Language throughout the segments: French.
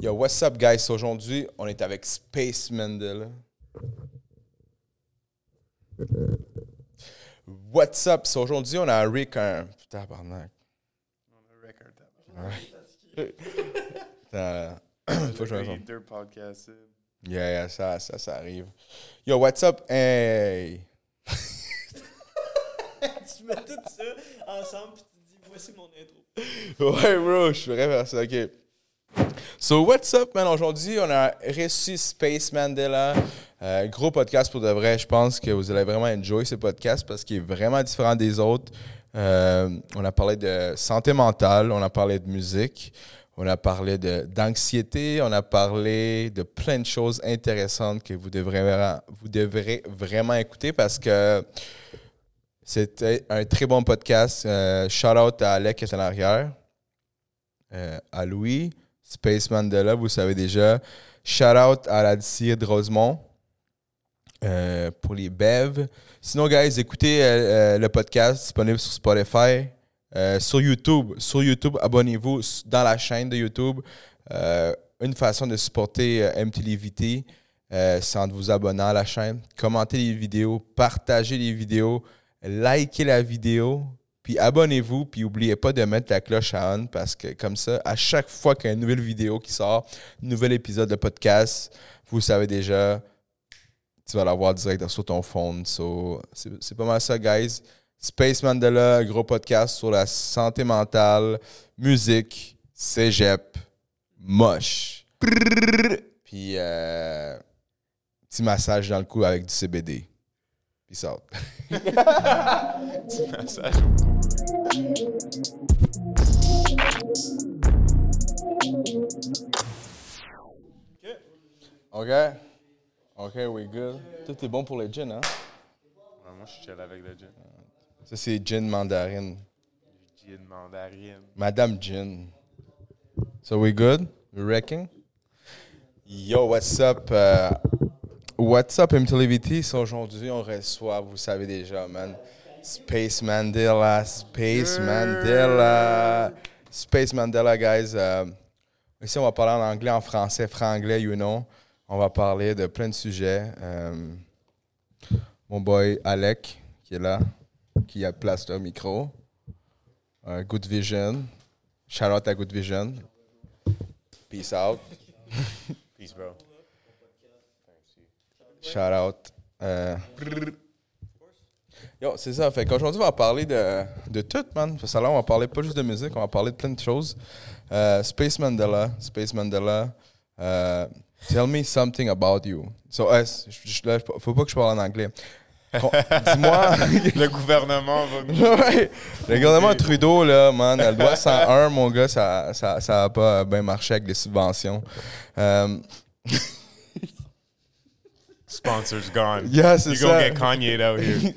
Yo, what's up, guys? Aujourd'hui, on est avec Space Mandela. What's up? So, aujourd'hui, on a Rick, un. Putain, pardon. Attends, Faut que je me. Yeah, yeah, ça, ça, ça arrive. Yo, what's up? Hey! tu mets tout ça ensemble puis tu dis voici mon intro. Ouais, bro, je suis vraiment ça. OK. So, what's up, man? Aujourd'hui, on a reçu Space Mandela. Euh, gros podcast pour de vrai. Je pense que vous allez vraiment enjoy ce podcast parce qu'il est vraiment différent des autres. Euh, on a parlé de santé mentale, on a parlé de musique, on a parlé d'anxiété, on a parlé de plein de choses intéressantes que vous devrez, vraiment- vous devrez vraiment écouter parce que c'était un très bon podcast. Euh, shout out à Alec qui est en arrière. À Louis, Space Mandela, vous savez déjà. Shout out à la DCI de Rosemont euh, pour les bev. Sinon, guys, écoutez euh, euh, le podcast disponible sur Spotify, sur YouTube. Sur YouTube, abonnez-vous dans la chaîne de YouTube. Une façon de supporter MTLVT, c'est en vous abonnant à la chaîne. Commentez les vidéos, partagez les vidéos, likez la vidéo, puis abonnez-vous, puis n'oubliez pas de mettre la cloche à on parce que comme ça, à chaque fois qu'il y a une nouvelle vidéo qui sort, un nouvel épisode de podcast, vous savez déjà, tu vas l'avoir direct sur ton phone. So, c'est c'est pas mal ça, guys. Space Mandela, gros podcast sur la santé mentale, musique, cégep, moche. Puis, euh, petit massage dans le cou avec du CBD. Peace out. Massage au cou. OK? OK, we good. Tout est bon pour les gin, hein? Ouais, moi, je suis chill avec le gin. Ça, c'est gin mandarine. Gin mandarine. Madame Gin. So we good? We wrecking? Yo, what's up? euh, what's up, MTLVT? So aujourd'hui, on reçoit, vous savez déjà, man. Space Mandela, Space Mandela. Space Mandela, guys. euh, ici, on va parler en anglais, en français, franglais, you know. On va parler de plein de sujets. Euh, mon boy Alec, qui est là, qui a place le micro. Euh, Good Vision. Shout out à Good Vision. Peace out. Peace, bro. Shout out. Yo, c'est ça. Fait qu'aujourd'hui, on va parler de, de tout, man. Parce que là, on va parler pas juste de musique, on va parler de plein de choses. Euh, Space Mandela. Space Mandela. euh, tell me something about you. So, euh, je- je- là, faut pas que je parle en anglais. Dis-moi. Le gouvernement va nous. Ouais. Le gouvernement Trudeau, là, man, le loi 101, mon gars, ça ça, ça a pas bien marché avec les subventions. Euh, Sponsors gone. Yeah, c'est You ça. gonna get Kanye out here.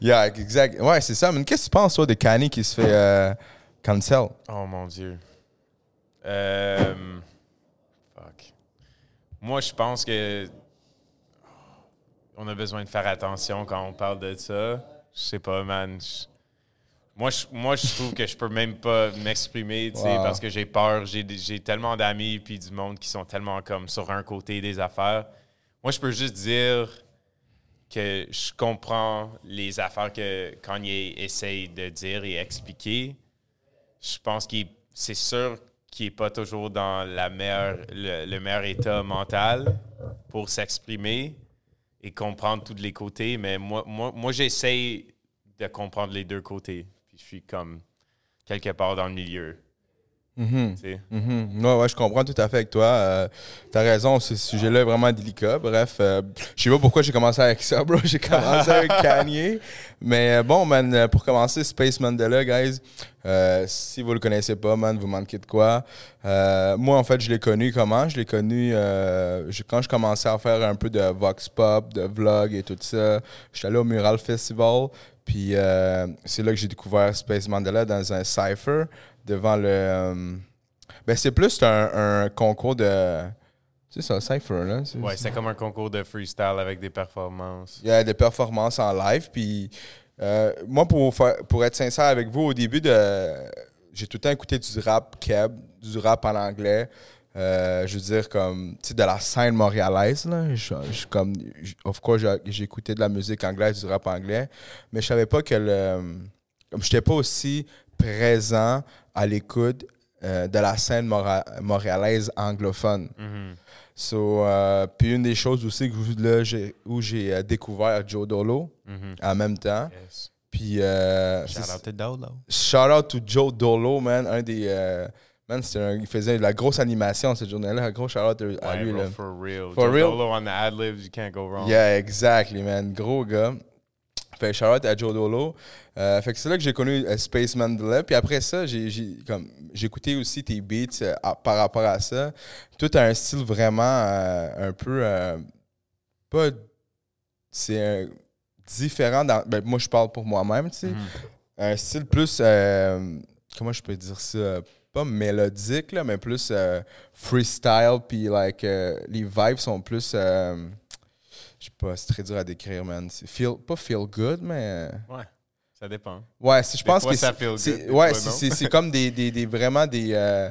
Yeah, exact. Ouais, c'est ça. Mais qu'est-ce que tu penses, toi, de Kanye qui se fait euh, cancel? Oh mon dieu. Euh, fuck. Moi, je pense que on a besoin de faire attention quand on parle de ça. Je sais pas, man. Moi, je, moi, je trouve que je peux même pas m'exprimer, tu sais, Wow. parce que j'ai peur. J'ai tellement d'amis puis du monde qui sont tellement comme sur un côté des affaires. Moi, je peux juste dire que je comprends les affaires que Kanye essaye de dire et expliquer je pense que c'est sûr qu'il n'est pas toujours dans la meilleure, le, le meilleur état mental pour s'exprimer et comprendre tous les côtés. Mais moi, moi, moi j'essaie de comprendre les deux côtés. Puis je suis comme quelque part dans le milieu. Mhm. Mhm. Ouais, ouais, je comprends tout à fait avec toi. Euh, T'as raison, ce sujet-là est vraiment délicat. Bref, euh, je sais pas pourquoi j'ai commencé avec ça, bro. J'ai commencé avec Kanye. Mais euh, bon, man, euh, pour commencer, Space Mandela, guys, euh, si vous le connaissez pas, man, vous manquez de quoi. Moi, en fait, je l'ai connu comment? Je l'ai connu je- quand je commençais à faire un peu de vox pop, de vlog et tout ça. J'étais allé au Mural Festival. Puis c'est là que j'ai découvert Space Mandela dans un cypher devant le. euh, ben, c'est plus un, un concours de. Tu sais, c'est un cypher, là. C'est- Ouais, c'est comme un concours de freestyle avec des performances. Il y a des performances en live. Puis euh, moi, pour, faire- pour être sincère avec vous, au début de. J'ai tout le temps écouté du rap keb, du rap en anglais. euh, je veux dire, comme, tu sais, de la scène montréalaise, là. Je, je- comme, je- of course, j'ai- j'ai écouté de la musique anglaise, du rap anglais, mais je savais pas que le. Comme, j'étais pas aussi présent à l'écoute euh, de la scène mora- montréalaise anglophone. Mhm. So, euh, puis une des choses aussi que, là, où j'ai euh, découvert Joe Dolo Mhm. en même temps. Yes. Puis, euh, Shout out to Dolo. shout out to Joe Dolo, man. Un des. euh, man, c'était un- il faisait de la grosse animation cette journée-là. Un gros shout out à Ouais, lui, bro, là. for real. For Joe real? Dolo on the ad-libs, you can't go wrong. Yeah, exactly, man. Gros gars. Fait out à Joe Dolo. Euh, fait que c'est là que j'ai connu euh, Spaceman Dilla. Puis après ça, j'ai j'ai- comme écouté aussi tes beats euh, à- par rapport à ça. Tout a un style vraiment euh, un peu pas c'est différent dans ben, moi je parle pour moi-même, tu sais. Mhm. Un style plus comment je peux dire ça? Pas mélodique là, mais plus freestyle puis like les vibes sont plus sais pas, c'est très dur à décrire, man. C'est feel, pas feel good, mais. Ouais, ça dépend. Ouais, je pense fois, que ça c'est- Ouais, c'est- comme des, des, des- Vraiment des. euh,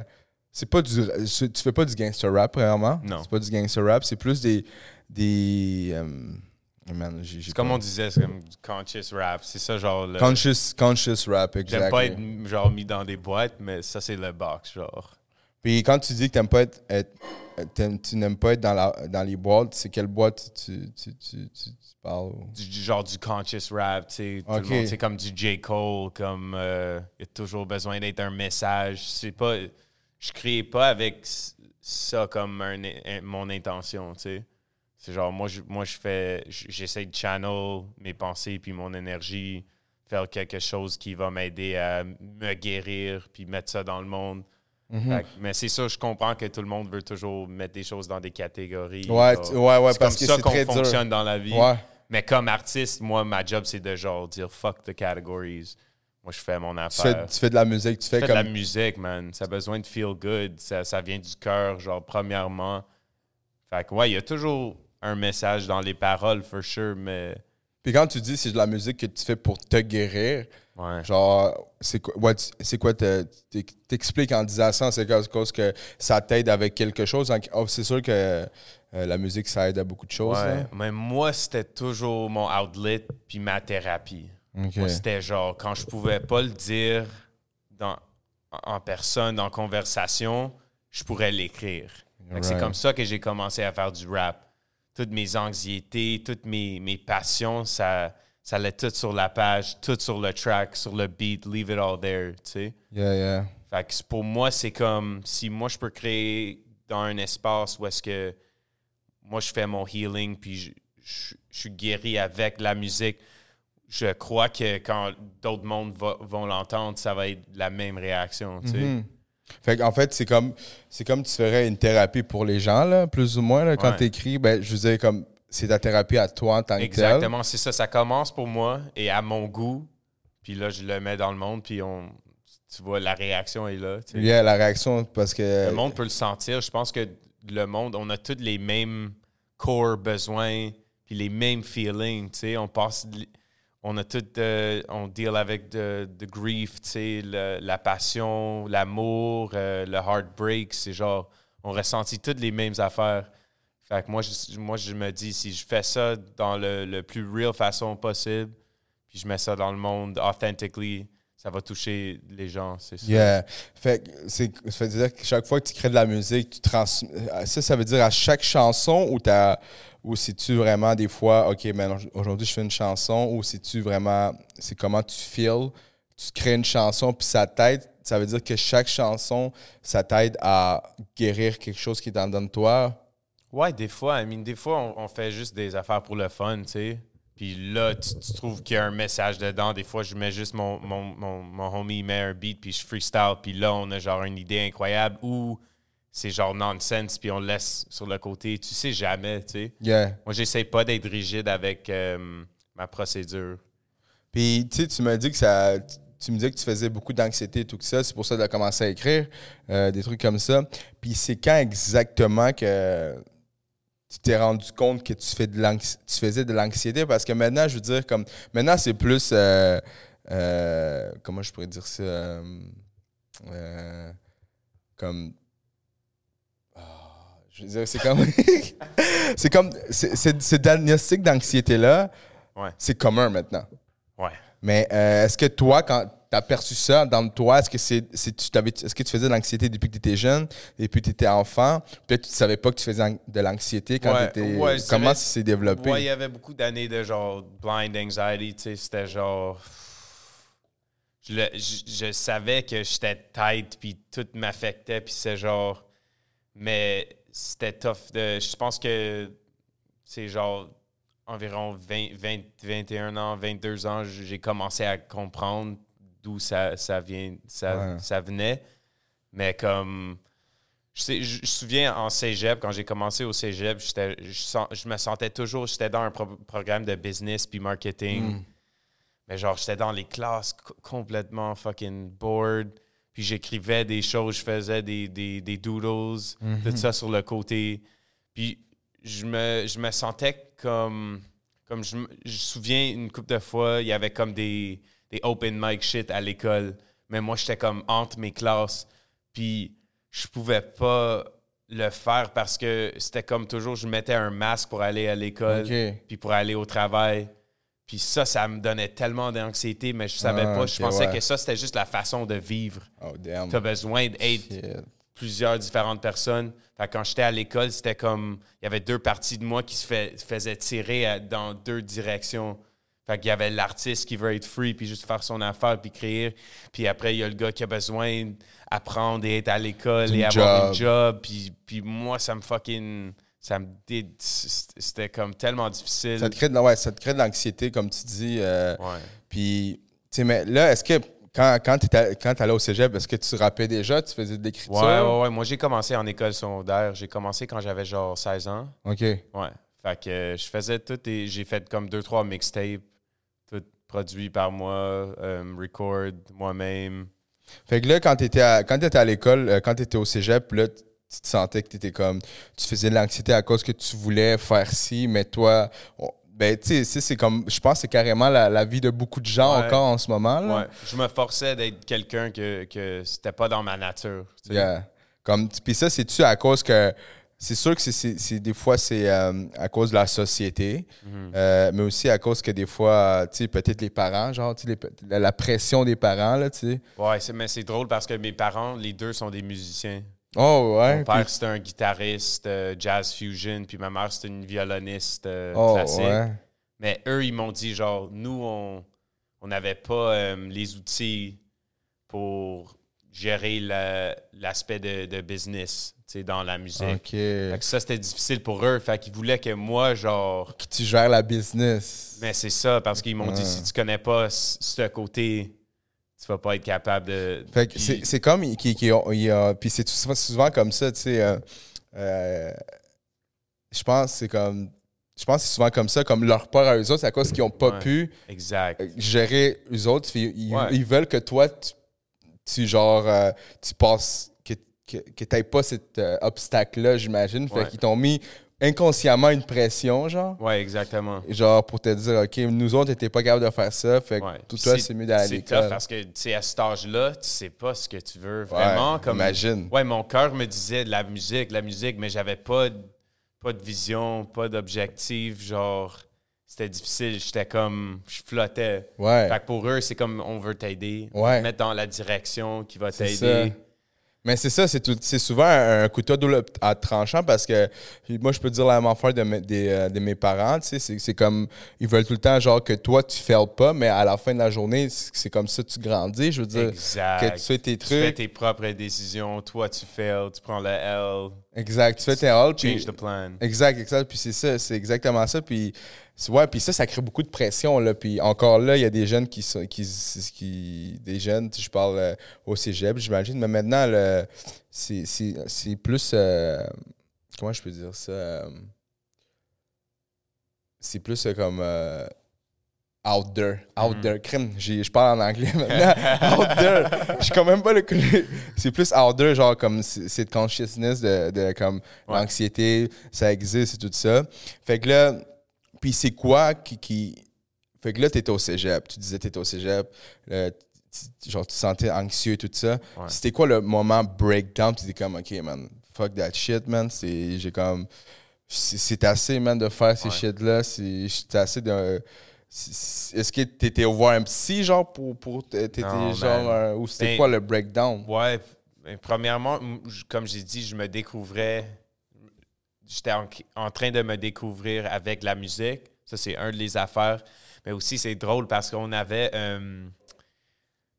c'est pas du. Tu fais pas du gangster rap, vraiment. Non. C'est pas du gangster rap, c'est plus des. Des. euh, C'est comme on disait, c'est comme du conscious rap. C'est ça, genre. Le... Conscious, conscious rap, J'aime exactement. pas être genre mis dans des boîtes, mais ça, c'est le box, genre. Puis quand tu dis que t'aimes pas être, tu n'aimes pas être dans, la, dans les boîtes, c'est quelle boîte tu, tu, tu, parles? Du, genre du conscious rap, tu sais. Tout Ok. le monde, c'est comme du J. Cole, comme. euh, Il y a toujours besoin d'être un message. C'est pas. Je crée pas avec ça comme un- un- mon intention, tu sais. C'est genre, moi, je, moi, je fais. J'essaie de channel mes pensées puis mon énergie, faire quelque chose qui va m'aider à me guérir puis mettre ça dans le monde. Mhm. Que- mais c'est ça, je comprends que tout le monde veut toujours mettre des choses dans des catégories. Ouais, tu- ouais, ouais, c'est parce comme que ça qu'on dur. fonctionne dans la vie. Ouais. Mais comme artiste, moi, ma job, c'est de genre dire fuck the categories. Moi, je fais mon Tu affaire. fais, tu fais de la musique, tu Je fais fais comme. de la musique, man. Ça a besoin de feel good. Ça, ça vient du cœur, genre, premièrement. Fait que, ouais, il y a toujours un message dans les paroles, for sure, mais. Puis quand tu dis c'est de la musique que tu fais pour te guérir, Ouais. genre, c'est quoi, ouais, tu- c'est quoi te- t'ex- t'expliques en disant ça, c'est à cause que ça t'aide avec quelque chose? Oh, c'est sûr que euh, la musique, ça aide à beaucoup de choses. Ouais. là. Mais moi, c'était toujours mon outlet puis ma thérapie. Moi, c'était genre, quand je pouvais pas le dire dans, en personne, en conversation, je pourrais l'écrire. C'est comme ça que j'ai commencé à faire du rap. Toutes mes anxiétés, toutes mes, mes passions, ça, ça allait tout sur la page, tout sur le track, sur le beat, leave it all there, tu sais. Yeah, yeah. Fait que pour moi, c'est comme si moi, je peux créer dans un espace où est-ce que moi, je fais mon healing, puis je, je- je suis guéri avec la musique. Je crois que quand d'autres mondes va- vont l'entendre, ça va être la même réaction, tu sais. Mhm. Fait en fait, c'est comme c'est comme tu ferais une thérapie pour les gens, là, plus ou moins. Là, quand Ouais. tu écris, ben, je veux dire, comme c'est ta thérapie à toi en tant que. Exactement, c'est ça. Ça commence pour moi et à mon goût. Puis là, je le mets dans le monde, puis on, tu vois, la réaction est là. tu sais. Yeah, la réaction, parce que. Le monde peut le sentir. Je pense que le monde, on a tous les mêmes core besoins, puis les mêmes feelings. tu sais. On passe, on a tout, euh, on deal avec de, de grief, tu sais, le- la passion, l'amour, euh, le heartbreak. C'est genre, on ressentit toutes les mêmes affaires. Fait que moi, je, moi, je me dis, si je fais ça dans le, le plus real façon possible, puis je mets ça dans le monde authentically, ça va toucher les gens, c'est ça. Yeah. Fait c'est ça veut dire que chaque fois que tu crées de la musique, tu trans ça ça veut dire à chaque chanson ou t'as ou si tu vraiment des fois OK, aujourd'hui je fais une chanson ou si tu vraiment c'est comment tu feels, tu crées une chanson puis ça t'aide, ça veut dire que chaque chanson ça t'aide à guérir quelque chose qui est en dedans de toi? Ouais, des fois. I mean, des fois, on, on fait juste des affaires pour le fun, tu sais. Puis là, tu, tu trouves qu'il y a un message dedans. Des fois, je mets juste mon, mon, mon, mon homie, il met un beat, puis je freestyle. Puis là, on a genre une idée incroyable ou c'est genre nonsense, puis on le laisse sur le côté. Tu sais jamais, tu sais. Yeah. Moi, j'essaie pas d'être rigide avec euh, ma procédure. Puis, tu sais, tu m'as dit que ça. Tu me disais que tu faisais beaucoup d'anxiété et tout ça. C'est pour ça que tu as commencé à écrire euh, des trucs comme ça. Puis, c'est quand exactement que tu t'es rendu compte que tu, fais de tu faisais de l'anxiété? Parce que maintenant, je veux dire, comme. Maintenant, c'est plus. euh, euh, comment je pourrais dire ça? euh, comme. ah, Je veux dire, c'est comme. c'est comme. Ce diagnostic d'anxiété-là, Ouais. c'est commun maintenant. Ouais. Mais est-ce que toi, quand tu as perçu ça dans toi, est-ce que, c'est, c'est- tu t'avais- est-ce que tu faisais de l'anxiété depuis que tu étais jeune, depuis que tu étais enfant? Peut-être que tu savais pas que tu faisais de l'anxiété quand Ouais, tu étais. ouais, Comment ça s'est développé? Ouais, il y avait beaucoup d'années de genre blind anxiety, tu sais, c'était genre. Je, le- je- je savais que j'étais tight, puis tout m'affectait, puis c'est genre. Mais c'était tough. De, je pense que c'est genre environ 20, 20, 21 ans, 22 ans, j'ai commencé à comprendre d'où ça, ça, vient, ça, Ouais. ça venait. Mais comme. Je, sais, je, me souviens en cégep, quand j'ai commencé au cégep, je, sens- je me sentais toujours, j'étais dans un pro- programme de business puis marketing. Mm. Mais genre, j'étais dans les classes co- complètement fucking bored. Puis j'écrivais des choses, je faisais des, des, des doodles, tout ça sur le côté. Puis je me, je me sentais comme. Comme je je me souviens une couple de fois, il y avait comme des, des open mic shit à l'école. Mais moi, j'étais comme entre mes classes. Puis je pouvais pas le faire parce que c'était comme toujours, je mettais un masque pour aller à l'école, puis pour aller au travail. Puis ça, ça me donnait tellement d'anxiété, mais je savais Ah, pas. Je pensais ouais. que ça, c'était juste la façon de vivre. Oh. Tu as besoin d'être Shit. plusieurs différentes personnes. Fait quand j'étais à l'école, c'était comme. Il y avait deux parties de moi qui se fait- faisaient tirer à- dans deux directions. Fait qu'il y avait l'artiste qui veut être free, puis juste faire son affaire, puis créer. Puis après, il y a le gars qui a besoin d'apprendre et être à l'école et avoir un job. Puis, puis moi, ça me fucking. Ça me C'était comme tellement difficile. Ça te crée de, ouais, ça te crée de l'anxiété, comme tu dis. euh, Ouais. Puis, tu sais, mais là, est-ce que quand, quand tu allais au cégep, est-ce que tu rappais déjà, tu faisais de l'écriture? Ouais, ouais, ouais. Moi, j'ai commencé en école secondaire. J'ai commencé quand j'avais genre 16 ans. OK. Ouais. Fait que euh, je faisais tout et j'ai fait comme deux, trois mixtapes, produit par moi, euh, record moi-même. Fait que là, quand tu étais à, quand t'étais à l'école, euh, quand tu étais au cégep, là, tu te sentais que tu étais comme. Tu faisais de l'anxiété à cause que tu voulais faire ci, mais toi. on- ben, tu sais, c'est- comme. Je pense que c'est carrément la, la vie de beaucoup de gens Ouais. encore en ce moment. Là. Ouais. Je me forçais d'être quelqu'un que, que c'était pas dans ma nature. tu sais. Yeah. Comme, puis ça, c'est-tu à cause que. C'est sûr que c'est, des fois, c'est euh, à cause de la société, Mhm. euh, mais aussi à cause que des fois, tu sais, peut-être les parents, genre, les- la, la pression des parents, là, tu sais. Ouais, mais c'est drôle parce que mes parents, les deux sont des musiciens. Oh, ouais. Mon père, puis- c'était un guitariste euh, jazz fusion, puis ma mère, c'était une violoniste oh, classique. ouais. Mais eux, ils m'ont dit, genre, nous, on on n'avait pas les outils pour gérer la- l'aspect de, de business, dans la musique. OK. Fait que ça, c'était difficile pour eux. Fait qu'ils voulaient que moi, genre... Que tu gères la business. Mais c'est ça, parce qu'ils m'ont dit, si tu connais pas ce côté, tu vas pas être capable de... Fait que Puis- c'est, comme il a- puis c'est souvent, comme ça, tu sais. euh, euh, je pense que c'est comme je pense que c'est souvent comme ça, comme leur peur à eux autres, c'est à cause qu'ils n'ont pas Ouais. pu Exact. gérer eux autres. Ils, Ouais. ils veulent que toi, tu, tu, genre, euh, tu passes, que, que, tu pas cet euh, obstacle-là, j'imagine. Fait Ouais. qu'ils t'ont mis inconsciemment une pression, genre. Ouais, exactement. Genre pour te dire, OK, nous autres, t'étais pas capable de faire ça. Fait que Ouais. tout toi, c'est mieux d'aller à C'est tough parce que, tu sais, à cet âge-là, tu sais pas ce que tu veux Ouais, vraiment. comme Imagine. Ouais, mon cœur me disait de la musique, de la musique, mais j'avais pas pas de vision, pas d'objectif. Genre, c'était difficile. J'étais comme, je flottais. Ouais. Fait que pour eux, c'est comme, on veut t'aider. On Ouais. te mettre dans la direction qui va C'est t'aider. Mais c'est ça, c'est souvent un, couteau à tranchant parce que moi, je peux dire la même affaire de, mes- des, euh, de mes parents. tu sais, C'est c'est comme, ils veulent tout le temps, genre, que toi, tu fais pas, mais à la fin de la journée, c'est comme ça que tu grandis. Je veux dire, Exact. que tu fais tes Tu fais trucs. tes propres décisions. Toi, tu fails, tu prends le L. Exact, tu fais tes puis- Change the plan. Exact, exact. Puis c'est ça, c'est exactement ça. Puis, ouais, puis ça, ça crée beaucoup de pression. Là. Puis encore là, il y a des jeunes qui sont. Qui, qui, des jeunes, je parle euh, au cégep, j'imagine. Mais maintenant, c'est, plus. euh, comment je peux dire ça? euh, c'est plus comme. out there. Out Mhm. there. Crime, je parle en anglais maintenant. out there. Je suis quand même pas le. C'est plus out there, genre comme cette consciousness de, de comme Ouais. l'anxiété, ça existe et tout ça. Fait que là, puis c'est quoi qui, qui. Fait que là, t'étais au cégep. Tu disais t'étais au cégep. tu- genre, tu te sentais anxieux tout ça. Ouais. C'était quoi le moment breakdown? Tu dis comme, OK, man, fuck that shit, man. C'est, j'ai comme, c'est assez, man, de faire ces Ouais. shit-là. C'est assez de. Est-ce que t'étais voir un psy, genre, pour. pour t'étais genre. euh, ou c'était Ben, quoi le breakdown? Ouais, ben, premièrement, comme j'ai dit, je me découvrais. J'étais en, en train de me découvrir avec la musique. Ça, c'est un des affaires. Mais aussi, c'est drôle parce qu'on avait euh,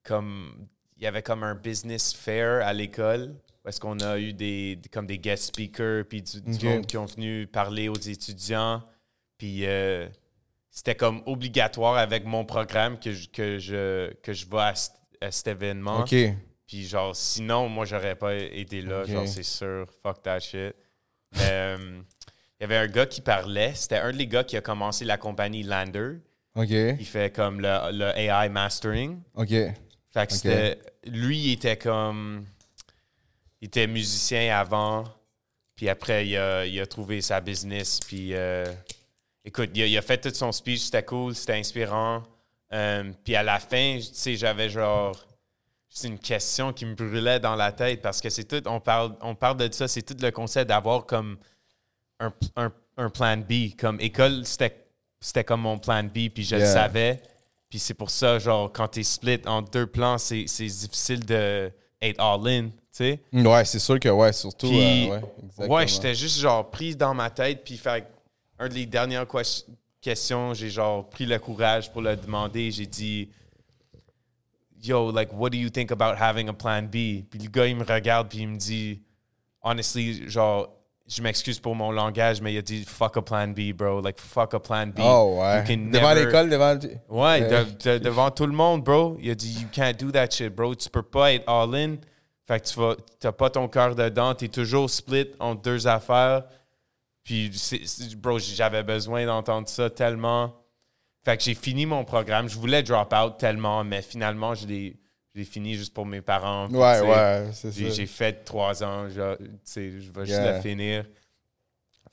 comme. Il y avait comme un business fair à l'école. Parce qu'on a eu des, comme des guest speakers, puis du, du Ok. monde qui ont venu parler aux étudiants. Puis euh, c'était comme obligatoire avec mon programme que je, que je, que je vais à, cet événement. Ok. Puis genre, sinon, moi, j'aurais pas été là. Genre, c'est sûr. Fuck that shit. Euh, il y avait un gars qui parlait. C'était un des gars qui a commencé la compagnie Lander. Ok. Il fait comme le, le AI mastering. Ok. Fait que c'était... Lui, il était comme... Il était musicien avant. Puis après, il a, il a trouvé sa business. Puis euh, écoute, il a, il a fait tout son speech. C'était cool, c'était inspirant. Euh, puis à la fin, tu sais, j'avais genre... C'est une question qui me brûlait dans la tête parce que c'est tout... On parle, on parle de ça, c'est tout le concept d'avoir comme un, un, un plan B. Comme école, c'était comme mon plan B, puis je le savais. Puis c'est pour ça, genre, quand t'es split en deux plans, c'est difficile de être all-in, tu sais. Ouais, c'est sûr que, ouais, surtout. Puis, euh, ouais, j'étais juste, genre, prise dans ma tête. Puis, fait un des dernières ques- questions, j'ai, genre, pris le courage pour le demander. J'ai dit, Yo, like, what do you think about having a plan B? Puis le gars, il me regarde, puis il me dit, honestly, genre, je m'excuse pour mon langage, mais il a dit, fuck a plan B, bro. Like, fuck a plan B. Oh, ouais. Devant never- l'école, devant. Ouais, de- de- devant tout le monde, bro. Il a dit, you can't do that shit, bro. Tu peux pas être all-in. Fait que tu vas, t'as pas ton cœur dedans. T'es toujours split entre deux affaires. Puis, bro, j'avais besoin d'entendre ça tellement. Fait que j'ai fini mon programme. Je voulais drop out tellement, mais finalement, je l'ai fini juste pour mes parents. Puis, Ouais, ouais, c'est ça. J'ai fait trois ans, je, tu sais, je vais juste le finir.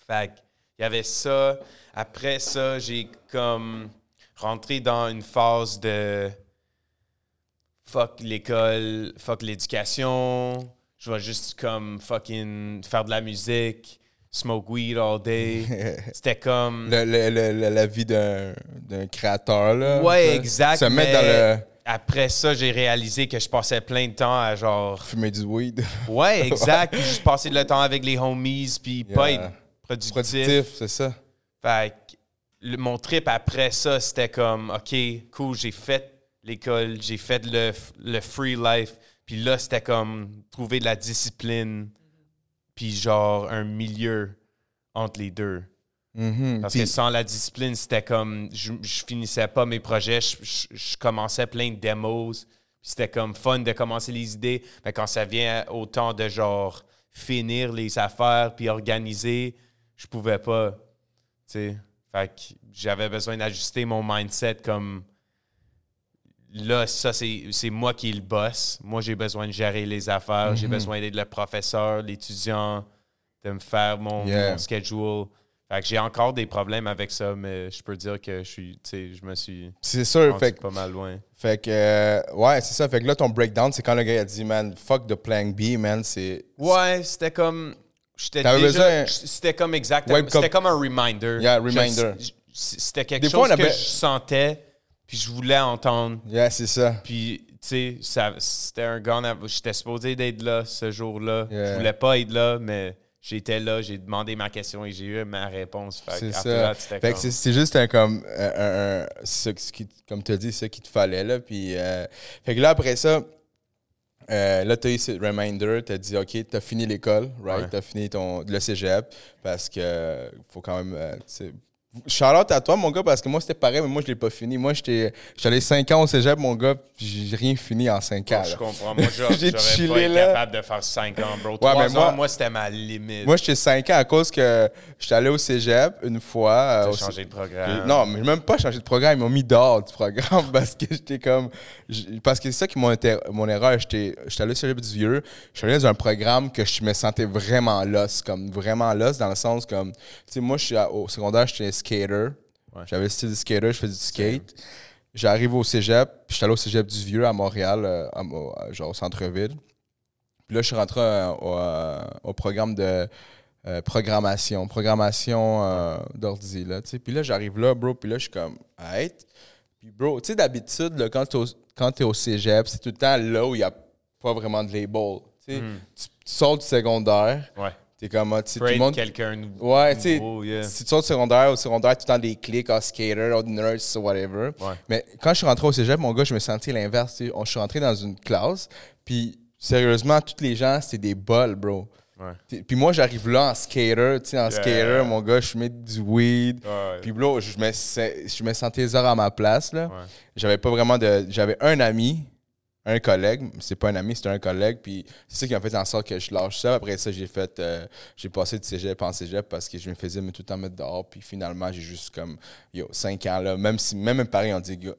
Fait il y avait ça. Après ça, j'ai comme rentré dans une phase de fuck l'école, fuck l'éducation. Je vais juste comme fucking faire de la musique, smoke weed all day. C'était comme. Le- le- le- la vie d'un d'un créateur, là. Ouais, exact. Se mettre dans le. Après ça, j'ai réalisé que je passais plein de temps à genre. Fumer du weed. Ouais, exact. Puis juste passer le temps avec les homies, puis pas être productif. Productif, c'est ça. Fait que le- mon trip après ça, c'était comme, OK, cool, j'ai fait l'école, j'ai fait le, le free life. Puis là, c'était comme trouver de la discipline, puis genre un milieu entre les deux. Mhm. Parce que sans la discipline, c'était comme, je, je finissais pas mes projets, je, je- je commençais plein de démos. Puis C'était comme fun de commencer les idées. Mais quand ça vient au temps de genre finir les affaires puis organiser, je pouvais pas. Tu sais. Fait que j'avais besoin d'ajuster mon mindset comme là, ça, c'est moi qui est le boss. Moi, j'ai besoin de gérer les affaires. J'ai besoin d'être le professeur, l'étudiant, de me faire mon, Yeah. mon schedule. Fait que j'ai encore des problèmes avec ça, mais je peux dire que je suis, je me suis C'est sûr. Fait, que- pas mal loin. fait que, euh, ouais, c'est ça. Fait que là, ton breakdown, c'est quand le gars a dit, man, fuck the plan B, man. C'est. Ouais, c'était comme. J'étais déjà. C'était comme exactement. Ouais, C'était comme- un reminder. Yeah, reminder. C'était quelque Des chose fois, que je sentais, puis je voulais entendre. Yeah, c'est ça. Puis, tu sais, ça- c'était un en- J'étais supposé d'être là ce jour-là. Yeah. Je voulais pas être là, mais j'étais là, j'ai demandé ma question et j'ai eu ma réponse. C'est ça. Fait comme- c'est- juste un comme un, un- ce qui, comme tu as dit, ce qu'il te fallait là. Puis, euh, fait que là après ça, euh, là tu as eu ce reminder, tu as dit ok, tu as fini l'école, right? Ouais. Tu as fini ton le cégep parce que faut quand même euh, Charlotte à toi, mon gars, parce que moi, c'était pareil, mais moi, je l'ai pas fini. Moi, j'étais j'étais allé 5 ans au cégep, mon gars, puis j'ai rien fini en 5 ans. je comprends. Moi, J'ai chillé, pas été là. capable de faire 5 ans, bro. 3 mais ans, moi- c'était ma limite. Moi, j'étais 5 ans à cause que j'étais allé au cégep une fois. euh, T'as au- changé de programme. Non, mais j'ai même pas changé de programme. Ils m'ont mis dehors du programme parce que j'étais comme. Parce que c'est ça qui inter- mon erreur. J'étais j'étais allé au cégep du vieux. Je suis allé dans un programme que je me sentais vraiment lost. Comme vraiment lost dans le sens comme. Tu sais, moi, je suis au secondaire, j'étais skater. Ouais. J'avais le style de skater, je faisais du skate. J'arrive au cégep, puis j'étais allé au cégep du vieux à Montréal, euh, à à- genre au centre-ville. Puis là, je suis rentré euh, au, euh, au programme de euh, programmation, programmation euh, d'ordi, là, tu. Puis là, j'arrive là, bro, puis là, je suis comme, hey. Puis, bro, tu sais, d'habitude, là, quand t'es au, quand t'es au cégep, c'est tout le temps là où il n'y a pas vraiment de label. Tu tu, tu sors du secondaire, Ouais. T'es comme, ah, tu sais, tout Pour le être monde quelqu'un Ouais, tu sais, yeah. si tu sors du secondaire, au secondaire, tout le temps des clics, ah, skater, ah, nurse, whatever. Ouais. Mais quand je suis rentré au cégep, mon gars, je me sentais l'inverse. Je suis rentré dans une classe, puis sérieusement, tous les gens, c'était des bols, bro. Ouais. Puis moi, j'arrive là en skater, tu sais, en Yeah. skater, mon gars, je mets du weed. Ouais. Puis bro, je me, je me sentais zéro à ma place, là. J'avais pas vraiment de... J'avais un ami, un collègue, c'est pas un ami, c'était un collègue, puis c'est ça qui a fait en sorte que je lâche ça. Après ça, j'ai fait... euh, j'ai passé de cégep en cégep parce que je me faisais tout le temps mettre dehors, puis finalement, j'ai juste comme... Yo, 5 ans, là, même si... Même mes parents ont dit... Yo,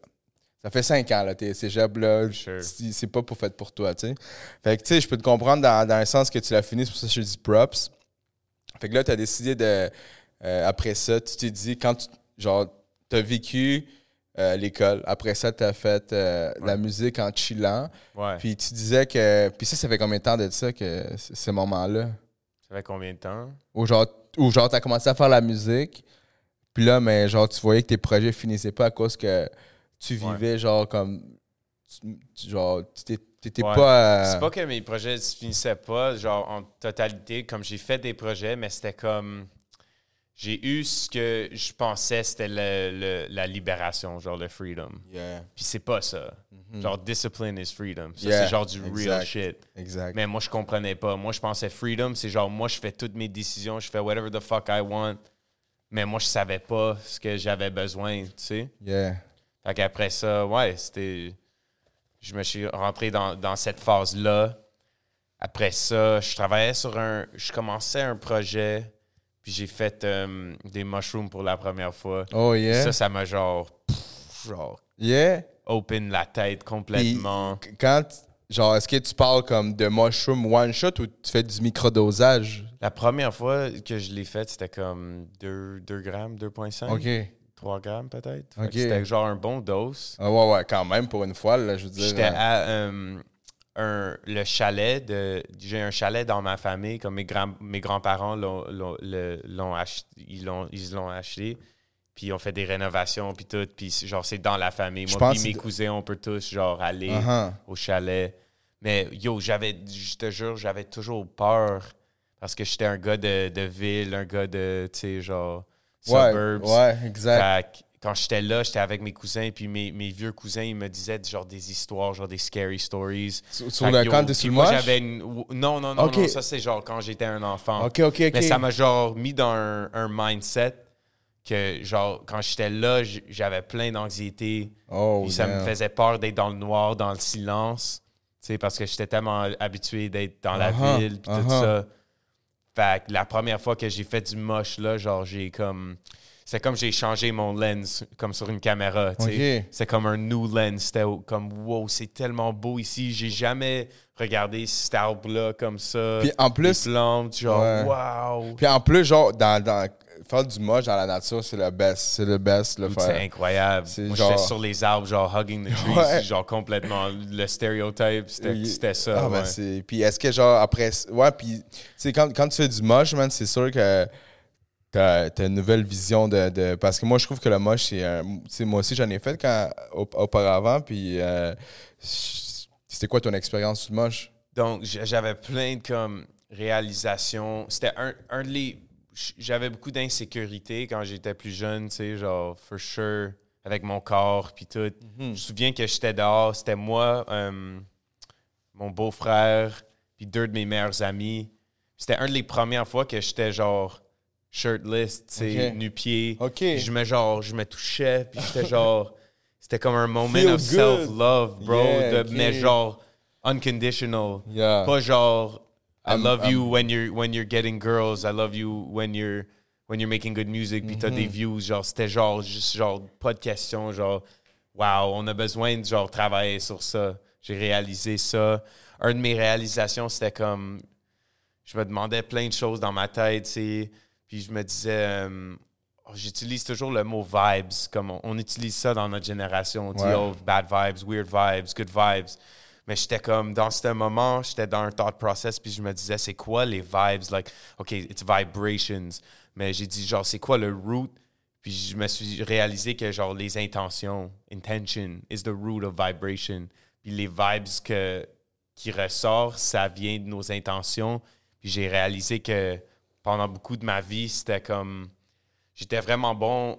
ça fait 5 ans, là, t'es cégep, là, Sure. c'est c'est pas pour fait pour toi, tu sais. Fait que, tu sais, je peux te comprendre dans, dans un sens que tu l'as fini, c'est pour ça que je te dis props. Fait que là, tu as décidé de. euh, après ça, tu t'es dit, quand tu. Genre, tu as vécu euh, l'école. Après ça, tu as fait euh, la musique en chillant. Ouais. Puis tu disais que. Puis ça, ça fait combien de temps de ça, que c- ce moment-là? Ça fait combien de temps? Où genre, genre tu as commencé à faire la musique. Puis là, mais genre, tu voyais que tes projets finissaient pas à cause que tu Ouais. vivais, genre, comme. tu- tu- genre, tu t'étais pas. euh, C'est pas que mes projets se finissaient pas, genre en totalité, comme j'ai fait des projets, mais c'était comme. J'ai eu ce que je pensais c'était le- le- la libération, genre le freedom. Yeah, Puis c'est pas ça. Genre discipline is freedom. Ça. Yeah, c'est genre du real shit. exact. Mais moi, je comprenais pas. Moi, je pensais freedom, c'est genre, moi, je fais toutes mes décisions, je fais whatever the fuck I want. Mais moi, je savais pas ce que j'avais besoin, tu sais. Yeah. Fait qu'après ça, ouais, c'était. Je me suis rentré dans, dans cette phase-là. Après ça, je travaillais sur un. Je commençais un projet, puis j'ai fait euh, des mushrooms pour la première fois. Oh, yeah. Ça, ça m'a genre. pff, genre, Yeah. open la tête complètement. Puis, quand, genre, est-ce que tu parles comme de mushroom one shot ou tu fais du microdosage? La première fois que je l'ai fait, c'était comme 2, 2 grammes, 2,5. OK. 3 grammes peut-être. C'était genre un bon dose. Ah ouais, ouais, quand même, pour une fois, là, je veux dire. J'étais euh, à euh, un, le chalet de. J'ai un chalet dans ma famille, comme mes, grands, mes grands-parents l'ont, l'ont, le- l'ont ach- ils, l'ont, ils l'ont acheté. Puis ont fait des rénovations, puis tout. Puis c'est- genre, c'est dans la famille. Moi, puis mes cousins, on peut tous, genre, aller uh-huh. au chalet. Mais yo, j'avais, je te jure, j'avais toujours peur parce que j'étais un gars de, de ville, un gars de, tu sais, genre, Ouais, suburbs. ouais, exact. Quand j'étais là, j'étais avec mes cousins, puis mes, mes vieux cousins, ils me disaient genre des histoires, genre des scary stories. Sur, sur le camp de moi, j'avais une... Non, non, non, non, ça c'est genre quand j'étais un enfant. OK, OK, OK. Mais ça m'a genre mis dans un, un mindset que genre quand j'étais là, j'avais plein d'anxiété. Oh, Puis ça me faisait peur d'être dans le noir, dans le silence. Tu sais, parce que j'étais tellement habitué d'être dans la Uh-huh, ville, puis tout uh-huh. ça. Fait que la première fois que j'ai fait du moche, là, genre, j'ai comme. C'est comme j'ai changé mon lens, comme sur une caméra, tu sais. Ok. C'est comme un new lens. C'était comme, wow, c'est tellement beau ici. J'ai jamais regardé cet arbre-là comme ça. Puis en plus- Les plantes, genre, Ouais. wow. Puis en plus, genre, dans, dans, faire du moche dans la nature, c'est le best. C'est le best, le C'est incroyable. Moi, genre- j'étais sur les arbres, genre hugging the trees, Ouais. genre complètement le stéréotype, c'était ça. Ah, ben. Puis est-ce que, genre, après... Ouais, puis, tu sais, quand, quand tu fais du moche, man, c'est sûr que t'as, t'as une nouvelle vision de, de- Parce que moi, je trouve que le moche, c'est... moi aussi, j'en ai fait quand, au- auparavant, puis... euh, c'était quoi ton expérience le moche? Donc, j'avais plein de comme réalisations. C'était un, un de les. J'avais beaucoup d'insécurité quand j'étais plus jeune, tu sais, genre, for sure, avec mon corps, puis tout. Je me souviens que j'étais dehors, c'était moi, euh, mon beau-frère, puis deux de mes meilleurs amis. C'était un de les premières fois que j'étais genre shirtless, tu sais, nu-pied. OK. Puis Je me genre, je me touchais, puis j'étais genre, c'était comme un moment Feel of self-love, bro, Yeah, de, ok. mais genre unconditional. Yeah. Pas genre, I I'm- love you when you're when you're getting girls, I love you when you're when you're making good music, puis t'as des views, genre c'était genre juste genre pas de question, genre wow, on a besoin de genre travailler sur ça. J'ai réalisé ça. Un de mes réalisations, c'était comme je me demandais plein de choses dans ma tête, tu sais. Puis je me disais, euh, oh, j'utilise toujours le mot vibes, comme on, on utilise ça dans notre génération. On dit, Ouais. oh, bad vibes, weird vibes, good vibes. Mais j'étais comme, dans ce moment, j'étais dans un thought process, puis je me disais, c'est quoi les vibes? Like, OK, it's vibrations. Mais j'ai dit, genre, c'est quoi le root? Puis je me suis réalisé que, genre, les intentions, intention is the root of vibration. Puis les vibes que, qui ressortent, ça vient de nos intentions. Puis j'ai réalisé que pendant beaucoup de ma vie, c'était comme. J'étais vraiment bon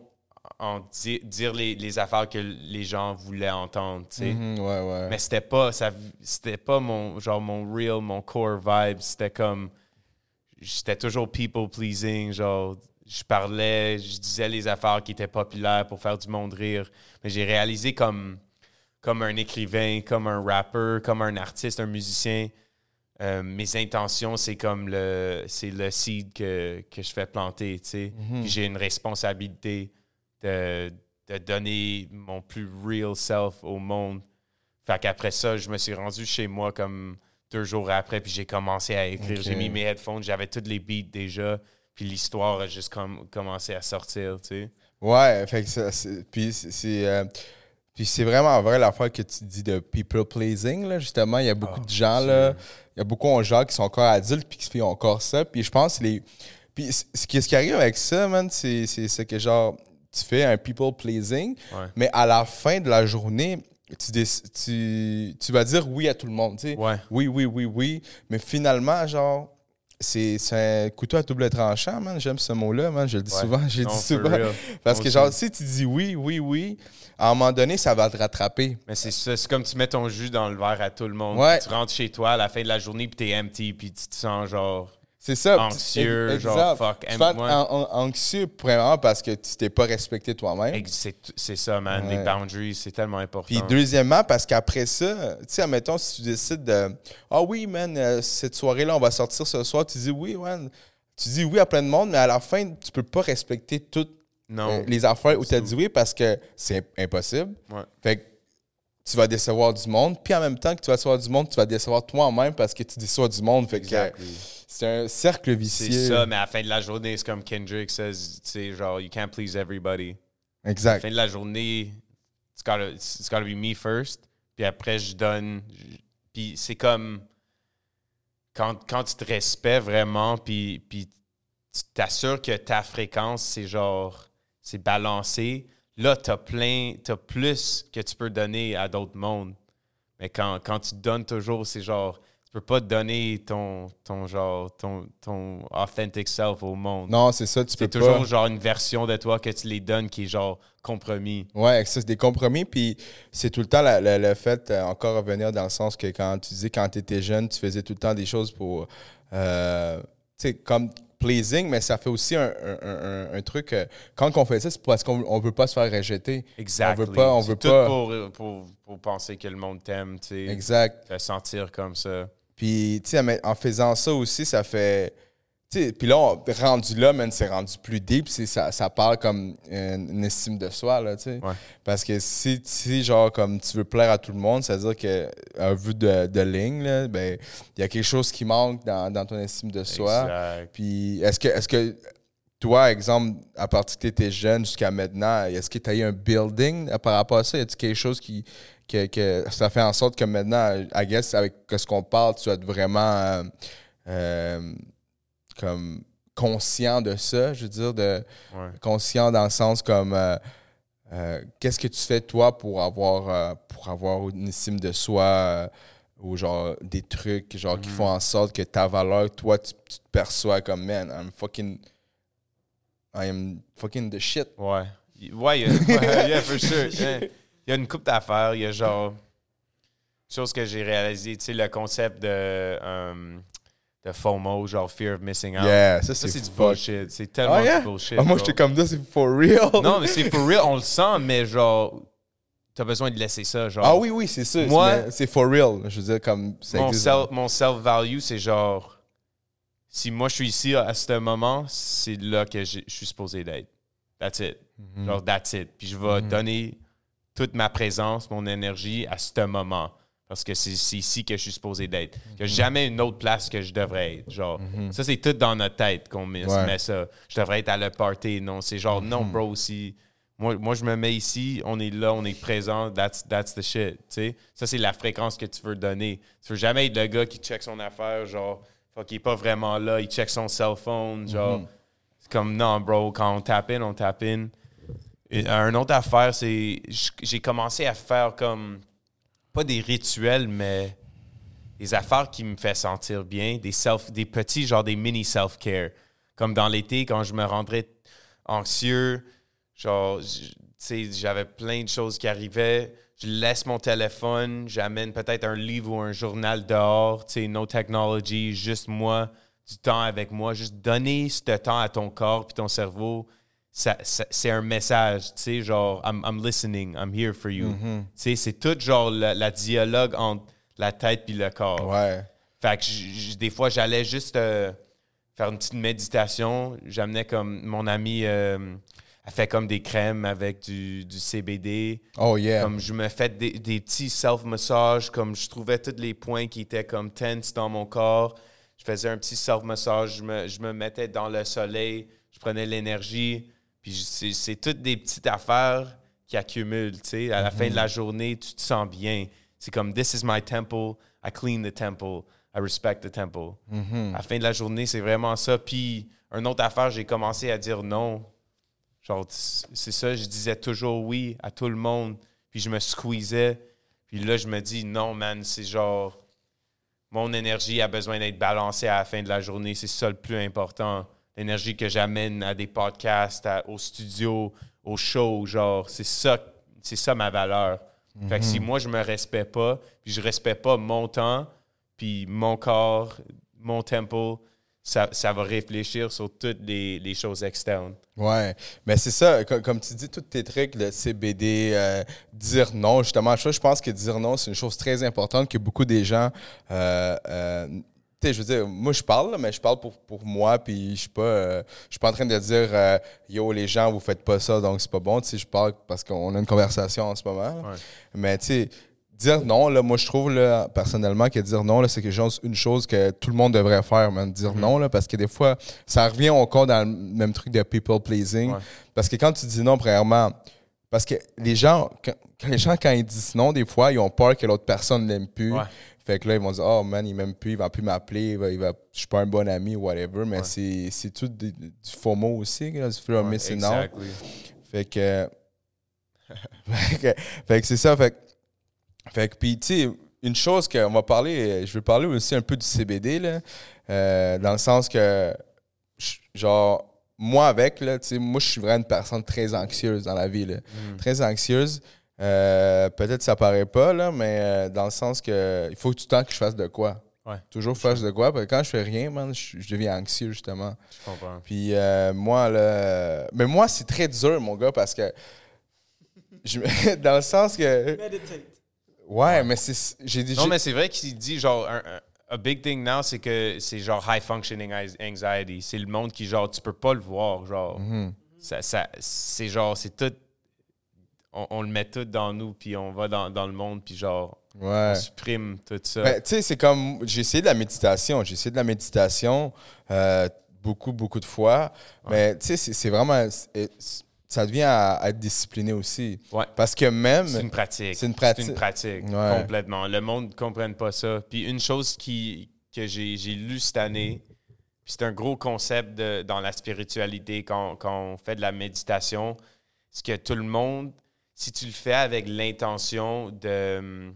en di- dire les, les affaires que les gens voulaient entendre, tu sais. Mhm, ouais, ouais. Mais c'était pas ça c'était pas mon genre mon real mon core vibe, c'était comme j'étais toujours people pleasing, genre je parlais, je disais les affaires qui étaient populaires pour faire du monde rire, mais j'ai réalisé comme comme un écrivain, comme un rappeur, comme un artiste, un musicien, euh, mes intentions, c'est comme le c'est le seed que, que je fais planter, tu sais. Puis j'ai une responsabilité de, de donner mon plus real self au monde. Fait qu'après ça, je me suis rendu chez moi comme deux jours après, puis j'ai commencé à écrire. J'ai mis mes headphones, j'avais tous les beats déjà, puis l'histoire a juste comme commencé à sortir, tu sais. Ouais, fait que ça, c'est- puis c'est- c'est euh, puis c'est vraiment vrai l'affaire que tu dis de people pleasing là, justement, il y a beaucoup Ah, de gens là, il y a beaucoup de gens qui sont encore adultes puis qui font encore ça, puis je pense que les puis ce qui, ce qui arrive avec ça man, c'est que genre tu fais un people pleasing, Ouais. mais à la fin de la journée, tu, tu, tu vas dire oui à tout le monde, tu sais. Ouais. Oui, oui, oui, oui. Mais finalement, genre, c'est un couteau à double tranchant, man. J'aime ce mot-là, man. Je le dis Ouais. souvent. Je le Non, dis for souvent. real. Parce que, genre, si tu dis oui, oui, oui, à un moment donné, ça va te rattraper. Mais c'est ça, c'est comme tu mets ton jus dans le verre à tout le monde. Ouais. Tu rentres chez toi à la fin de la journée, puis t'es empty, puis tu te sens genre. C'est ça. Anxieux, genre, fuck, Tu an- an- anxieux, premièrement, parce que tu t'es pas respecté toi-même. C'est ça, man. Ouais. Les boundaries, c'est tellement important. Puis deuxièmement, parce qu'après ça, tu sais, admettons, si tu décides de Ah oui, man, euh, cette soirée-là, on va sortir ce soir, tu dis oui, man. Tu dis oui à plein de monde, mais à la fin, tu peux pas respecter toutes non. euh, les affaires où tu as dit oui parce que c'est impossible. Ouais. Fait que tu vas décevoir du monde, puis en même temps que tu vas décevoir du monde, tu vas décevoir toi-même parce que tu déçois du monde. Fait que Exactly. c'est un cercle C'est vicieux. ça, mais à la fin de la journée, c'est comme Kendrick says, tu sais, genre, you can't please everybody. À la Exact. fin de la journée, it's gotta, it's gotta be me first. Puis après, je donne. Puis c'est comme. Quand, quand tu te respectes vraiment, puis, puis tu t'assures que ta fréquence, c'est genre. C'est balancé. Là, t'as plein. T'as plus que tu peux donner à d'autres mondes. Mais quand, quand tu donnes toujours, c'est genre. Tu peux pas donner ton, ton genre. Ton, ton authentic self au monde. Non, c'est ça, tu peux C'est toujours pas. genre une version de toi que tu les donnes qui est genre compromis. Ouais, ça, c'est des compromis, puis c'est tout le temps la- la- le fait, euh, encore revenir dans le sens que quand tu dis quand tu étais jeune, tu faisais tout le temps des choses pour, euh, tu sais, comme pleasing, mais ça fait aussi un, un- un- un truc, euh, quand on fait ça, c'est parce qu'on on veut pas se faire rejeter. Exact. On veut pas, on veut tout pas. Pour, pour, pour penser que le monde t'aime, tu sais. Exact. Te sentir comme ça. Puis, tu sais, en faisant ça aussi, ça fait. Puis là, on- rendu là, man, c'est rendu plus deep. Ça, ça parle comme une, une estime de soi, là, tu sais. Ouais. Parce que si, si, genre, comme tu veux plaire à tout le monde, c'est-à-dire qu'à vue de, de ligne, ben, il y a quelque chose qui manque dans, dans ton estime de soi. Puis, est-ce que, est-ce que toi, exemple, à partir que tu étais jeune jusqu'à maintenant, est-ce que tu as eu un building euh, par rapport à ça? Y a-t-il quelque chose qui. Que, que ça fait en sorte que maintenant, I guess, avec ce qu'on parle, tu vas être vraiment euh, euh, comme conscient de ça, je veux dire, de Ouais. conscient dans le sens comme euh, euh, qu'est-ce que tu fais toi pour avoir euh, pour avoir une estime de soi ou genre des trucs genre qui font en sorte que ta valeur, toi, tu, tu te perçois comme man, I'm fucking I am fucking the shit. Ouais. Ouais, il y a, ouais, yeah, for sure. Yeah. Il y a une coupe d'affaires. Il y a genre. Chose que j'ai réalisé, tu sais, le concept de, euh, de FOMO, genre Fear of Missing Out. Yeah, ça Ça, c'est du bullshit. C'est tellement Ah, yeah? du bullshit. Ah, moi j'étais comme ça, c'est for real. Non, mais c'est for real. On le sent, mais genre. T'as besoin de laisser ça, genre. Ah oui, oui, c'est ça. Moi- c'est for real. Je veux dire, comme ça mon, self, self-value, c'est genre. Si moi je suis ici à ce moment, c'est là que je suis supposé d'être. That's it. Mhm. Genre, that's it. Puis je vais Mhm. donner toute ma présence, mon énergie à ce moment. Parce que c'est ici que je suis supposé d'être. Il n'y a jamais une autre place que je devrais être. Genre, ça, c'est tout dans notre tête qu'on met, Mhm. Ouais. met ça. Je devrais être à le party. Non, c'est genre, non, bro, si Moi, moi, je me mets ici, on est là, on est présent, that's, that's the shit. tu sais. Ça, c'est la fréquence que tu veux donner. Tu veux jamais être le gars qui check son affaire, genre, fuck, il est pas vraiment là, il check son cell phone, genre. C'est comme, non, bro, quand on tape in, on tape in. Et, euh, une autre affaire, c'est. J'ai commencé à faire comme. Pas des rituels, mais des affaires qui me fait sentir bien, des self, des petits genre des mini self care. Comme dans l'été quand je me rendrais anxieux, genre j'avais plein de choses qui arrivaient, je laisse mon téléphone, j'amène peut-être un livre ou un journal dehors, tu no technology, juste moi, du temps avec moi, juste donner ce temps à ton corps puis ton cerveau. Ça- ça- c'est un message, tu sais, genre, I'm, I'm listening, I'm here for you. Tu sais, c'est tout genre la, la dialogue entre la tête puis le corps. Ouais. Fait que j- j- des fois, j'allais juste euh, faire une petite méditation. J'amenais comme mon ami, euh, elle fait comme des crèmes avec du, du CBD. Oh yeah. Comme je me fais des, des petits self-massages, comme je trouvais tous les points qui étaient comme tense dans mon corps. Je faisais un petit self-massage, je me, je me mettais dans le soleil, je prenais l'énergie. Puis c'est toutes des petites affaires qui accumulent, tu sais. À la fin de la journée, tu te sens bien. C'est comme, this is my temple, I clean the temple, I respect the temple. À la fin de la journée, c'est vraiment ça. Puis, une autre affaire, j'ai commencé à dire non. Genre, c'est ça, je disais toujours oui à tout le monde. Puis je me squeezais. Puis là, je me dis non, man, c'est genre. Mon énergie a besoin d'être balancée à la fin de la journée. C'est ça le plus important. L'énergie que j'amène à des podcasts, à- au studio, au show, genre, c'est ça, c'est ça ma valeur. Fait que si moi, je me respecte pas, puis je respecte pas mon temps, puis mon corps, mon tempo, ça, ça va réfléchir sur toutes les, les choses externes. Ouais, mais c'est ça, co- comme, tu dis, tous tes trucs, le CBD, euh, dire non, justement, je pense que dire non, c'est une chose très importante que beaucoup des gens, euh, euh, je veux dire, moi je parle, là, mais je parle pour, pour moi, puis je suis pas, euh, je suis pas en train de dire, euh, yo, les gens, vous faites pas ça, donc c'est pas bon, tu sais, je parle parce qu'on a une conversation en ce moment. Ouais. mais tu sais, dire non, là, moi je trouve, là, personnellement, que dire non, là, c'est quelque chose, une chose que tout le monde devrait faire, man, dire Mm-hmm. non, là, parce que des fois, ça revient encore dans le même truc de people pleasing. Ouais. Parce que quand tu dis non, premièrement, parce que les gens, quand, quand les gens, quand ils disent non, des fois, ils ont peur que l'autre personne l'aime plus. Ouais. Fait que là, ils vont dire, oh man, il m'aime plus, il va plus m'appeler, il va, il va- je suis pas un bon ami, whatever. Mais c'est, c'est tout des- du FOMO aussi, là, du fear of Ouais, missing out. exactly. Fait que. fait que, c'est ça. Fait que, fait que, puis, tu sais, une chose qu'on va parler, je vais parler aussi un peu du CBD, là, euh, dans le sens que, genre, moi avec, là, tu sais, moi, je suis vraiment une personne très anxieuse dans la vie, là. Très anxieuse. Euh, Peut-être que ça paraît pas, là, mais euh, dans le sens que il faut tout le temps que je fasse de quoi. Ouais. Toujours faire de quoi. Parce que quand je fais rien, man, je, je deviens anxieux, justement. Je comprends. Puis euh, moi, là. Mais moi, c'est très dur, mon gars, parce que. je dans le sens que. Meditate. Ouais, mais c'est. J'ai dit. Non, mais c'est vrai qu'il dit genre un, un- a big thing now, c'est que c'est genre high functioning anxiety. C'est le monde qui genre tu peux pas le voir, genre Mhm. ça, ça c'est genre c'est tout on, on le met tout dans nous puis on va dans, dans le monde puis genre Ouais. on supprime tout ça. Ben, tu sais, c'est comme. J'ai essayé de la méditation. J'ai essayé de la méditation euh, beaucoup, beaucoup de fois. Mais tu sais, c'est- vraiment. Ça devient à, à être discipliné aussi. Ouais. Parce que même. C'est une pratique. C'est une pratique. C'est une pratique, Ouais. complètement. Le monde ne comprenne pas ça. Puis une chose qui, que j'ai j'ai lu cette année, puis c'est un gros concept de- dans la spiritualité quand, quand on fait de la méditation, c'est que tout le monde, si tu le fais avec l'intention de, hum,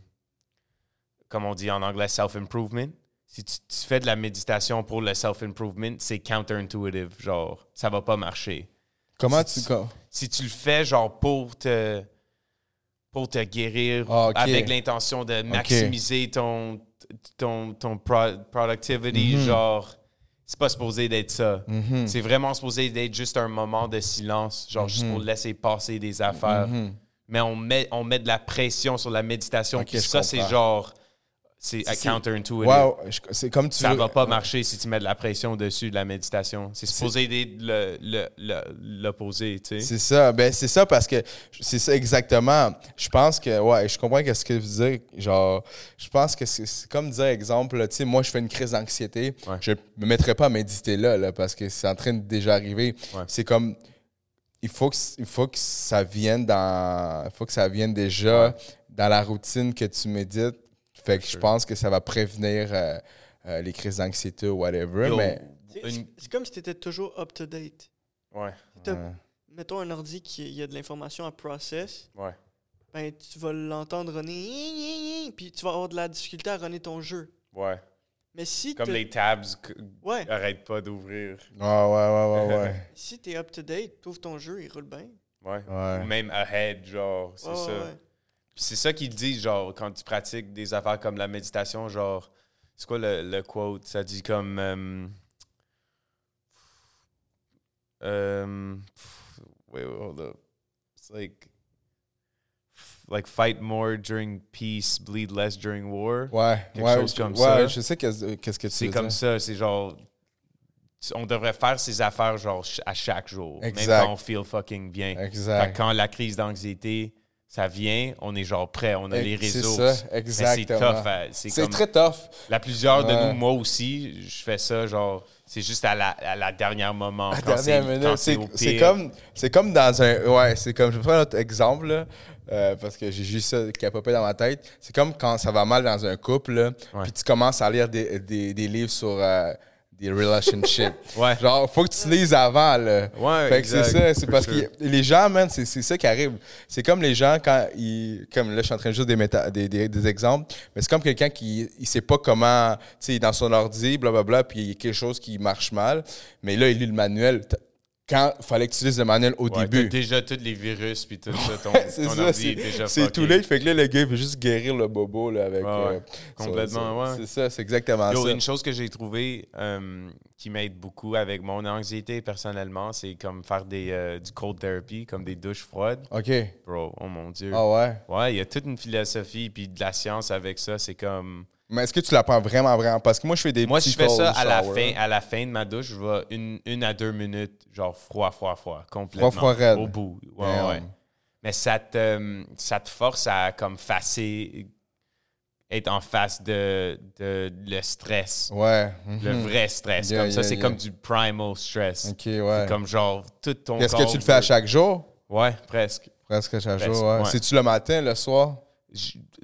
comme on dit en anglais, self-improvement, si tu, tu fais de la méditation pour le self-improvement, c'est counterintuitive. Genre, ça va pas marcher Comment si tu. tu- si tu le fais genre pour te pour te guérir Ah, avec l'intention de maximiser ton ton, ton pro- productivity Mhm. genre c'est pas supposé d'être ça c'est vraiment supposé d'être juste un moment de silence genre juste Mhm. pour laisser passer des affaires mais on met on met de la pression sur la méditation puis ça c'est genre c'est counterintuitive Wow, c'est comme tu ça veux- va pas marcher si tu mets de la pression dessus de la méditation. C'est supposé être le- le- le- l'opposé, tu sais. C'est ça, ben c'est ça parce que c'est ça exactement. Je pense que ouais, je comprends ce que vous dire. Genre, je pense que c'est comme dire exemple, tu sais, moi je fais une crise d'anxiété, Ouais. je me mettrais pas à méditer là, là parce que c'est en train de déjà arriver. Ouais. C'est comme il faut que, il faut que ça vienne dans. Il faut que ça vienne déjà dans la routine que tu médites. Fait que je pense que ça va prévenir euh, euh, les crises d'anxiété ou whatever. Yo, mais C'est- Une- C'est c'est comme si tu étais toujours up to date. Ouais, Si t'as- Ouais. Mettons un ordi qui il y a de l'information à process, ouais. ben tu vas l'entendre runner, puis tu vas avoir de la difficulté à runner ton jeu. Ouais. Mais si Comme les tabs Ouais, arrêtent pas d'ouvrir. Ouais, ouais, ouais, ouais, ouais. si t'es up to date, t'ouvres ton jeu, il roule bien. Ouais. Ouais. Ou même ahead, genre, c'est Ouais, ça. c'est ça qu'ils disent, genre, quand tu pratiques des affaires comme la méditation, genre, c'est quoi le, le quote? Ça dit comme. euh, euh, wait, wait, hold up. It's like. Like fight more during peace, bleed less during war. Ouais, Quelque ouais, chose je- comme ouais, ça. je sais qu'est-ce que tu C'est comme dire. ça, c'est genre. On devrait faire ces affaires genre à chaque jour. Exact. Même quand on feel fucking bien. Exact. quand la crise d'anxiété, ça vient, on est genre prêt, on a les C'est ressources. ça, exactement. c'est tough. à- C'est C'est très tough. la plusieurs de nous, moi aussi, je fais ça genre c'est juste à la, à la dernière moment. À quand dernière c'est- minute, c'est c'est comme c'est comme dans un ouais c'est comme je vais prendre un autre exemple là, euh, parce que j'ai juste ça qui a popé dans ma tête. C'est comme quand ça va mal dans un couple puis tu commences à lire des, des, des livres sur euh, des relationships. Ouais. genre faut que tu lises avant là. Ouais, fait que c'est ça c'est parce que les gens man c'est c'est ça qui arrive. C'est comme les gens quand ils comme là je suis en train de juste des, méta- des, des, des exemples mais c'est comme quelqu'un qui il sait pas comment tu sais dans son ordi blablabla puis il y a quelque chose qui marche mal mais là il lit le manuel quand il fallait que tu utilises le manuel au Ouais, début déjà tous les virus puis tout ça ton, c'est ton ça c'est est déjà c'est tout late fait que là le gars il veut juste guérir le bobo là avec euh, Complètement, ouais. c'est ça c'est exactement Yo, ça une chose que j'ai trouvé euh, qui m'aide beaucoup avec mon anxiété personnellement, c'est comme faire des, euh, du cold therapy, comme des douches froides. ok Bro, oh mon Dieu. ah ouais? Ouais, il y a toute une philosophie puis de la science avec ça. C'est comme. Mais est-ce que tu l'apprends vraiment vraiment? Parce que moi je fais des Moi, je fais ça à la, fin, à la fin de ma douche. Je vais une, une à deux minutes, genre froid, froid, froid, complètement. Froid, froid, raide. Au bout. Ouais, ouais. Mais ça te, ça te force à comme être en face de, de le stress. ouais Le mhm. vrai stress. Yeah, comme ça, c'est yeah. comme du primal stress. ok ouais Comme genre, tout ton est-ce que tu le fais à chaque jour? Ouais, presque. presque chaque Presque, jour ouais. ouais. c'est-tu le matin le soir?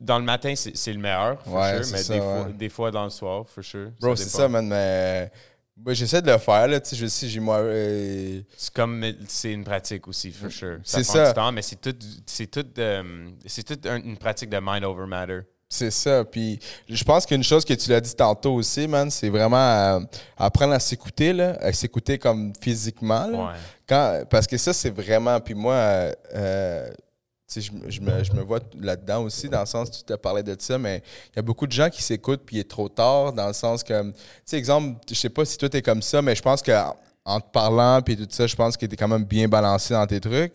Dans le matin, c'est le meilleur, for Ouais, sure, mais ça, des, ouais. fois, des fois dans le soir, for sure. Bro, c'est ça, man, mais. J'essaie de le faire, là. Tu sais, je sais, j'ai moi. euh, C'est comme c'est une pratique aussi, for sure. C'est prend ça. du temps, mais c'est tout, c'est tout, euh, c'est une pratique de mind over matter. C'est ça. Puis, je pense qu'une chose que tu l'as dit tantôt aussi, man, c'est vraiment euh, apprendre à s'écouter, là. À s'écouter comme physiquement, là. Ouais. Quand, parce que ça, c'est vraiment. Puis moi, euh, je, me- je me, je me vois là-dedans aussi, dans le sens, tu t'as parlé de ça, mais il y a beaucoup de gens qui s'écoutent, puis il est trop tard, dans le sens que, tu sais, exemple, je sais pas si toi, t'es comme ça, mais je pense que en te parlant, puis tout ça, je pense que t'es quand même bien balancé dans tes trucs.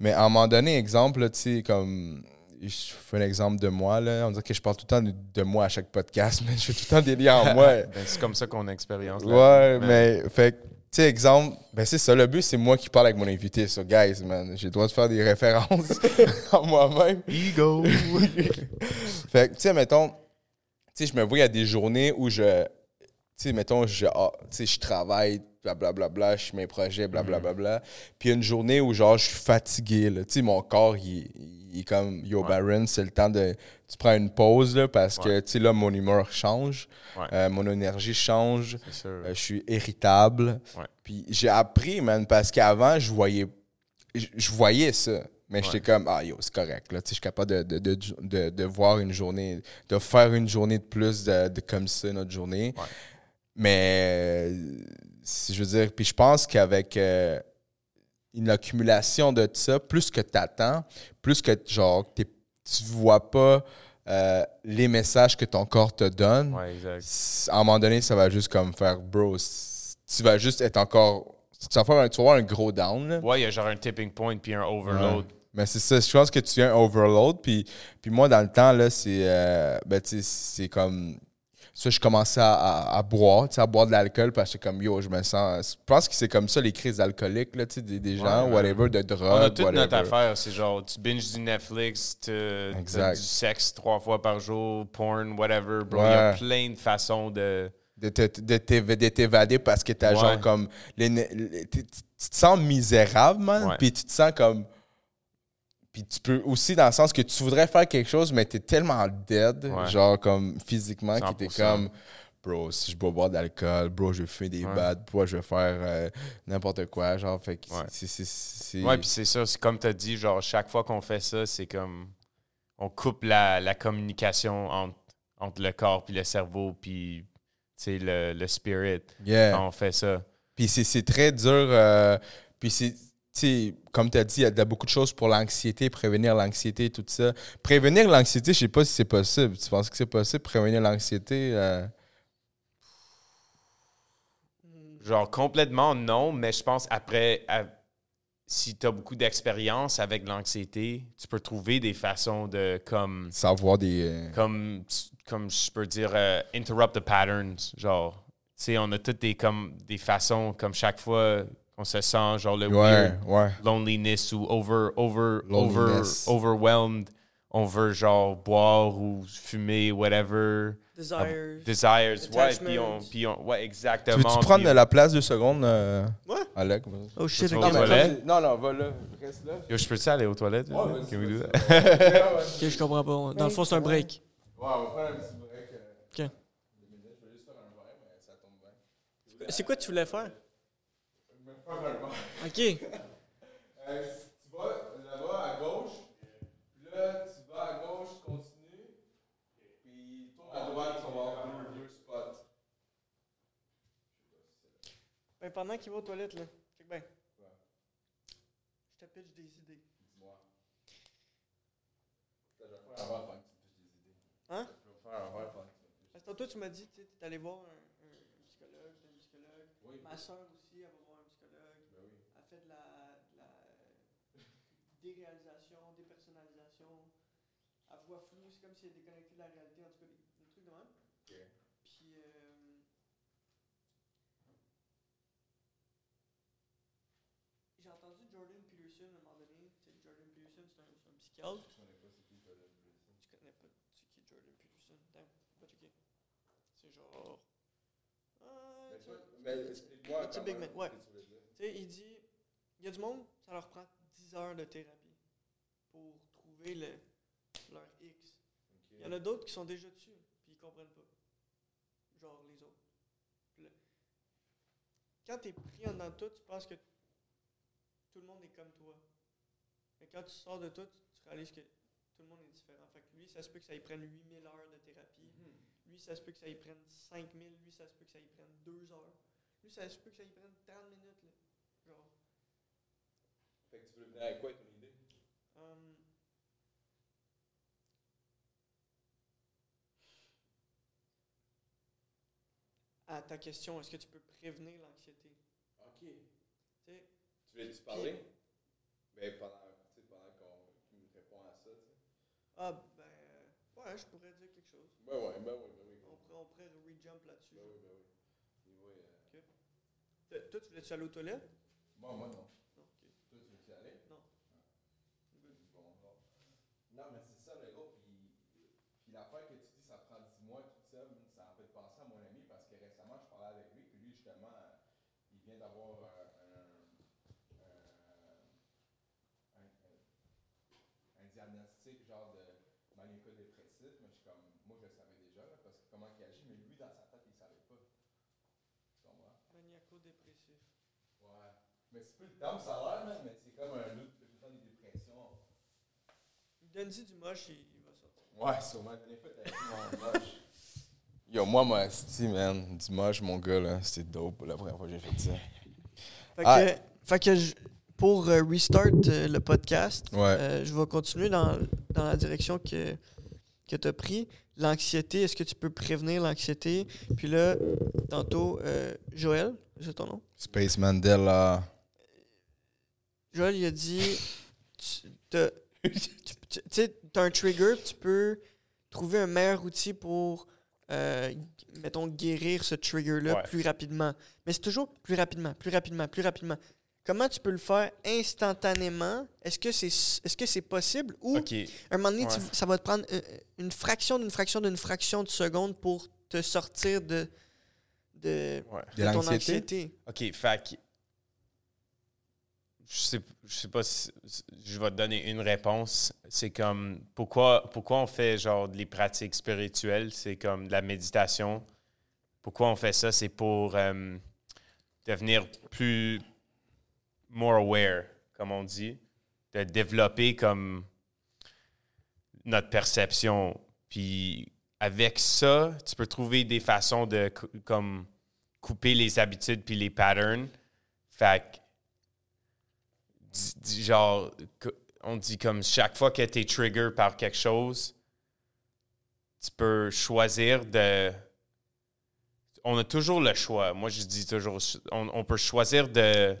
Mais à un moment donné, exemple, tu sais, comme. Je fais un exemple de moi, là. On dirait que je parle tout le temps de, de moi à chaque podcast, mais je fais tout le temps des liens en moi. Ben, c'est comme ça qu'on expérience. Ouais, vie, mais, fait sais, exemple, ben c'est ça, le but, c'est moi qui parle avec mon invité, so, guys, man, j'ai le droit de faire des références en moi-même. Ego. Fait que, tu sais, mettons, tu sais, je me vois, il y a des journées où je, sais, mettons, je, ah, je travaille, blablabla, je fais mes projets, blablabla. Puis il y a une journée où, genre, je suis fatigué, là. Tu sais, mon corps, il, il est comme, yo, Ouais. Baron, c'est le temps de, tu prends une pause, là, parce que, Ouais. tu sais, là, mon humeur change, Ouais. euh, mon énergie change. Euh, je suis irritable. Puis j'ai appris, man, parce qu'avant, je voyais je, je voyais ça. Mais j'étais comme, ah yo, c'est correct. Là. Je suis capable de, de, de, de- voir une journée, de faire une journée de plus de, de comme ça, notre journée. Mais, si je veux dire, puis je pense qu'avec euh, une accumulation de ça, plus que tu attends, plus que genre, tu vois pas euh, les messages que ton corps te donne, Ouais, exact. à un moment donné, ça va juste comme faire, bro, tu vas juste être encore. Tu vas, faire un, tu vas avoir un gros down. là. Ouais, il y a genre un tipping point puis un overload. Mais c'est ça, je pense que tu viens overload. Puis, puis moi, dans le temps, là, c'est. euh, ben, c'est comme. Ça, je commençais à, à- à boire, tu sais, à boire de l'alcool parce que, comme yo, je me sens. Je pense que c'est comme ça les crises alcooliques, là, tu sais, des, des gens, Ouais, whatever, de drogue. On a toute whatever. notre affaire. C'est genre, tu binges du Netflix, tu Exact. du sexe trois fois par jour, porn, whatever. Bro, il y a plein de façons de. de t'évader parce que t'as Ouais. genre comme. les- les- tu te sens misérable, man. Puis tu te sens comme. Puis tu peux aussi, dans le sens que tu voudrais faire quelque chose, mais t'es tellement dead, Ouais. genre comme physiquement, que t'es 100%. comme. Bro, si je bois boire de l'alcool, bro, je vais fumer des Ouais. bads, bro, je vais faire euh, n'importe quoi, genre, fait que Ouais. c'est-. Ouais, puis c'est ça. C'est comme tu as dit, genre, chaque fois qu'on fait ça, c'est comme. On coupe la, la communication entre, entre le corps puis le cerveau, puis, tu sais, le, le spirit. Yeah. Quand on fait ça. Puis c'est- très dur. euh, puis c'est, sais, comme tu as dit, il y a beaucoup de choses pour l'anxiété, prévenir l'anxiété, tout ça. Prévenir l'anxiété, je sais pas si c'est possible. Tu penses que c'est possible, prévenir l'anxiété? euh? Genre, complètement non, mais je pense après, à- si tu as beaucoup d'expérience avec l'anxiété, tu peux trouver des façons de, comme. savoir des. euh, comme, comme je peux dire, euh, interrupt the patterns. Genre, tu sais, on a toutes des, comme, des façons, comme chaque fois qu'on se sent, genre le Ouais, weird ouais. loneliness ou over, over, over, Loneliness. overwhelmed. On veut genre boire ou fumer, whatever. Desires. Desires, ouais, puis on, puis on, ouais, Tu exactement. veux-tu prendre puis- la place deux secondes, euh, Ouais. Alec? Oh shit, Tu toilettes? Non, non, va là. Reste là. Yo, je peux-tu aller aux toilettes? Ouais, vas-y, Can we do vas-y. that? Ok, je comprends pas. Dans le fond, c'est un break. Ouais, on va prendre un petit break. euh, Ok. deux minutes. Je vais juste faire un verre, mais ça tombe bien. C'est quoi tu voulais faire? Ok. Euh, tu vas là-bas à gauche, puis là, tu vas à gauche, tu continues, puis tourne à droite, tu vas avoir deux, spots. Ben, pendant qu'il va aux toilettes, là. Check bien. Je te pitch des idées. Dis-moi. Je vais faire un verre pendant que tu me pitches des idées. Hein? Je vais faire un verre pendant que tu me pitches. Parce que tantôt, tu m'as dit, tu es allé voir un, un- un psychologue, un psychologue. Oui. Ma soeur aussi, elle va voir un psychologue. Ben oui. Elle fait de la, de la déréalisation, dépersonnalisation. Elle voit flou, c'est comme si elle est déconnectée de la réalité. En tout cas, des, des trucs de même. Puis, euh, j'ai entendu Jordan Peterson à un moment donné. Tu sais, Jordan Peterson, c'est un, un psychiatre. Je connais pas c'est qui Jordan Peterson? Tu connais pas c'est qui Jordan Peterson? Attends, va checker. C'est genre. Mais explique-moi it's a comment- big man, ouais. Tu sais, il dit, il y a du monde, ça leur prend 10 heures de thérapie pour trouver le, leur X. Il y en a d'autres qui sont déjà dessus, puis ils comprennent pas. Genre les autres. Puis là, quand tu es pris en dedans de tout, tu penses que tout le monde est comme toi. Mais quand tu sors de tout, tu réalises que tout le monde est différent. Fait que lui, ça se peut que ça y prenne 8000 heures de thérapie. Lui, ça se peut que ça y prenne 5000. Lui, ça se peut que ça y prenne 2 heures. Lui, ça se peut que ça y prenne 30 minutes. Là. Genre. Fait que tu voulais venir avec quoi ton idée? Hum. À ta question, est-ce que tu peux prévenir l'anxiété? Ok. Tu voulais-tu parler? Ben, pendant, pendant qu'on me répond à ça, tu sais. ah, ben, ouais, je pourrais dire quelque chose. Ben ouais, ben ouais, ben oui. On pourrait, on pourrait re-jump là-dessus. Ben oui, ben oui. Niveau, euh, Toi, toi, tu voulais-tu aller aux toilettes? Moi, moi, non. Non, ok. Toi, tu veux-tu y aller? Non. Bon, bon. Non, mais c'est ça, le gros. Puis, puis l'affaire que tu dis, ça prend 10 mois, tout ça, ça en fait penser à mon ami parce que récemment, je parlais avec lui, puis lui, justement, il vient d'avoir un, un, un, un- un diagnostic genre de maniaco-dépressif, mais je suis comme, moi, je le savais déjà, là, parce que comment il agit, mais lui, dans sa tête, il savait pas. Tu comprends? Maniaco-dépressif. Ouais. Mais c'est peu le terme salaire, man, mais c'est comme un autre, tout le temps des dépressions. Donne-y du moche et il va sortir. Ouais, sûrement. Mon moche. Yo, moi, moi, sti, man, du moche, mon gars, là, c'était dope la première fois que j'ai fait ça. Fait Ah. que, fait que je- pour euh, restart euh, le podcast, Ouais. euh, je vais continuer dans, dans la direction que, que tu as pris. L'anxiété, est-ce que tu peux prévenir l'anxiété? Puis là, tantôt, euh, Joël, c'est ton nom? Space Mandela. Joël, il a dit, tu tu- tu sais, t'as un trigger, tu peux trouver un meilleur outil pour, euh, mettons, guérir ce trigger-là Ouais. plus rapidement. Mais c'est toujours plus rapidement, plus rapidement, plus rapidement. Comment tu peux le faire instantanément? Est-ce que c'est est-ce que c'est possible? Ou à un moment donné, Ouais. tu- ça va te prendre euh, une fraction d'une fraction d'une fraction de seconde pour te sortir de, de, Ouais. de De ton anxiété. OK, fait que- Je sais, je sais pas si je vais te donner une réponse. C'est comme pourquoi, pourquoi on fait genre des pratiques spirituelles, c'est comme de la méditation. Pourquoi on fait ça? C'est pour euh, devenir plus more aware, comme on dit, de développer comme notre perception. Puis avec ça, tu peux trouver des façons de comme couper les habitudes puis les patterns. Fait genre, on dit comme chaque fois que tu es trigger par quelque chose, tu peux choisir de. On a toujours le choix. Moi, je dis toujours, on, peut choisir de,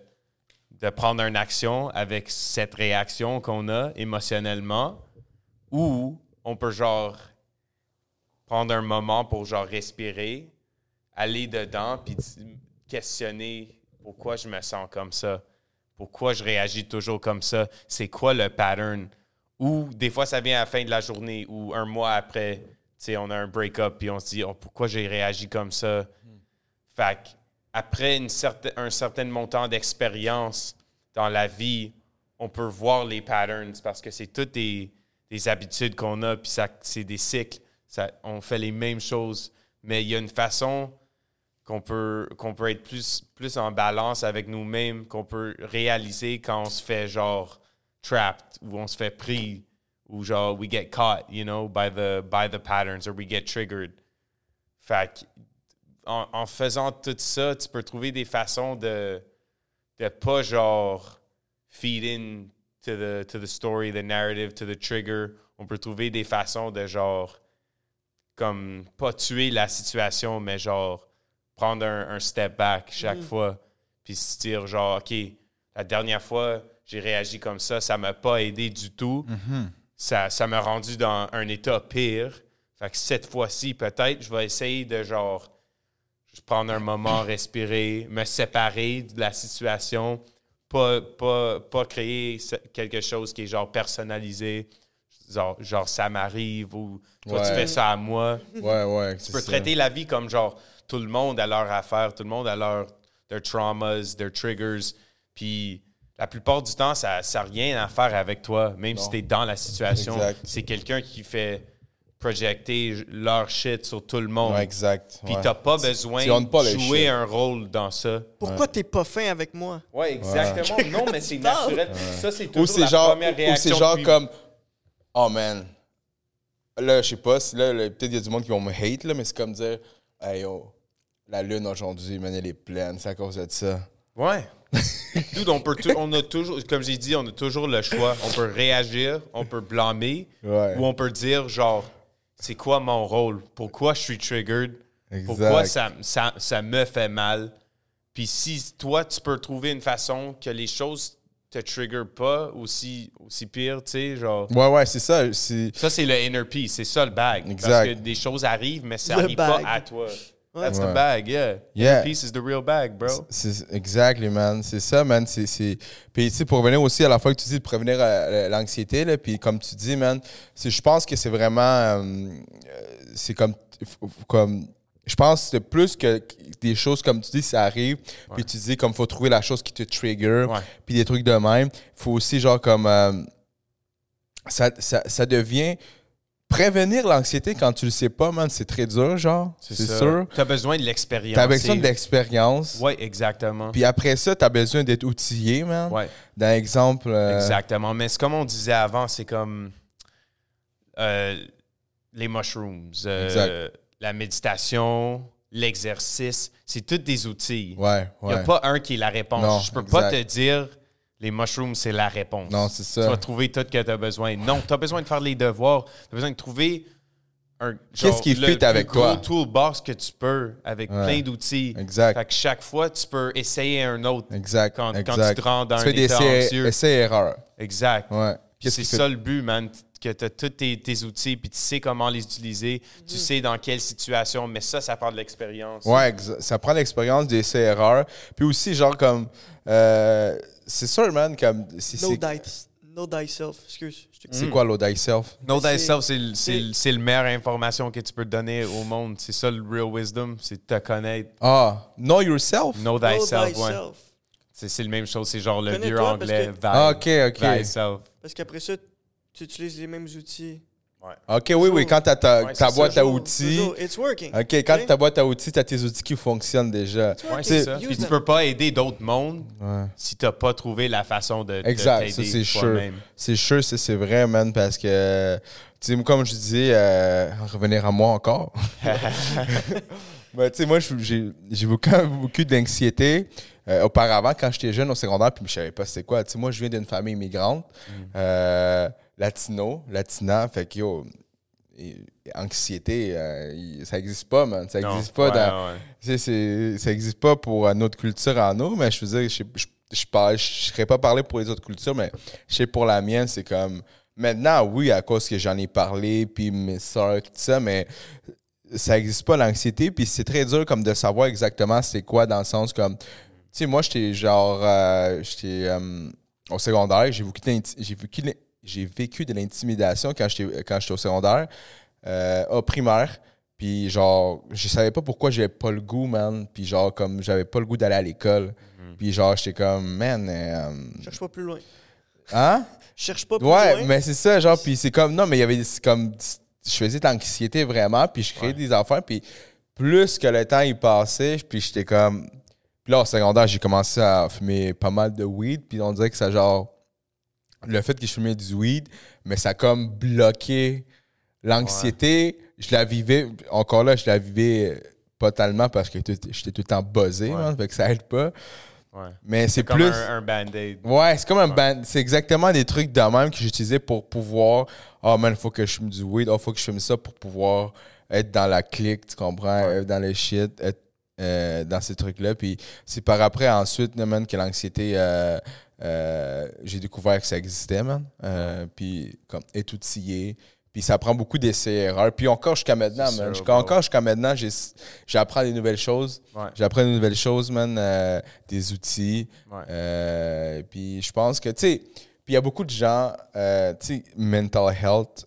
prendre une action avec cette réaction qu'on a émotionnellement, ou on peut genre prendre un moment pour genre respirer, aller dedans, puis questionner pourquoi je me sens comme ça, pourquoi je réagis toujours comme ça, c'est quoi le pattern? Ou des fois, ça vient à la fin de la journée ou un mois après, on a un break-up, puis on se dit, oh, pourquoi j'ai réagi comme ça? Fait après un certain montant d'expérience dans la vie, on peut voir les patterns parce que c'est toutes des, des habitudes qu'on a, puis c'est des cycles. On fait les mêmes choses, mais il y a une façon qu'on peut, peut être plus, plus en balance avec nous-mêmes, qu'on peut réaliser quand on se fait genre trapped, ou on se fait pris, ou genre we get caught, you know, by the, by the patterns, or we get triggered. Fait en, en faisant tout ça, tu peux trouver des façons de de pas genre feed in to the, to the story, the narrative, to the trigger. On peut trouver des façons de genre comme pas tuer la situation, mais genre prendre un, un step back chaque fois, puis se dire genre ok, la dernière fois j'ai réagi comme ça, ça m'a pas aidé du tout. Ça, ça m'a rendu dans un état pire. Fait que cette fois-ci, peut-être, je vais essayer de genre juste prendre un moment, respirer, me séparer de la situation, pas, pas, pas créer quelque chose qui est genre personnalisé, genre, genre ça m'arrive ou toi tu fais ça à moi. Ouais, ouais. Tu peux traiter la vie comme genre tout le monde a leur affaire, tout le monde a leur their traumas, their triggers, puis la plupart du temps, ça n'a rien à faire avec toi, même si tu es dans la situation. C'est quelqu'un qui fait projecter leur shit sur tout le monde. Ouais, exact. Puis ouais. t'as pas besoin tu honnes pas de jouer un rôle dans ça. Pourquoi t'es pas fin avec moi? Ouais, exactement. Non, mais c'est naturel. Ça, c'est Ou toujours la genre, première ou réaction. c'est genre puis- comme, oh man, là, je sais pas, là, peut-être il y a du monde qui vont me hate, là, mais c'est comme dire, hey yo, la lune aujourd'hui, man, elle est pleine, c'est à cause de ça. Ouais. Dude, on, peut on a toujours, comme j'ai dit, on a toujours le choix. On peut réagir, on peut blâmer, Ouais. ou on peut dire, genre, c'est quoi mon rôle? Pourquoi je suis triggered? Exact. Pourquoi ça, ça, ça me fait mal? Puis si toi, tu peux trouver une façon que les choses te trigger pas aussi, aussi pire, tu sais, genre. Ouais, ouais, c'est ça. Ça, c'est le inner peace. C'est ça le bag. Parce Exact. que des choses arrivent, mais ça n'arrive pas à toi. That's Ouais. the bag, yeah. Yeah. Inner peace is the real bag, bro. C'est exactly, man. C'est ça, man. C'est, c'est... Puis, tu sais, pour revenir aussi à la fois que tu dis de prévenir euh, l'anxiété, là, puis comme tu dis, man, je pense que c'est vraiment... euh, c'est comme... comme je pense que c'est plus que des choses, comme tu dis, ça arrive, puis tu dis comme faut trouver la chose qui te trigger, puis des trucs de même. faut aussi, genre, comme... euh, ça, ça, ça devient... Prévenir l'anxiété quand tu le sais pas, man, c'est très dur, genre. C'est, sûr. Tu as besoin de l'expérience. T'as besoin C'est- d'expérience. Oui, exactement. Puis après ça, t'as besoin d'être outillé, man. Ouais, D'un exemple. euh, exactement. Mais c'est comme on disait avant, c'est comme euh, les mushrooms, euh, la méditation, l'exercice. C'est tous des outils. Ouais, Il n'y ouais. a pas un qui est la réponse. Non, Je peux pas te dire les mushrooms, c'est la réponse. Non, c'est ça. Tu vas trouver tout ce que tu as besoin. Non, tu as besoin de faire les devoirs. Tu as besoin de trouver un. Qu'est-ce qui le fit plus avec gros toi? toolbox que tu peux avec Ouais. plein d'outils. Exact. Fait que chaque fois, tu peux essayer un autre. Exact. Quand, tu te rends dans tu un fais des état essais, anxieux. essais-erreurs. Exact. Ouais. C'est fait- ça le but, man, que tu as tous tes, tes outils, puis tu sais comment les utiliser, tu sais dans quelle situation, mais ça, ça prend de l'expérience. Ouais, ça prend l'expérience des essais-erreurs. Puis aussi, genre, comme. euh, c'est sûr, man, comme. c'est- No c'est- dice. Know thyself. Excuse. C'est Mm. quoi l'O Thyself? Know Mais thyself, c'est le- c'est- c'est le- c'est le meilleure information que tu peux donner au monde. C'est ça le real wisdom, c'est te connaître. Ah, Know Yourself? Know Know thyself, ouais. thyself. C'est c'est la même chose, c'est genre le vieux anglais. que- Thy- Ah, ok, ok. Thyself. Parce qu'après ça, tu utilises les mêmes outils. Ok, oui, oui, quand t'as ta, Ouais, ta c'est boîte ça, à outils. toujours. It's working. Ok, quand Ok? ta boîte à outils, t'as tes outils qui fonctionnent déjà. Ouais, c'est ça. Puis tu peux pas aider d'autres mondes Ouais. si t'as pas trouvé la façon de, de Exact, t'aider ça c'est sûr. toi-même. C'est sûr, c'est vrai, man, parce que, tu sais, comme je disais, euh, revenir à moi encore. Ben, tu sais, moi, j'ai beaucoup, beaucoup d'anxiété. euh, auparavant, quand j'étais jeune au secondaire, puis je savais pas c'était quoi. Tu sais, moi, je viens d'une famille immigrante, euh, latino, latina, fait que, yo, et- anxiété, euh, ça existe pas, man. Ça Non, existe pas ouais, dans. ouais. C'est- ça n'existe pas pour euh, notre culture en nous, mais je veux dire, je je, je, parle- je serais pas parlé pour les autres cultures, mais je sais pour la mienne, c'est comme. Maintenant, oui, à cause que j'en ai parlé, puis mes soeurs, tout ça, mais ça n'existe pas l'anxiété, puis c'est très dur comme de savoir exactement c'est quoi dans le sens comme. Tu sais, moi, j'étais genre. euh, j'étais au secondaire, j'ai vécu, de- j'ai vécu de l'intimidation quand j'étais quand j'étais au secondaire, euh, au primaire. Puis genre, je savais pas pourquoi j'avais pas le goût, man. Puis genre, comme j'avais pas le goût d'aller à l'école. Puis genre, j'étais comme, man, euh, Cherche pas plus loin. hein? Cherche pas plus Ouais, loin. mais c'est ça, genre, puis c'est comme, non, mais il y avait c'est comme, je faisais de l'anxiété vraiment, puis je créais Ouais. des affaires, puis plus que le temps il passait, puis j'étais comme, puis là, au secondaire, j'ai commencé à fumer pas mal de weed, puis on dirait que ça, genre, le fait que je fumais du weed, mais ça a comme bloqué l'anxiété. Je la vivais, encore là, je la vivais pas tellement parce que j'étais tout le temps buzzé, Ouais. fait que ça aide pas. Ouais. Mais c'est plus. un, un band-aid. Ouais, c'est comme un band. C'est exactement des trucs de même que j'utilisais pour pouvoir. Ah, man, il faut que je fume du weed. Ah, faut que je fume ça pour pouvoir être dans la clique, tu comprends? Être dans le shit, être euh, dans ces trucs-là. Puis c'est par après, ensuite, man, que l'anxiété. euh, euh, j'ai découvert que ça existait, man. Euh, puis, comme, être outillé. Puis ça prend beaucoup d'essais-erreurs. Puis encore jusqu'à maintenant, man. encore jusqu'à maintenant, j'apprends des nouvelles choses. Ouais. J'apprends des nouvelles choses, man. euh, des outils. Ouais. Puis je pense que, tu sais, puis il y a beaucoup de gens, tu sais, mental health.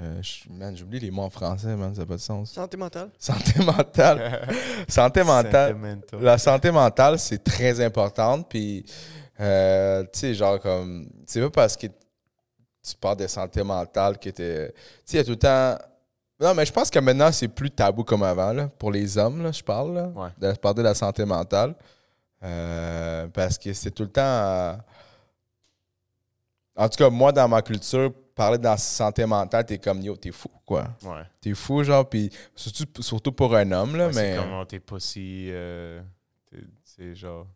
Euh, je- man, j'oublie les mots en français, man, ça n'a pas de sens. Santé mentale. Santé mentale. santé mentale. Sentimental. La santé mentale, c'est très importante. Puis, euh, tu sais, genre, comme, c'est pas parce que tu parles de santé mentale que t'es. Tu sais, il y a tout le temps. Non, mais je pense que maintenant, c'est plus tabou comme avant, là, pour les hommes, là, je parle, là, Ouais. de parler de la santé mentale. Euh, parce que c'est tout le temps. euh, En tout cas, moi, dans ma culture, parler de la santé mentale, t'es comme yo, t'es fou, quoi. Ouais. T'es fou, genre, puis surtout, surtout pour un homme, là, Ouais, mais. C'est comme, oh, t'es pas si. euh, t'es- c'est genre.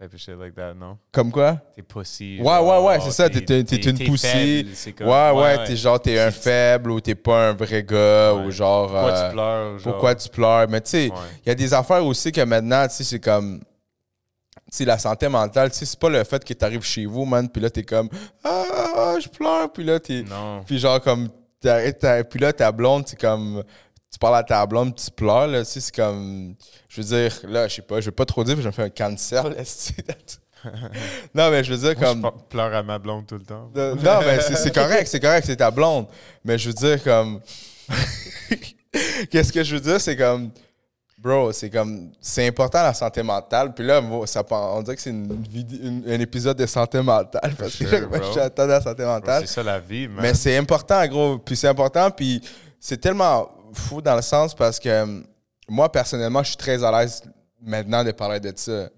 Type of shit like that, non? Comme quoi? T'es pas si. Ouais, ouais, ouais, c'est ça, t'es- t'es- t'es une c'est comme- ouais, ouais, t'es genre, t'es un faible ou t'es pas un vrai gars Ouais. ou genre. Pourquoi euh, tu pleures? genre? pourquoi tu pleures? Mais tu sais, Ouais. il y a des affaires aussi que maintenant, tu sais, c'est comme. Tu sais, la santé mentale, tu c'est pas le fait que t'arrives chez vous, man, puis là, t'es comme. Ah, je pleure, puis là, t'es. Non. Puis genre, comme. Puis là, ta blonde, c'est comme. Tu parles à ta blonde, tu pleures, là, tu sais, c'est comme. Je veux dire, là, je sais pas, je vais pas trop dire, je me fais un cancer, là, c'est- Non, mais je veux dire, Moi, comme. je pleure à ma blonde tout le temps. Non, mais c'est c'est correct, c'est correct, c'est ta blonde. Mais je veux dire, comme. Qu'est-ce que je veux dire, c'est comme. Bro, c'est comme. C'est important la santé mentale. Puis là, moi, ça, on dirait que c'est une, une- un épisode de santé mentale. Parce que sure, bro? j'attends la santé mentale. C'est ça la vie, man. Mais c'est important, gros. Puis c'est important. Puis c'est tellement fou dans le sens parce que euh, moi, personnellement, je suis très à l'aise maintenant de parler de ça.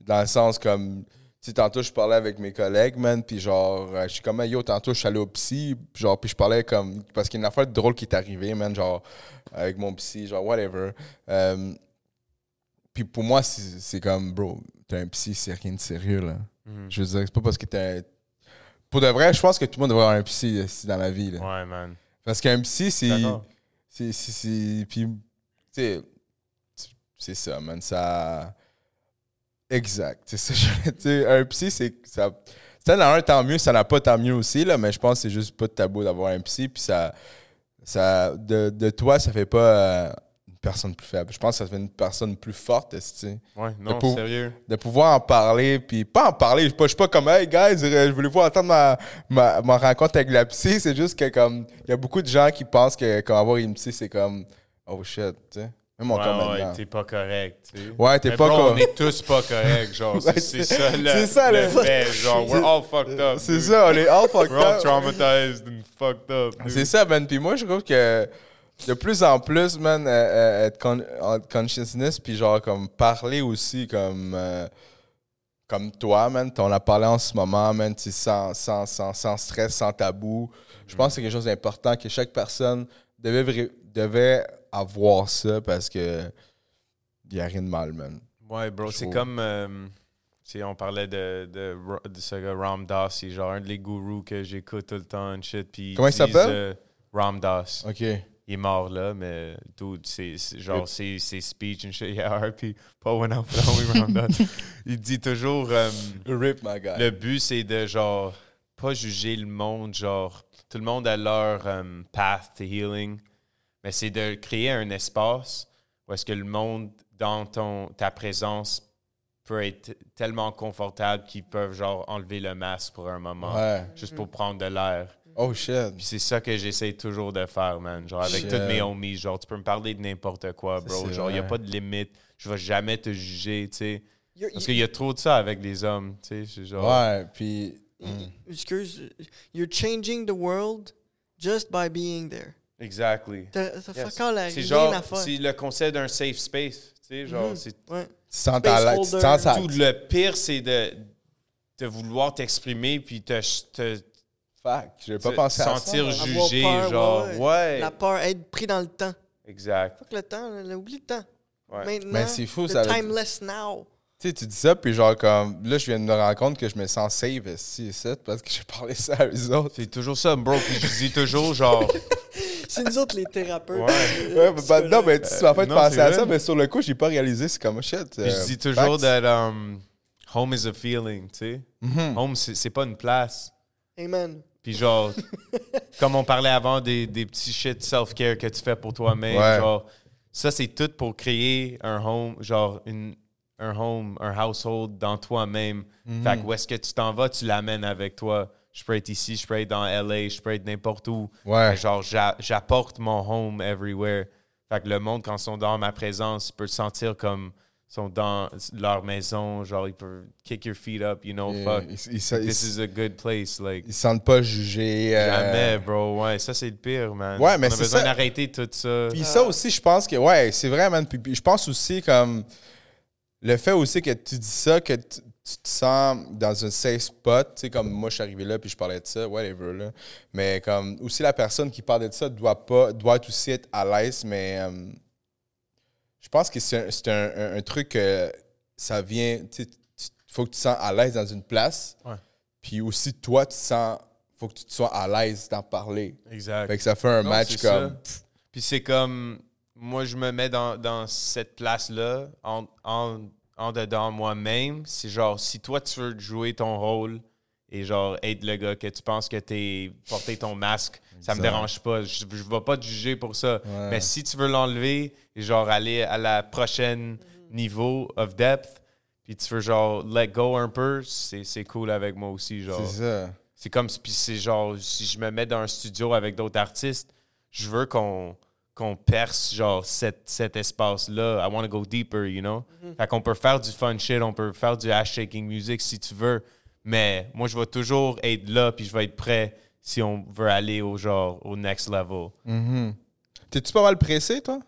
Dans le sens comme. Sais, tantôt, je parlais avec mes collègues, man, puis genre, euh, je suis comme, yo, tantôt, je suis allé au psy, genre, puis je parlais comme, parce qu'il y a une affaire drôle qui est arrivée, man, genre, avec mon psy, genre, whatever. Euh, puis pour moi, c'est comme, bro, t'as un psy, c'est rien de sérieux, là. Mhm. Je veux dire, c'est pas parce que t'as un- Pour de vrai, je pense que tout le monde devrait avoir un psy euh, dans la vie, là. Ouais, man. Parce qu'un psy, c'est. C'est. c'est- c'est- Puis, tu sais, c'est ça, man. Ça. Exact. C'est ça. je- tu sais, un psy, c'est. Ça, ça en a un, tant mieux. Ça n'a pas, tant mieux aussi, là. Mais je pense que c'est juste pas de tabou d'avoir un psy. Puis ça. ça de, de toi, ça fait pas. euh, une personne plus faible. Je pense que ça fait une personne plus forte, tu Ouais, non, pour- sérieux. de pouvoir en parler, puis pas en parler, je suis pas, je suis pas comme, hey guys, je voulais vous entendre ma, ma, ma rencontre avec la psy, c'est juste que comme, il y a beaucoup de gens qui pensent que comme avoir une psy, c'est comme, oh shit, tu sais. Même encore Ouais, t'es pas correct, tu sais. Ouais, t'es pas bro, co- on est tous pas corrects, genre. C'est ça le, c'est ça, le fait, genre. We're all fucked up. C'est ça, on est all fucked We're all up. traumatized and fucked up. C'est ça, man. Puis moi, je trouve que de plus en plus, man, euh, euh, être con consciousness, puis genre, comme parler aussi, comme, euh, comme toi, man. On a parlé en ce moment, man, sans, sans, sans, sans stress, sans tabou. Je pense que c'est quelque chose d'important que chaque personne devait, devait avoir ça parce que il n'y a rien de mal, man. Ouais, bro, c'est comme. euh, on parlait de, de, de ce gars Ram Dass, c'est genre un des gourous que j'écoute tout le temps, and shit. Puis Comment il s'appelle? euh, Ram Dass. OK. Il est mort là, mais dude, c'est genre ses, ses speeches and shit. Yeah, RP, pas one out, Ram Dass. Il dit toujours. euh, Rip, my guy. le but, c'est de genre pas juger le monde, genre tout le monde a leur euh, path to healing, mais c'est de créer un espace où est-ce que le monde dans ton ta présence peut être tellement confortable qu'ils peuvent genre enlever le masque pour un moment, Ouais. juste pour prendre de l'air. Oh, shit. Puis c'est ça que j'essaie toujours de faire, man. Genre avec Shit. tous mes homies, genre tu peux me parler de n'importe quoi, bro. Genre il y a pas de limite, je vais jamais te juger, tu sais. Parce qu'il y a trop de ça avec les hommes, tu sais, c'est genre Ouais, puis... y- Excuse, you're changing the world just by being there. Exactly. T'as Yes. fuck C'est genre, c'est le concept d'un safe space. Tu sais, genre, Mhm. c'est Ouais. Tu sens ta... Tu sens tout le pire, c'est de, de vouloir t'exprimer puis te, te, Fuck, je vais pas te penser à ça. sentir. Avoir jugé, peur, genre, ouais. ouais, La peur, être pris dans le temps. exact. Fuck le temps, là, oublie le temps. Ouais. Maintenant, Mais c'est fou, ça veut- timeless now. Tu sais, tu dis ça, puis genre, comme, là, je viens de me rendre compte que je me sens safe ici, ici, parce que j'ai parlé ça à eux autres. C'est toujours ça, bro. Puis je dis toujours, genre, C'est nous autres les thérapeutes. Ouais. euh, Ouais, bah, bah, non, mais tu m'as fait non, penser à vrai. ça, mais sur le coup, j'ai pas réalisé, c'est comme shit. puis euh, je dis toujours that um, home is a feeling, tu sais. Mhm. Home, c'est c'est pas une place. Amen. Puis genre, comme on parlait avant des, des petits shit self-care que tu fais pour toi-même, Ouais. genre, ça c'est tout pour créer un home, genre une, un home, un household dans toi-même. Mhm. Fait que où est-ce que tu t'en vas, tu l'amènes avec toi. Je peux être ici, je peux être dans LA, je peux être n'importe où. Ouais. Genre, j'a- j'apporte mon home everywhere. Fait que le monde, quand ils sont dans ma présence, ils peuvent se sentir comme ils sont dans leur maison. Genre, ils peuvent kick your feet up, you know, fuck. Ils, ils, ils- This is a good place. Like, ils se sentent pas jugés. euh, Jamais, bro. Ouais, ça, c'est le pire, man. Ouais, mais On a c'est besoin ça. d'arrêter tout ça. Puis ça aussi, je pense que, ouais, c'est vrai, man. Puis, puis je pense aussi, comme, le fait aussi que tu dis ça, que tu, tu te sens dans un safe spot, tu sais, comme moi, je suis arrivé là, puis je parlais de ça, whatever, là. Mais comme, aussi, la personne qui parle de ça doit pas, doit aussi être à l'aise, mais euh, je pense que c'est un, un- truc que ça vient, tu faut que tu te sens à l'aise dans une place. Ouais. Puis aussi, toi, tu sens, faut que tu te sois à l'aise d'en parler. Exact. Fait que ça fait un Non, match comme. Puis c'est comme, moi, je me mets dans, dans cette place-là, en, en, en dedans moi-même. C'est genre, si toi, tu veux jouer ton rôle et genre être le gars que tu penses que t'es porter ton masque, ça me dérange pas. Je, je vais pas te juger pour ça. Ouais. Mais si tu veux l'enlever et genre aller à la prochaine niveau of depth, puis tu veux genre let go un peu, c'est c'est cool avec moi aussi. Genre. C'est ça. C'est comme puis c'est genre si je me mets dans un studio avec d'autres artistes, je veux qu'on qu'on perce genre cet, cet espace là. I want to go deeper, you know? Fait qu'on peut faire du fun shit, on peut faire du ass shaking music si tu veux, mais moi je vais toujours être là puis je vais être prêt si on veut aller au genre au next level. Mhm. T'es-tu pas mal pressé, toi?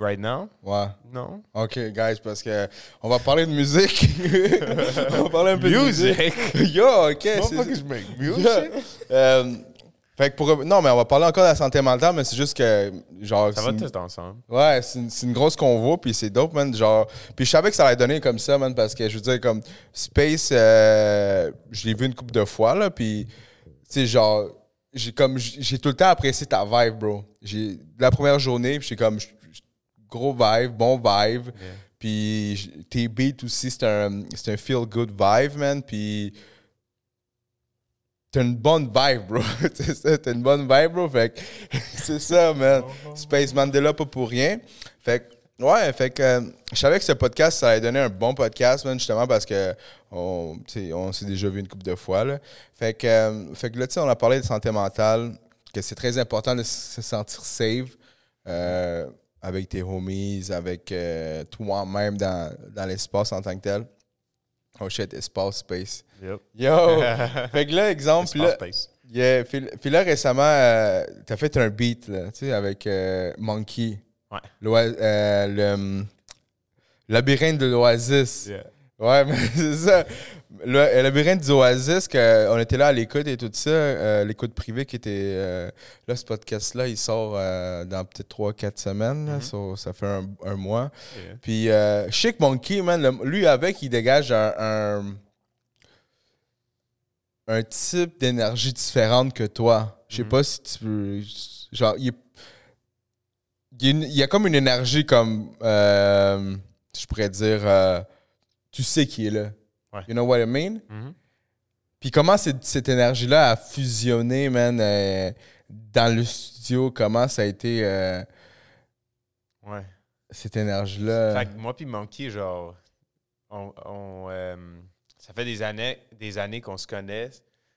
Right now? Ouais. Non. OK, guys, parce que on va parler de musique. on va parler un peu de musique. Yo, OK. c'est- make Euh, fait que pour... Non, mais on va parler encore de la santé mentale, mais c'est juste que, genre... Ça va une- tout ensemble. Ouais, c'est une, une grosse convo, puis c'est dope, man. Genre, puis je savais que ça allait donner comme ça, man, parce que je veux dire, comme Space, euh, je l'ai vu une couple de fois, là, puis, tu sais, genre, j'ai comme, j'ai tout le temps apprécié ta vibe, bro. J'ai, la première journée, puis j'ai comme, j- j- gros vibe, bon vibe, puis tes beats aussi, c'est un, c'est un feel-good vibe, man, puis t'as une bonne vibe, bro. c'est ça, t'as une bonne vibe, bro. Fait que c'est ça, man. Space Mandela, pas pour rien. Fait que, ouais, fait que euh, je savais que ce podcast, ça allait donner un bon podcast, man, justement, parce que on, on s'est déjà vu une couple de fois, là. Fait que, euh, fait que là, tu sais, on a parlé de santé mentale, que c'est très important de se sentir safe euh, avec tes homies, avec toi-même dans, dans l'espace en tant que tel. Oh shit, espace, space. Yep. Yo! fait que là, exemple, là, Space. yeah, puis, puis là, récemment, euh, t'as fait un beat, là, tu sais, avec euh, Monkey. Ouais. Euh, le hum, labyrinthe de l'Oasis. Yeah. Ouais, mais c'est ça. Le, le labyrinthe du Oasis, que, on était là à l'écoute et tout ça, euh, l'écoute privée qui était. euh, là, ce podcast-là, il sort euh, dans peut-être 3-4 semaines. Mhm. so- ça fait un, un mois. Yeah. Puis, euh, Chic Monkey, man, le- lui avec, il dégage un, un, un type d'énergie différente que toi. Je sais Mhm. pas si tu peux. Genre, il, il y a comme une énergie comme. euh, je pourrais dire. euh, tu sais qui est là. Ouais. You know what I mean? Mhm. Puis comment cette, énergie-là a fusionné, man, euh, dans le studio? Comment ça a été euh, Ouais. cette énergie-là? Fait que moi puis Monkey, genre, on, on, euh, ça fait des années, des années qu'on se connaît.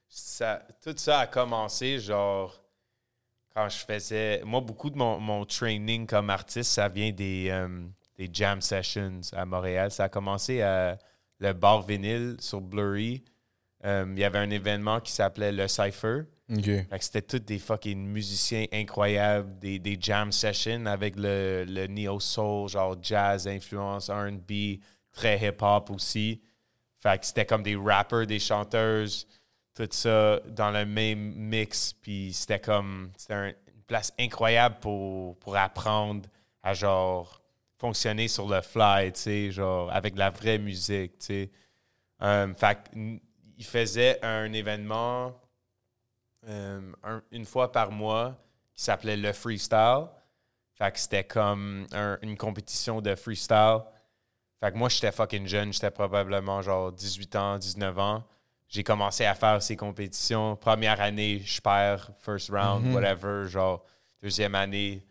Ça, tout ça a commencé, genre, quand je faisais. Moi, beaucoup de mon, mon training comme artiste, ça vient des, des jam sessions à Montréal. Ça a commencé à le bar vinyle sur Blurry. Euh, Il y avait un événement qui s'appelait le Cypher. C'était tous des fucking musiciens incroyables, des, des jam sessions avec le, le neo-soul, genre jazz, influence, R&B, très hip-hop aussi. Fait que c'était comme des rappers, des chanteuses, tout ça dans le même mix. Puis c'était comme, c'était un- une place incroyable pour, pour apprendre à genre fonctionner sur le fly, tu sais, genre avec de la vraie musique, tu sais. Euh, fait il faisait un événement euh, un- une fois par mois qui s'appelait le freestyle. Fait que c'était comme un- une compétition de freestyle. Fait que moi, j'étais fucking jeune. J'étais probablement genre 18 ans, 19 ans. J'ai commencé à faire ces compétitions. Première année, je perds, first round, Mhm. whatever. Genre, deuxième année,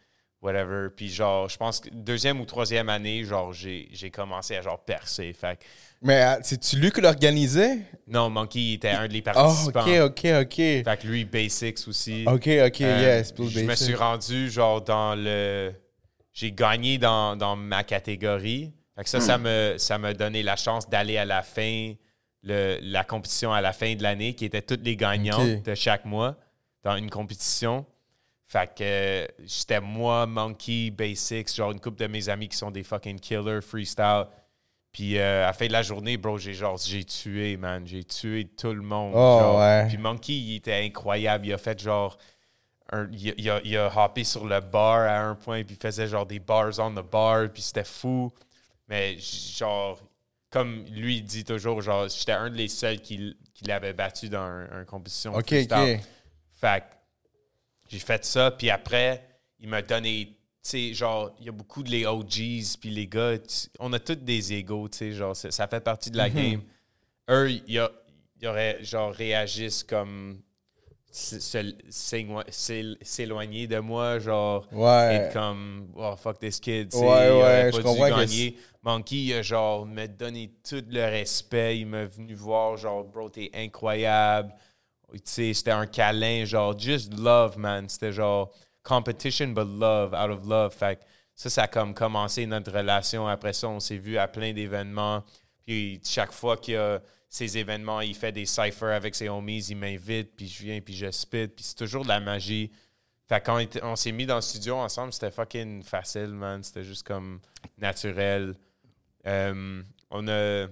whatever. Puis genre, je pense que deuxième ou troisième année, genre, j'ai commencé à genre percer. Fait Mais euh, c'est-tu lui qui l'organisait? non, Monkey était un des Oh, participants. OK, OK, OK. Fait que lui, Basics aussi. OK, OK, Euh, yes. Je me suis rendu genre dans le. J'ai gagné dans, dans ma catégorie. Fait que ça, ça me ça m'a donné la chance d'aller à la fin, le, la compétition à la fin de l'année, qui étaient toutes les gagnants Ok. de chaque mois dans une compétition. Fait que j'étais moi, Monkey, Basics, genre une couple de mes amis qui sont des fucking killers freestyle. Puis euh, à la fin de la journée, bro, j'ai genre j'ai tué, man. J'ai tué tout le monde. Oh, genre. ouais. Puis Monkey, il était incroyable. Il a fait genre. un- il, a- il a, il a hoppé sur le bar à un point, puis il faisait genre des bars on the bar, puis c'était fou. Mais genre, comme lui il dit toujours, genre, j'étais un des seuls qui, qui l'avait battu dans un, un compétition. OK, freestyle. OK. Fait j'ai fait ça, puis après, il m'a donné, tu sais, genre, il y a beaucoup de les OGs, puis les gars, on a tous des égaux, tu sais, genre, ça fait partie de la game. Eux, il y a- y aurait, genre, réagissent comme s'éloigner- s'él- s'éloigner de moi, genre, Ouais. être comme, oh, fuck this kid, tu sais, Ouais, ouais, pas je dû gagner. Monkey, il a genre me donné tout le respect. Il m'a venu voir, genre, bro, t'es incroyable. C'était un câlin, genre, just love, man. C'était genre competition, but love, out of love. Fait que ça, ça a comme commencé notre relation. Après ça, on s'est vu à plein d'événements. Puis chaque fois qu'il y a ces événements, il fait des cyphers avec ses homies, il m'invite, puis je viens, puis je spit. Puis c'est toujours de la magie. Fait quand on s'est mis dans le studio ensemble, c'était fucking facile, man. C'était juste comme naturel. Euh, on a.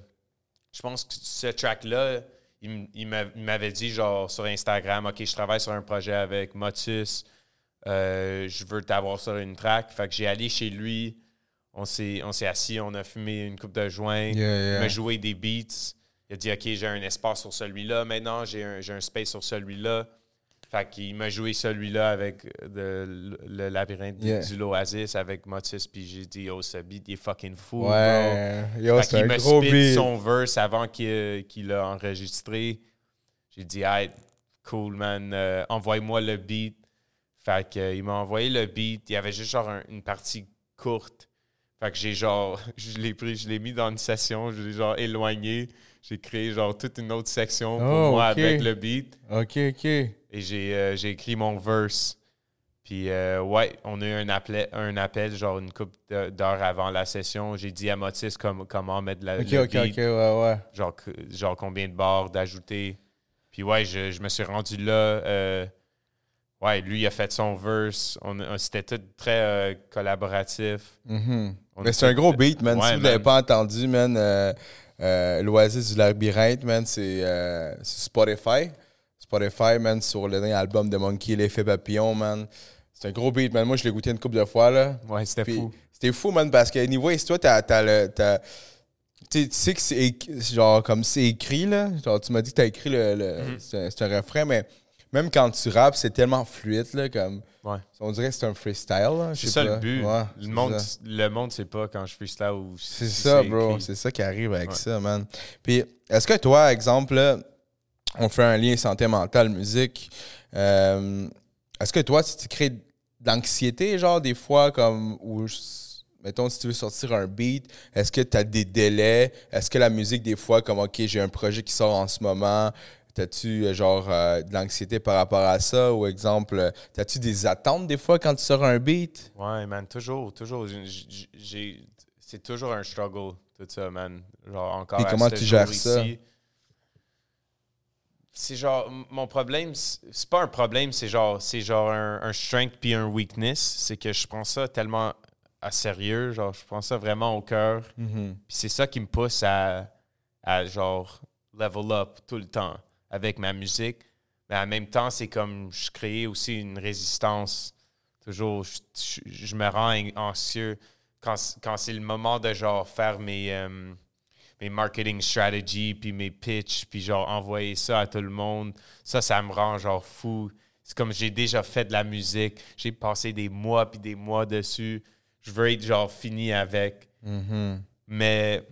Je pense que ce track-là, il, m'avait dit, genre, sur Instagram, OK, je travaille sur un projet avec Motus. Euh, je veux t'avoir sur une track. Fait que j'ai allé chez lui. On s'est assis, on a fumé une coupe de joint. Yeah, Il m'a joué des beats. Il a dit, OK, j'ai un espace sur celui-là. Maintenant, j'ai un, j'ai un space sur celui-là. Fait qu'il m'a joué celui-là avec de- le, labyrinthe Yeah. du l'Oasis avec Motus. Puis j'ai dit, yo, ce beat, il est fucking fou. bro. Ouais. Yo, c'est qu'il un me gros spit beat. son verse avant qu'il qu'il l'a enregistré. J'ai dit, hey, cool, man. Euh, envoie-moi le beat. Fait que, euh, il m'a envoyé le beat. Il y avait juste genre un- une partie courte. Fait que j'ai genre, je l'ai pris, je l'ai mis dans une session, je l'ai genre éloigné. J'ai créé genre toute une autre section pour Oh, moi avec le beat. OK, OK. Et j'ai euh, écrit mon verse. Puis, euh, ouais, on a eu un appel, un appel genre une couple d'heures avant la session. J'ai dit à Motis comme, comment mettre la, OK, le OK, beat, OK, ouais, ouais. genre, genre combien de barres d'ajouter. Puis, ouais, je, je me suis rendu là. euh, ouais, lui, il a fait son verse. On, on- C'était tout très euh, collaboratif. Mhm. Mais c'est un gros beat, man. Ouais, si vous l'avez man. pas entendu, man, euh, l'Oasis du labyrinthe, man, c'est euh, c'est Spotify. Spotify, man, sur le dernier album de Monkey, L'effet papillon, man. C'est un gros beat, man. Moi, je l'ai goûté une couple de fois, là. Ouais, c'était fou. C'était fou, man, parce que niveau toi, t'as, t'as le. tu sais- que c'est genre comme c'est écrit, là. Genre, tu m'as dit que t'as écrit le. le- Mhm. c'est, un, c'est un refrain, mais même quand tu rappes, c'est tellement fluide, là. Comme, Ouais. On dirait que c'est un freestyle, C'est ça pas. le but. Ouais, le, monde, ça. le monde sait pas quand je freestyle ou C'est si ça, bro. C'est ça qui arrive avec Ouais. ça, man. Puis, est-ce que toi, exemple, là, on fait un lien santé mentale, musique. euh, est-ce que toi, tu crées de l'anxiété, genre, des fois, comme, ou, mettons, si tu veux sortir un beat, est-ce que tu as des délais? Est-ce que la musique, des fois, comme, OK, j'ai un projet qui sort en ce moment, T'as-tu euh, genre euh, de l'anxiété par rapport à ça? Ou exemple, euh, t'as-tu des attentes des fois quand tu sors un beat? Ouais, man, toujours, toujours. J'ai- c'est toujours un struggle, tout ça, man. Genre, encore à comment tu gères ça? C'est genre, mon problème, c'est pas un problème, c'est genre, c'est genre un, un strength puis un weakness. C'est que je prends ça tellement à sérieux, genre, je prends ça vraiment au cœur. Mm-hmm. Puis c'est ça qui me pousse à, à genre level up tout le temps avec ma musique. Mais en même temps, c'est comme je crée aussi une résistance. Toujours, je, je- je me rends an- anxieux quand, quand c'est le moment de genre faire mes, euh, mes marketing strategies, puis mes pitchs, puis genre envoyer ça à tout le monde. Ça, ça me rend genre fou. C'est comme j'ai déjà fait de la musique, j'ai passé des mois puis des mois dessus. Je veux être genre fini avec. Mm-hmm. Mais,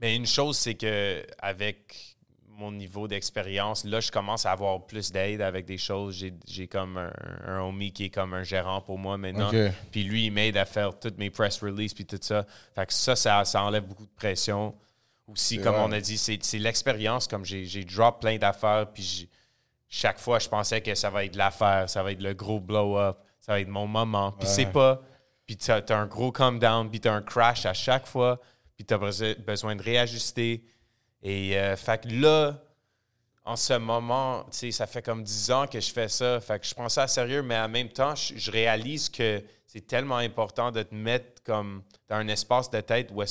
mais une chose, c'est que avec mon niveau d'expérience, là, je commence à avoir plus d'aide avec des choses. J'ai, comme un, un homie qui est comme un gérant pour moi maintenant. Puis lui, il m'aide à faire toutes mes press releases puis tout ça. Fait que ça, ça, ça enlève beaucoup de pression. Aussi, comme vrai. on a dit, c'est, l'expérience. Comme j'ai, drop plein d'affaires, puis chaque fois, je pensais que ça va être l'affaire, ça va être le gros blow-up, ça va être mon moment. Puis c'est pas. Puis t'as, t'as un gros come down, puis t'as un crash à chaque fois, puis t'as beso- besoin de réajuster. Et euh, fait que là, en ce moment, ça fait comme 10 ans que je fais ça. Fait que je prends ça à sérieux, mais en même temps, je, je réalise que c'est tellement important de te mettre comme dans un espace de tête où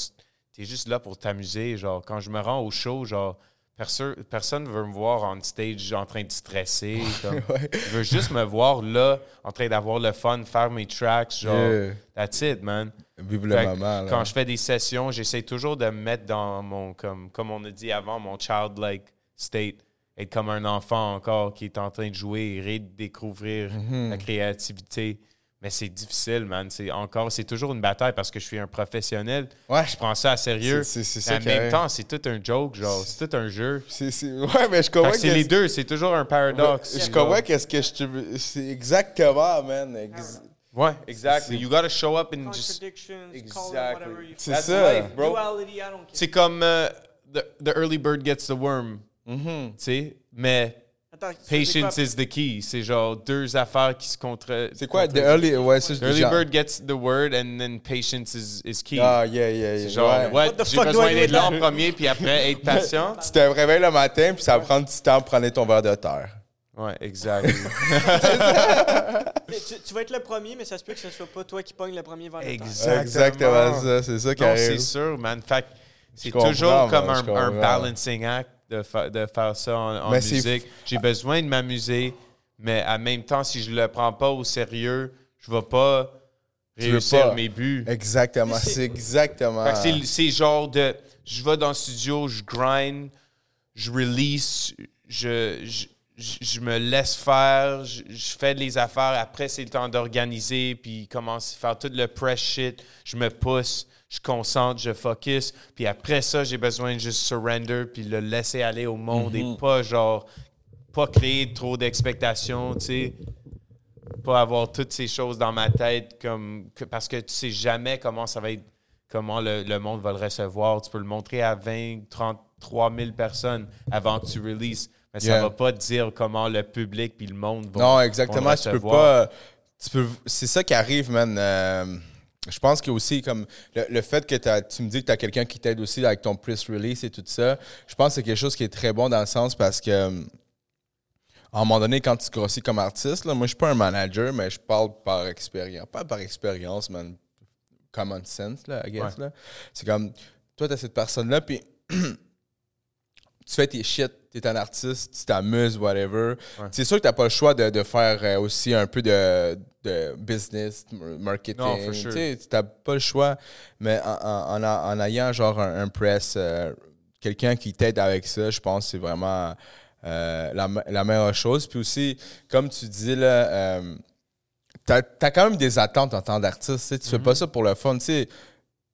tu es juste là pour t'amuser. Genre, quand je me rends au show, genre, personne ne veut me voir on stage en train de stresser. comme. Ouais. Je veux juste me voir là, en train d'avoir le fun, faire mes tracks. Genre, Yeah. that's it, man. Vive le moment. Quand je fais des sessions, j'essaie toujours de me mettre dans mon, comme, comme on a dit avant, mon childlike state. Être comme un enfant encore qui est en train de jouer et redécouvrir Mhm. la créativité. Mais c'est difficile, man. C'est encore, c'est toujours une bataille parce que je suis un professionnel. Ouais. Je prends ça à sérieux. C'est- c'est- c'est Mais ça en même temps, c'est tout un joke, genre, c'est tout un jeu. C'est- c'est- Ouais, mais je comprends que c'est les deux, c'est toujours un paradoxe. Je comprends qu'est-ce que je te veux- C'est exactement, man. Ex- Ouais, exact. C'est- You gotta show up and just. Contradictions, call it Exactly. whatever you C'est That's ça. life, bro. Duality, I don't care. C'est comme euh, the, the early bird gets the worm, Mhm. tu sais? Mais Attends, patience is the key. C'est genre deux affaires qui se contre. C'est quoi, the early... Ouais, je early genre- bird gets the word and then patience is, is key. Ah, yeah, yeah, yeah. C'est genre, ouais. ouais, What the j'ai fuck do besoin I do d'être là en premier, puis après être patient. Tu te réveilles le matin, puis ça va prendre du temps pour prendre ton verre de terre. Ouais, exact. Tu, tu vas être le premier, mais ça se peut que ce soit pas toi qui pogne le premier vers le terre. Exactement. Exactement ça, c'est ça qui non, arrive. c'est sûr, man. Fait c'est toujours comme un balancing act de, fa- de faire ça en, musique. J'ai besoin de m'amuser, mais en même temps, si je le prends pas au sérieux, je vais pas Tu réussir pas. mes buts. Exactement, C'est- exactement... C'est- c'est genre de. Je vais dans le studio, je grind, je release, je, je, je- je me laisse faire, je, je fais les affaires. Après, c'est le temps d'organiser, puis commence à faire tout le press shit. Je me pousse, je concentre, je focus. Puis après ça, j'ai besoin de juste surrender, puis le laisser aller au monde et pas genre pas créer trop d'expectations, tu sais. Pas avoir toutes ces choses dans ma tête comme que- parce que tu sais jamais comment ça va être, comment le, le monde va le recevoir. Tu peux le montrer à 20, 33 000 personnes avant que tu releases, mais ça Yeah. va pas te dire comment le public puis le monde vont Non, vont exactement. le Tu peux recevoir. pas. Tu peux, c'est ça qui arrive, man. Euh, je pense que aussi, comme le, le fait que tu me dis que tu as quelqu'un qui t'aide aussi avec ton press release et tout ça, je pense que c'est quelque chose qui est très bon dans le sens parce que, euh, à un moment donné, quand tu grossis comme artiste, là, moi, je suis pas un manager, mais je parle par expérience. Pas par expérience, man. Common sense, là, I guess. Ouais. C'est comme, toi, tu as cette personne-là, puis tu fais tes shit, tu es un artiste, tu t'amuses, whatever. Ouais. C'est sûr que tu pas le choix de, de faire euh, aussi un peu de, de business, marketing. Sure. Tu n'as pas le choix, mais en, en- en a- en ayant genre un, un press, euh, quelqu'un qui t'aide avec ça, je pense que c'est vraiment euh, la, la meilleure chose. Puis aussi, comme tu dis, là, euh, t'as as quand même des attentes en tant d'artiste. Tu tu fais pas ça pour le fun. Tu sais,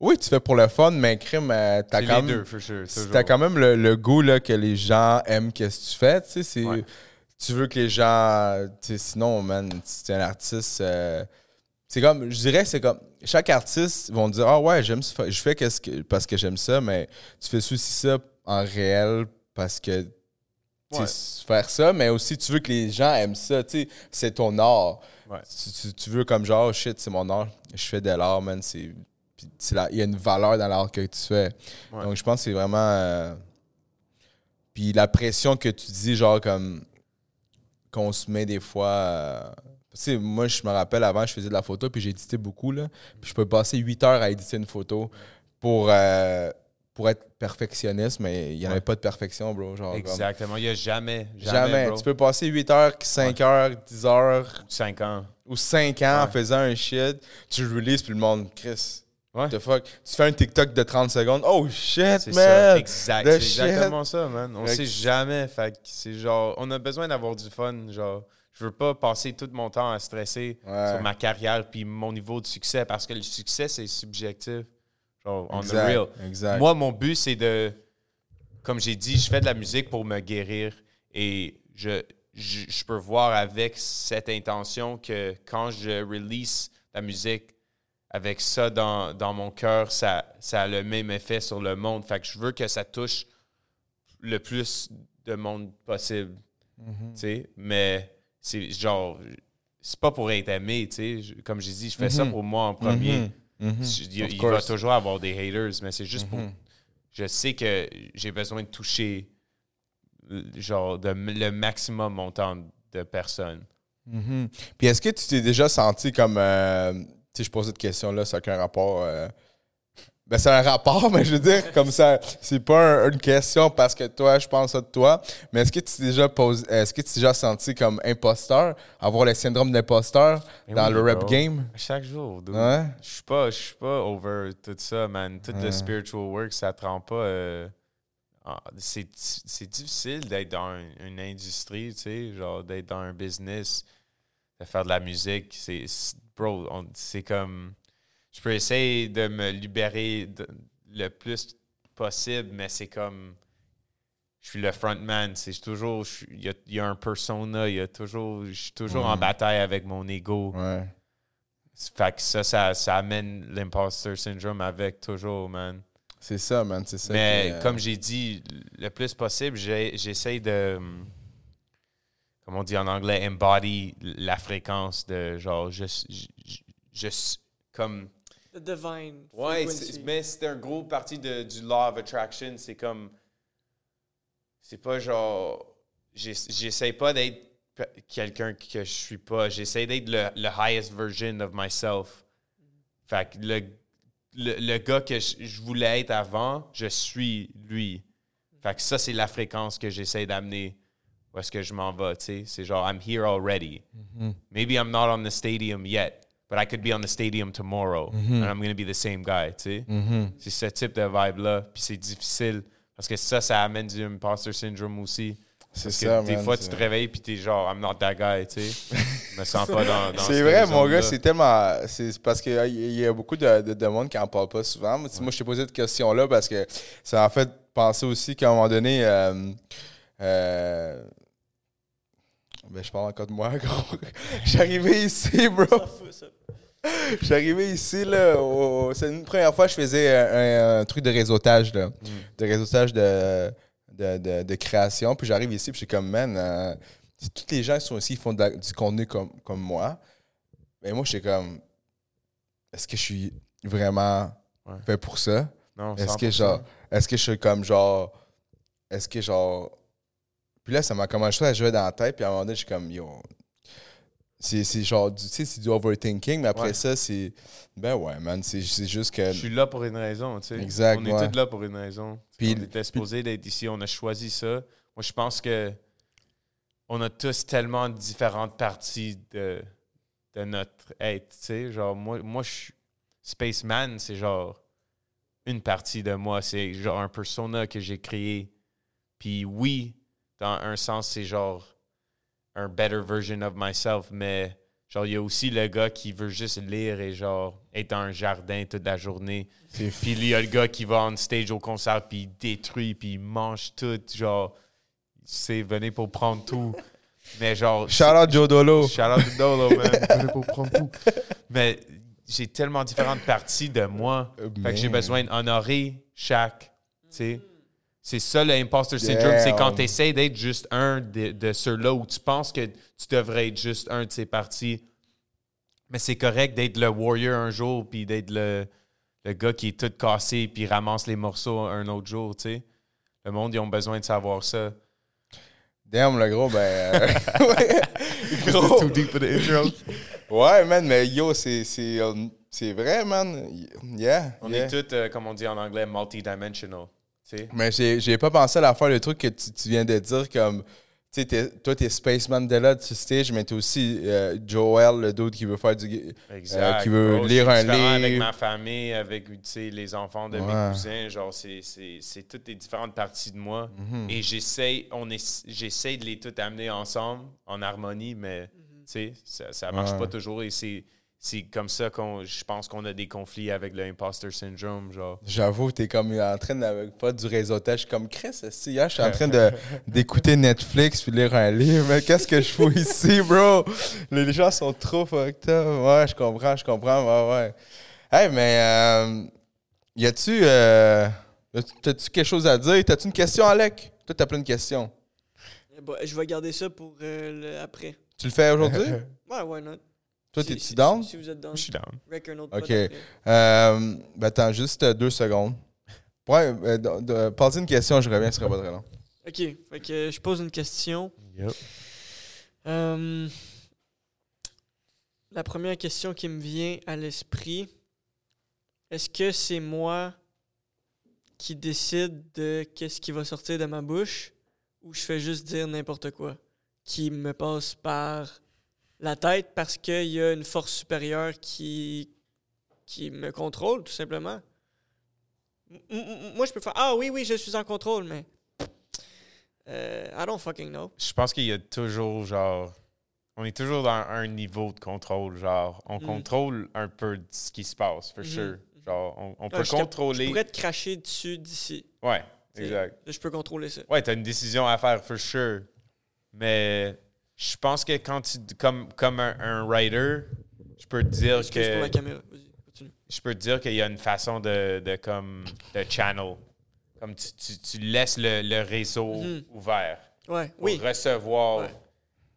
oui, tu fais pour le fun, mais crime, euh, t'as quand même. deux, sure. quand même le, le goût là, que les gens aiment qu'est-ce que tu fais. Tu, sais, Ouais. tu veux que les gens. tu sais, Sinon, man, si t'es un artiste. euh, c'est comme. Je dirais, c'est comme. Chaque artiste vont dire Ah ouais, j'aime. Je fais que, parce que j'aime ça, mais tu fais aussi ça en réel parce que. tu Ouais. Faire ça, mais aussi tu veux que les gens aiment ça. tu sais, C'est ton art. Ouais. Tu, tu- tu veux comme genre, oh, shit, c'est mon art. Je fais de l'art, man. C'est. Puis Il y a une valeur dans l'art que tu fais. Ouais. Donc, je pense que c'est vraiment. euh, Puis la pression que tu dis, genre, comme. Qu'on se met des fois. euh, moi, je me rappelle avant, je faisais de la photo, puis j'éditais beaucoup, là. Puis je peux passer 8 heures à éditer une photo pour, euh, pour être perfectionniste, mais il n'y en avait pas de perfection, bro. Genre, Exactement. Il n'y a jamais, jamais, Jamais. bro. Tu peux passer 8 heures, 5 heures, 10 heures 5 ans. ou 5 ans en faisant un shit. Tu le releases, puis le monde, Chris. Ouais. What the fuck? Tu fais un TikTok de 30 secondes. Oh shit, C'est man! ça, exact. The C'est shit. exactement ça, man. On sait jamais. Fait que c'est genre, on a besoin d'avoir du fun. Genre, je veux pas passer tout mon temps à stresser Ouais. sur ma carrière puis mon niveau de succès parce que le succès, c'est subjectif. Genre, on the real. exact. Moi, mon but, c'est de, comme j'ai dit, je fais de la musique pour me guérir et je, je, je peux voir avec cette intention que quand je release la musique avec ça dans, dans mon cœur, ça, ça a le même effet sur le monde. Fait que je veux que ça touche le plus de monde possible. Tu sais. Mais c'est genre, c'est pas pour être aimé, tu sais. Je- Comme j'ai dit, je fais ça Mhm. pour moi en premier. Mhm, mhm. Je- Il, va toujours avoir des haters, mais c'est juste pour. Je sais que j'ai besoin de toucher euh, genre de, le maximum montant de personnes. Puis est-ce que tu t'es déjà senti comme. euh, sais, je pose cette question-là, ça n'a aucun rapport. euh, Ben, c'est un rapport, mais je veux dire, comme ça, c'est pas un- une question parce que toi, je pense ça de toi. Mais est-ce que tu t'es déjà posé, est-ce que tu t'es déjà senti comme imposteur, avoir le syndrome d'imposteur dans oui, le rap bro. game? Chaque jour. Ouais. Je suis pas, je suis pas over tout ça, man. Tout Ouais. le spiritual work, ça te rend pas. euh, ah, c'est c'est difficile d'être dans une, industrie, tu sais, genre d'être dans un business, de faire de la musique. C'est- bro, c'est comme. Je peux essayer de me libérer de- le plus possible, mais c'est comme. Je suis le frontman. C'est toujours. Il y, a, il y a un persona. Il y a toujours. Je suis toujours en bataille avec mon ego. Ouais. Fait que ça, ça, ça amène l'imposter syndrome avec toujours, man. C'est ça, man. C'est ça. Mais euh, comme j'ai dit, le plus possible, j'essaie de, comme on dit en anglais, embody la fréquence de genre, je- je- comme. The divine. Ouais, mais c'est un gros partie de, du law of attraction. C'est comme. C'est pas genre. j'ess- J'essaie pas d'être quelqu'un que je suis pas. J'essaie d'être le, le highest version of myself. Fait que le, le, le gars que je, je voulais être avant, je suis lui. Fait que ça, c'est la fréquence que j'essaie d'amener où est-ce que je m'en vais, tu sais? C'est genre, I'm here already. Mhm. Maybe I'm not on the stadium yet, but I could be on the stadium tomorrow, and I'm going to be the same guy, tu sais? Mhm. C'est ce type de vibe-là. Puis c'est difficile parce que ça, ça amène du imposter syndrome aussi. C'est Parce ça, que des man, fois, tu te réveilles puis t'es genre, I'm not that guy, tu sais? Je me sens pas dans, dans C'est vrai, mon gars, c'est tellement. C'est parce qu'il y a beaucoup de, de, de monde qui n'en parle pas souvent. Moi, moi, je t'ai posé cette question-là parce que ça m'a fait penser aussi qu'à un moment donné, euh, euh, Ben, je parle encore de moi, gros. J'arrivais ici, bro. Je suis arrivé ici, là. au- C'est une première fois que je faisais un, truc de réseautage, là. De réseautage de, de, de- de création. Puis j'arrive ici, puis je suis comme, man, euh, tous les gens qui sont ici, ils font de du contenu comme, comme moi. Mais moi, j'étais comme, est-ce que je suis vraiment Ouais. fait pour ça? Non, Est-ce que 100%. genre, est-ce que je suis comme genre, est-ce que genre, puis là ça m'a commencé à jouer dans la tête puis à un moment donné je suis comme yo, c'est c'est genre, du- tu sais c'est du overthinking mais après Ouais. ça c'est, ben ouais man c'est c'est juste que, Je suis là pour une raison, tu sais. Exact, On est ouais. tous là pour une raison. Puis- on était supposé d'être ici, on a choisi ça. Moi, je pense que on a tous tellement différentes parties de, de notre être, tu sais. Genre, moi, moi je suis... Spaceman, c'est genre une partie de moi. C'est genre un persona que j'ai créé. Puis oui, dans un sens, c'est genre un better version of myself, mais genre, il y a aussi le gars qui veut juste lire et genre être dans un jardin toute la journée. Puis il y a le gars qui va on stage au concert, puis il détruit, puis il mange tout. Genre, c'est venez pour prendre tout. Mais genre. shout out Joe Dolo. Shout out Dolo, man. Venez pour prendre tout. Mais j'ai tellement différentes parties de moi. Fait que j'ai besoin d'honorer chaque. Tu sais. C'est ça le imposter syndrome, c'est quand tu essaies d'être juste un de, de ceux-là où tu penses que tu devrais être juste un de ces parties. Mais c'est correct d'être le warrior un jour, puis d'être le, le gars qui est tout cassé, puis ramasse les morceaux un autre jour, tu sais. Le monde, ils ont besoin de savoir ça. Damn le gros ben, euh. Gros. deep for the intro. ouais man mais yo c'est c'est euh, c'est vrai man, yeah. On yeah. est tous, euh, comme on dit en anglais, multidimensional. Tu. Mais j'ai j'ai pas pensé à la fois le truc que tu, tu viens de dire comme tu sais toi t'es Spaceman Della du stage mais t'es aussi euh, Joel le dude qui veut faire du Exact. qui veut Bro, lire je suis un différent Avec livre. ma famille, avec tu sais, les enfants de Ouais. mes cousins, genre, c'est- c'est c'est toutes les différentes parties de moi. Mhm. Et j'essaie on j'essaie de les toutes amener ensemble, en harmonie, mais tu sais, ça, ça marche Ouais. pas toujours. Et c'est c'est comme ça qu'on je pense qu'on a des conflits avec le imposter syndrome. Genre. J'avoue, t'es comme en train de pas du réseautage comme Chris. Si hier, je suis en train de d'écouter Netflix puis lire un livre? Mais qu'est-ce que je fous ici, bro? Les gens sont trop fucked up. Ouais, je comprends, je comprends. Ouais, ouais. Hey, mais euh, y a-tu euh, t'as-tu quelque chose à dire? T'as-tu une question, Alec? Toi, t'as plein de questions. Eh ben, je vais garder ça pour euh, le après. Tu le fais aujourd'hui? Ouais, why not? Toi, Si- t'es-tu si- down? Si, si vous êtes down. Je suis down. Rec un autre Ok. Euh, ben, attends, juste euh, deux secondes. Ouais, euh, de- de- posez une question, je reviens, ce sera pas très long. Ok, fait que je pose une question. Yep. Euh, la première question qui me vient à l'esprit, est-ce que c'est moi qui décide de qu'est-ce qui va sortir de ma bouche ou je fais juste dire n'importe quoi qui me passe par la tête parce qu'il y a une force supérieure qui, qui me contrôle, tout simplement? M- Moi, je peux faire Ah oui, oui, je suis en contrôle, mais. euh, I don't fucking know. Je pense qu'il y a toujours, genre, on est toujours dans un niveau de contrôle, genre, on Mm. contrôle un peu de ce qui se passe, for Mhm. sure. Genre, on, on Ouais, peut je contrôler. Je pourrais te cracher dessus d'ici. Ouais, exact. Je peux contrôler ça. Ouais, t'as une décision à faire, for sure. Mais je pense que quand tu, comme, comme un, un writer, je peux te dire Excuse pour la que, caméra. Vas-y, continue. je peux te dire qu'il y a une façon de, de comme, de channel. Comme tu, tu, tu laisses le, le réseau Mhm. ouvert. Ouais, pour oui. recevoir Ouais.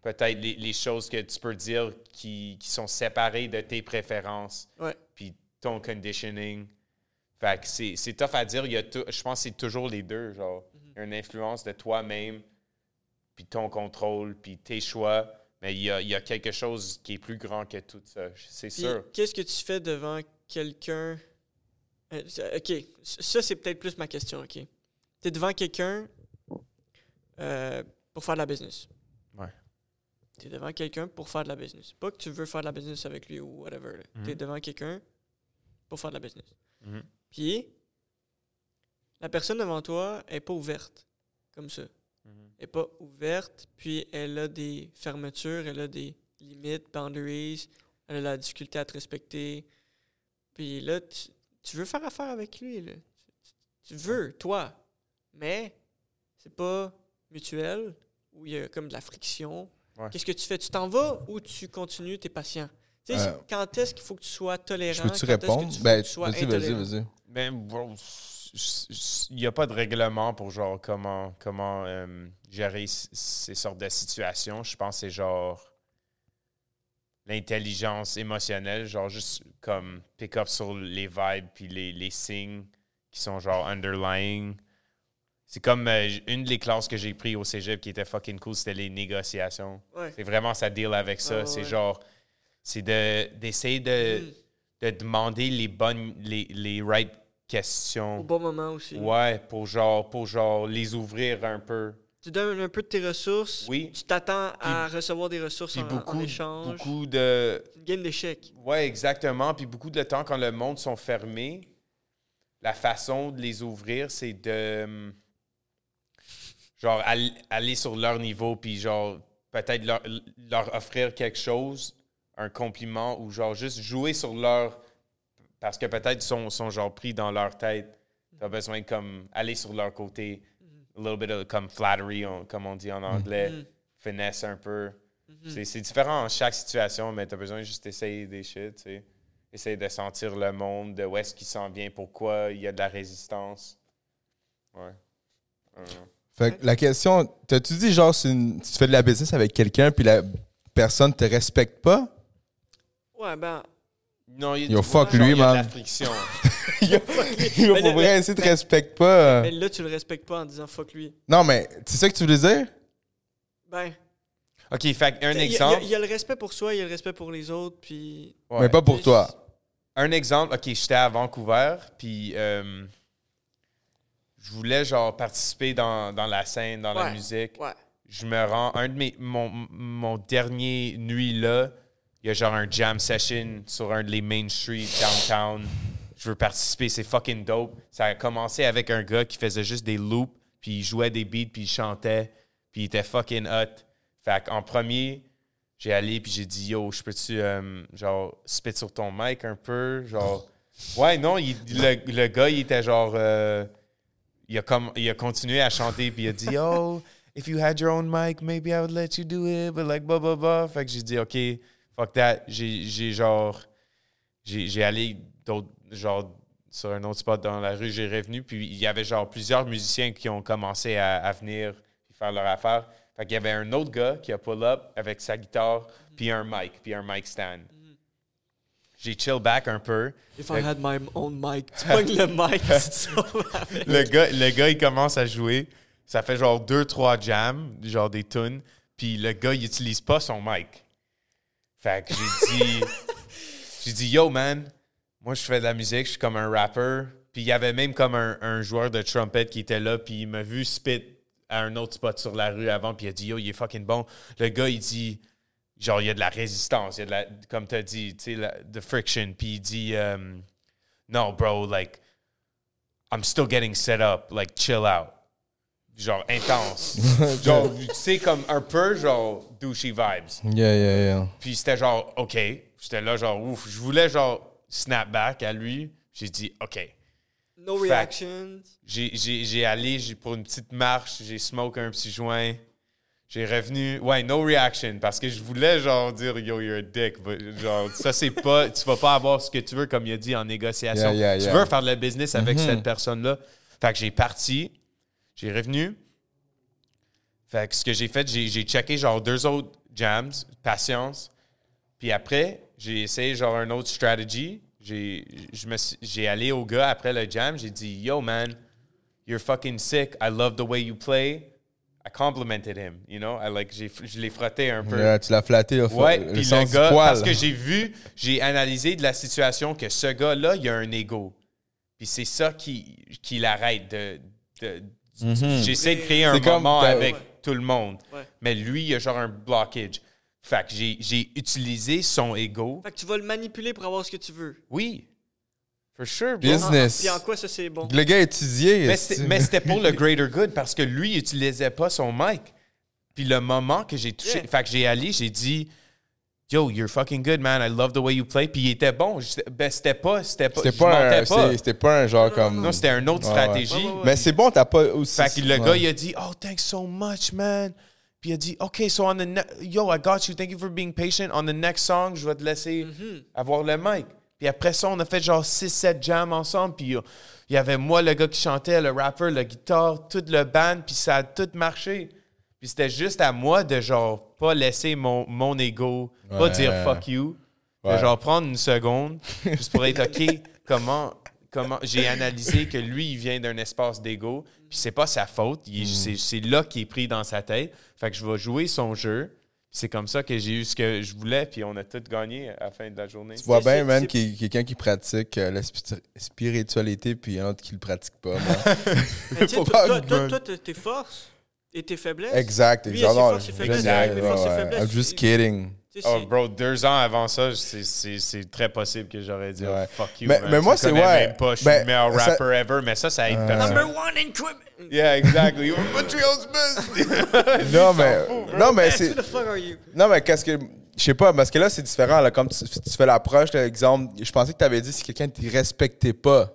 peut-être les, les choses que tu peux dire qui, qui sont séparées de tes préférences Ouais. puis ton conditioning. Fait que c'est, tough à dire. Il y a je pense que c'est toujours les deux. Genre, Mhm. une influence de toi-même, puis ton contrôle, puis tes choix. Mais il y a, il y a quelque chose qui est plus grand que tout ça. C'est sûr. qu'est-ce que tu fais devant quelqu'un? Euh, c'est- ok, ça, c'est peut-être plus ma question. Ok. Tu es devant quelqu'un euh, pour faire de la business. Ouais. Tu es devant quelqu'un pour faire de la business. Pas que tu veux faire de la business avec lui ou whatever. Tu es Mhm. devant quelqu'un pour faire de la business. Mhm. Puis, la personne devant toi est pas ouverte comme ça. Mhm. Elle est pas ouverte, puis elle a des fermetures, elle a des limites, boundaries, elle a la difficulté à te respecter. Puis là, tu, tu veux faire affaire avec lui, là. Tu, tu veux, toi. Mais c'est pas mutuel, où il y a comme de la friction. Ouais. qu'est-ce que tu fais? Tu t'en vas ou tu continues, tu es patient? Tu sais, Euh, quand est-ce qu'il faut que tu sois tolérant? Je peux-tu quand est-ce que répondre? tu- Ben, vas-y, vas-y, vas-y. Il n'y a pas de règlement pour genre comment, comment euh, gérer ces sortes de situations. Je pense que c'est genre l'intelligence émotionnelle, genre juste comme pick up sur les vibes puis les, les signes qui sont genre underlying. C'est comme euh, une des classes que j'ai pris au cégep qui était fucking cool, c'était les négociations. Ouais. C'est vraiment ça deal avec ça. Ah, c'est ouais. genre, c'est de, d'essayer de, Mhm. de demander les bonnes, les, les right Au questions. bon moment aussi. Ouais, pour genre, pour genre les ouvrir un peu. Tu donnes un peu de tes ressources. Oui. Tu t'attends à recevoir des ressources en, beaucoup, en échange. beaucoup de. Une game d'échecs. Ouais, exactement. Puis beaucoup de temps, quand le monde sont fermés, la façon de les ouvrir, c'est de. hum, Genre, al- aller sur leur niveau, puis genre, peut-être leur, leur offrir quelque chose, un compliment, ou genre, juste jouer sur leur. Parce que peut-être ils sont, sont genre pris dans leur tête. T'as besoin de comme aller sur leur côté. A little bit of comme flattery, on- comme on dit en anglais. Mhm. Finesse un peu. C'est- C'est différent en chaque situation, mais t'as besoin de juste essayer des shit, tu sais. Essayer de sentir le monde, de où est-ce qu'il s'en vient, pourquoi il y a de la résistance. Ouais. Fait que la question, t'as-tu dit genre, c'est une- tu fais de la business avec quelqu'un puis la personne te respecte pas? Ouais, ben. Non, il Yo, fuck genre, lui, il y a de man. la friction. Yo, Mais pour le- vrai, essayer de te respecte pas. Mais là, tu le respectes pas en disant fuck lui. Non, mais c'est ça que tu voulais dire? Ben. OK, fait un il y a- exemple. Il y, a le respect pour soi, il y a le respect pour les autres, puis. Ouais. Mais pas pour toi. Un exemple, OK, j'étais à Vancouver, puis euh, je voulais genre participer dans, dans la scène, dans la Ouais. musique. Ouais. je me rends. Un de mes. Mon, mon dernier nuit là, il y a genre un jam session sur un de les main street downtown. Je veux participer, c'est fucking dope. Ça a commencé avec un gars qui faisait juste des loops, puis il jouait des beats, puis il chantait, puis il était fucking hot. Fait qu'en premier, j'ai allé, puis j'ai dit Yo, je peux-tu, euh, genre, spit sur ton mic un peu? Genre. Ouais, non, le, le gars, il était genre. euh, il, a comme, il a continué à chanter, puis il a dit Yo, if you had your own mic, maybe I would let you do it, but like, blah, blah, blah. Fait que j'ai dit, OK, fuck that. J'ai j'ai genre. J'ai allé d'autres. Genre, sur un autre spot dans la rue, j'ai revenu, puis il y avait genre plusieurs musiciens qui ont commencé à, à venir faire leur affaire. Fait qu'il y avait un autre gars qui a pull up avec sa guitare, puis un mic, puis un mic stand. J'ai chill back un peu. If I had my own mic, tu pognes le mic, tu le gars, le gars, il commence à jouer. Ça fait genre deux, trois jams, genre des tunes. Puis le gars, il utilise pas son mic. Fait que j'ai dit, j'ai dit, yo man, moi je fais de la musique, je suis comme un rapper. Puis il y avait même comme un, un joueur de trumpet qui était là, puis il m'a vu spit à un autre spot sur la rue avant, puis il a dit, yo, il est fucking bon. Le gars, il dit, genre, il y a de la résistance, il y a de la, comme tu as dit, tu sais, de friction. Puis il dit, euh, no, bro, like, I'm still getting set up, like, chill out. Genre, intense. genre, tu sais, comme un peu, genre, douchey vibes. Yeah, yeah, yeah. Puis c'était genre, OK. J'étais là, genre, ouf. Je voulais, genre, snap back à lui. J'ai dit, OK. No reactions. J'ai- J'ai j'ai allé j'ai- pour une petite marche, j'ai smoke un petit joint. J'ai revenu. Ouais, no reaction. Parce que je voulais, genre, dire, yo, you're a dick. but, genre, ça, c'est pas. Tu vas pas avoir ce que tu veux, comme il a dit en négociation. Yeah, yeah, Tu veux faire de la business avec cette personne-là. Fait que j'ai parti. J'ai revenu. Fait que ce que j'ai fait, j'ai checké, genre, deux autres jams, patience. Puis après, j'ai essayé, genre, un autre strategy. J'ai allé au gars après le jam. J'ai dit, yo, man, you're fucking sick. I love the way you play. I complimented him, you know? I like, j'ai- je l'ai frotté un peu. Yeah, tu l'as flatté au Ouais, puis le gars, parce que j'ai vu, j'ai analysé de la situation que ce gars-là, il a un ego. Puis c'est ça qui, qui l'arrête de. de- J'essaie de créer un moment avec Ouais. tout le monde. Ouais. Mais lui, il a genre un blockage. Fait que j'ai- j'ai utilisé son ego. Fait que tu vas le manipuler pour avoir ce que tu veux. Oui. For sure, bro. Business. Puis en quoi ça c'est bon? Le gars étudié. Mais c'était que- mais c'était pour le greater good parce que lui, il utilisait pas son mic. Puis le moment que j'ai touché, Yeah. fait que j'ai allé, j'ai dit, Yo, you're fucking good, man. I love the way you play. Puis il était bon. Ben, c'était pas. C'était pas. C'était pas, c'était pas un genre comme. Non, c'était une autre Ouais, stratégie. Ouais, ouais, ouais. Mais c'est bon, t'as pas aussi. Fait que le ouais. gars, il a dit, Oh, thanks so much, man. Puis il a dit, OK, so on the ne- yo, I got you. Thank you for being patient. On the next song, je vais te laisser avoir le mic. Puis après ça, on a fait genre 6-7 jams ensemble. Puis il y avait moi, le gars qui chantait, le rapper, le guitare, tout le band. Puis ça a tout marché. Puis c'était juste à moi de genre pas laisser mon, mon ego, pas dire fuck you. De genre prendre une seconde juste pour être OK, comment, comment j'ai analysé que lui, il vient d'un espace d'ego, puis c'est pas sa faute, est- c'est, c'est là qu'il est pris dans sa tête. Fait que je vais jouer son jeu. C'est comme ça que j'ai eu ce que je voulais, puis on a tout gagné à la fin de la journée. Tu vois bien, man, c'est- qu'il y a quelqu'un qui pratique euh, la spi- spiritualité, puis un autre qui le pratique pas. Mais tu sais, toi, tes forces et tes faiblesses? exact, Lui, il a exact. ses faiblesses, ouais. I'm just kidding. Oh, bro, deux ans avant ça, c'est, c'est, c'est très possible que j'aurais dit Ouais. oh, fuck you. Mais- man, mais tu moi, c'est- ouais. même pas, je suis Ben, le meilleur ça- rapper ever, mais ça, ça aide personne. Number one in Quebec. Yeah, exactly. Montreal's best. Non, mais, non, mais c'est. Who the fuck are you? Non, mais qu'est-ce que. Je sais pas, parce que là, c'est différent. Là, comme tu, tu fais l'approche, l'exemple, je pensais que tu avais dit si quelqu'un ne te respectait pas.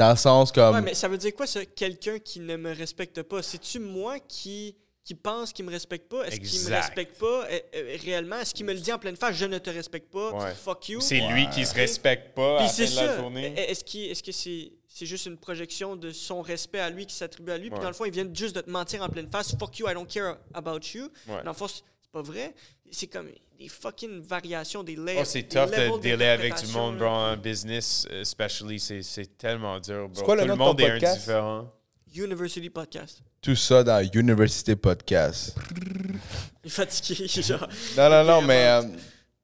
Dans le sens comme. Ouais, mais ça veut dire quoi, ça? Quelqu'un qui ne me respecte pas? C'est-tu moi qui, qui pense qu'il me respecte pas? Est-ce qu'il me respecte pas euh, euh, réellement? Est-ce qu'il me le dit en pleine face? Je ne te respecte pas? Ouais. Fuck you. C'est lui qui se respecte pas à Puis la fin c'est de la ça. journée. Est-ce qu'il- est-ce que c'est c'est juste une projection de son respect à lui qui s'attribue à lui? Puis Ouais. dans le fond, il vient juste de te mentir en pleine face. Fuck you, I don't care about you. Ouais. Dans le fond, c'est c'est pas vrai. C'est comme des fucking variations, des layers. Oh, c'est des tough de dealer avec du monde, bro, en business, especially. C'est, c'est tellement dur, bro. C'est quoi le Tout le monde est podcast? indifférent. University Podcast. Tout ça dans Université Podcast. Il est fatigué, genre. Non, non, non, mais. euh,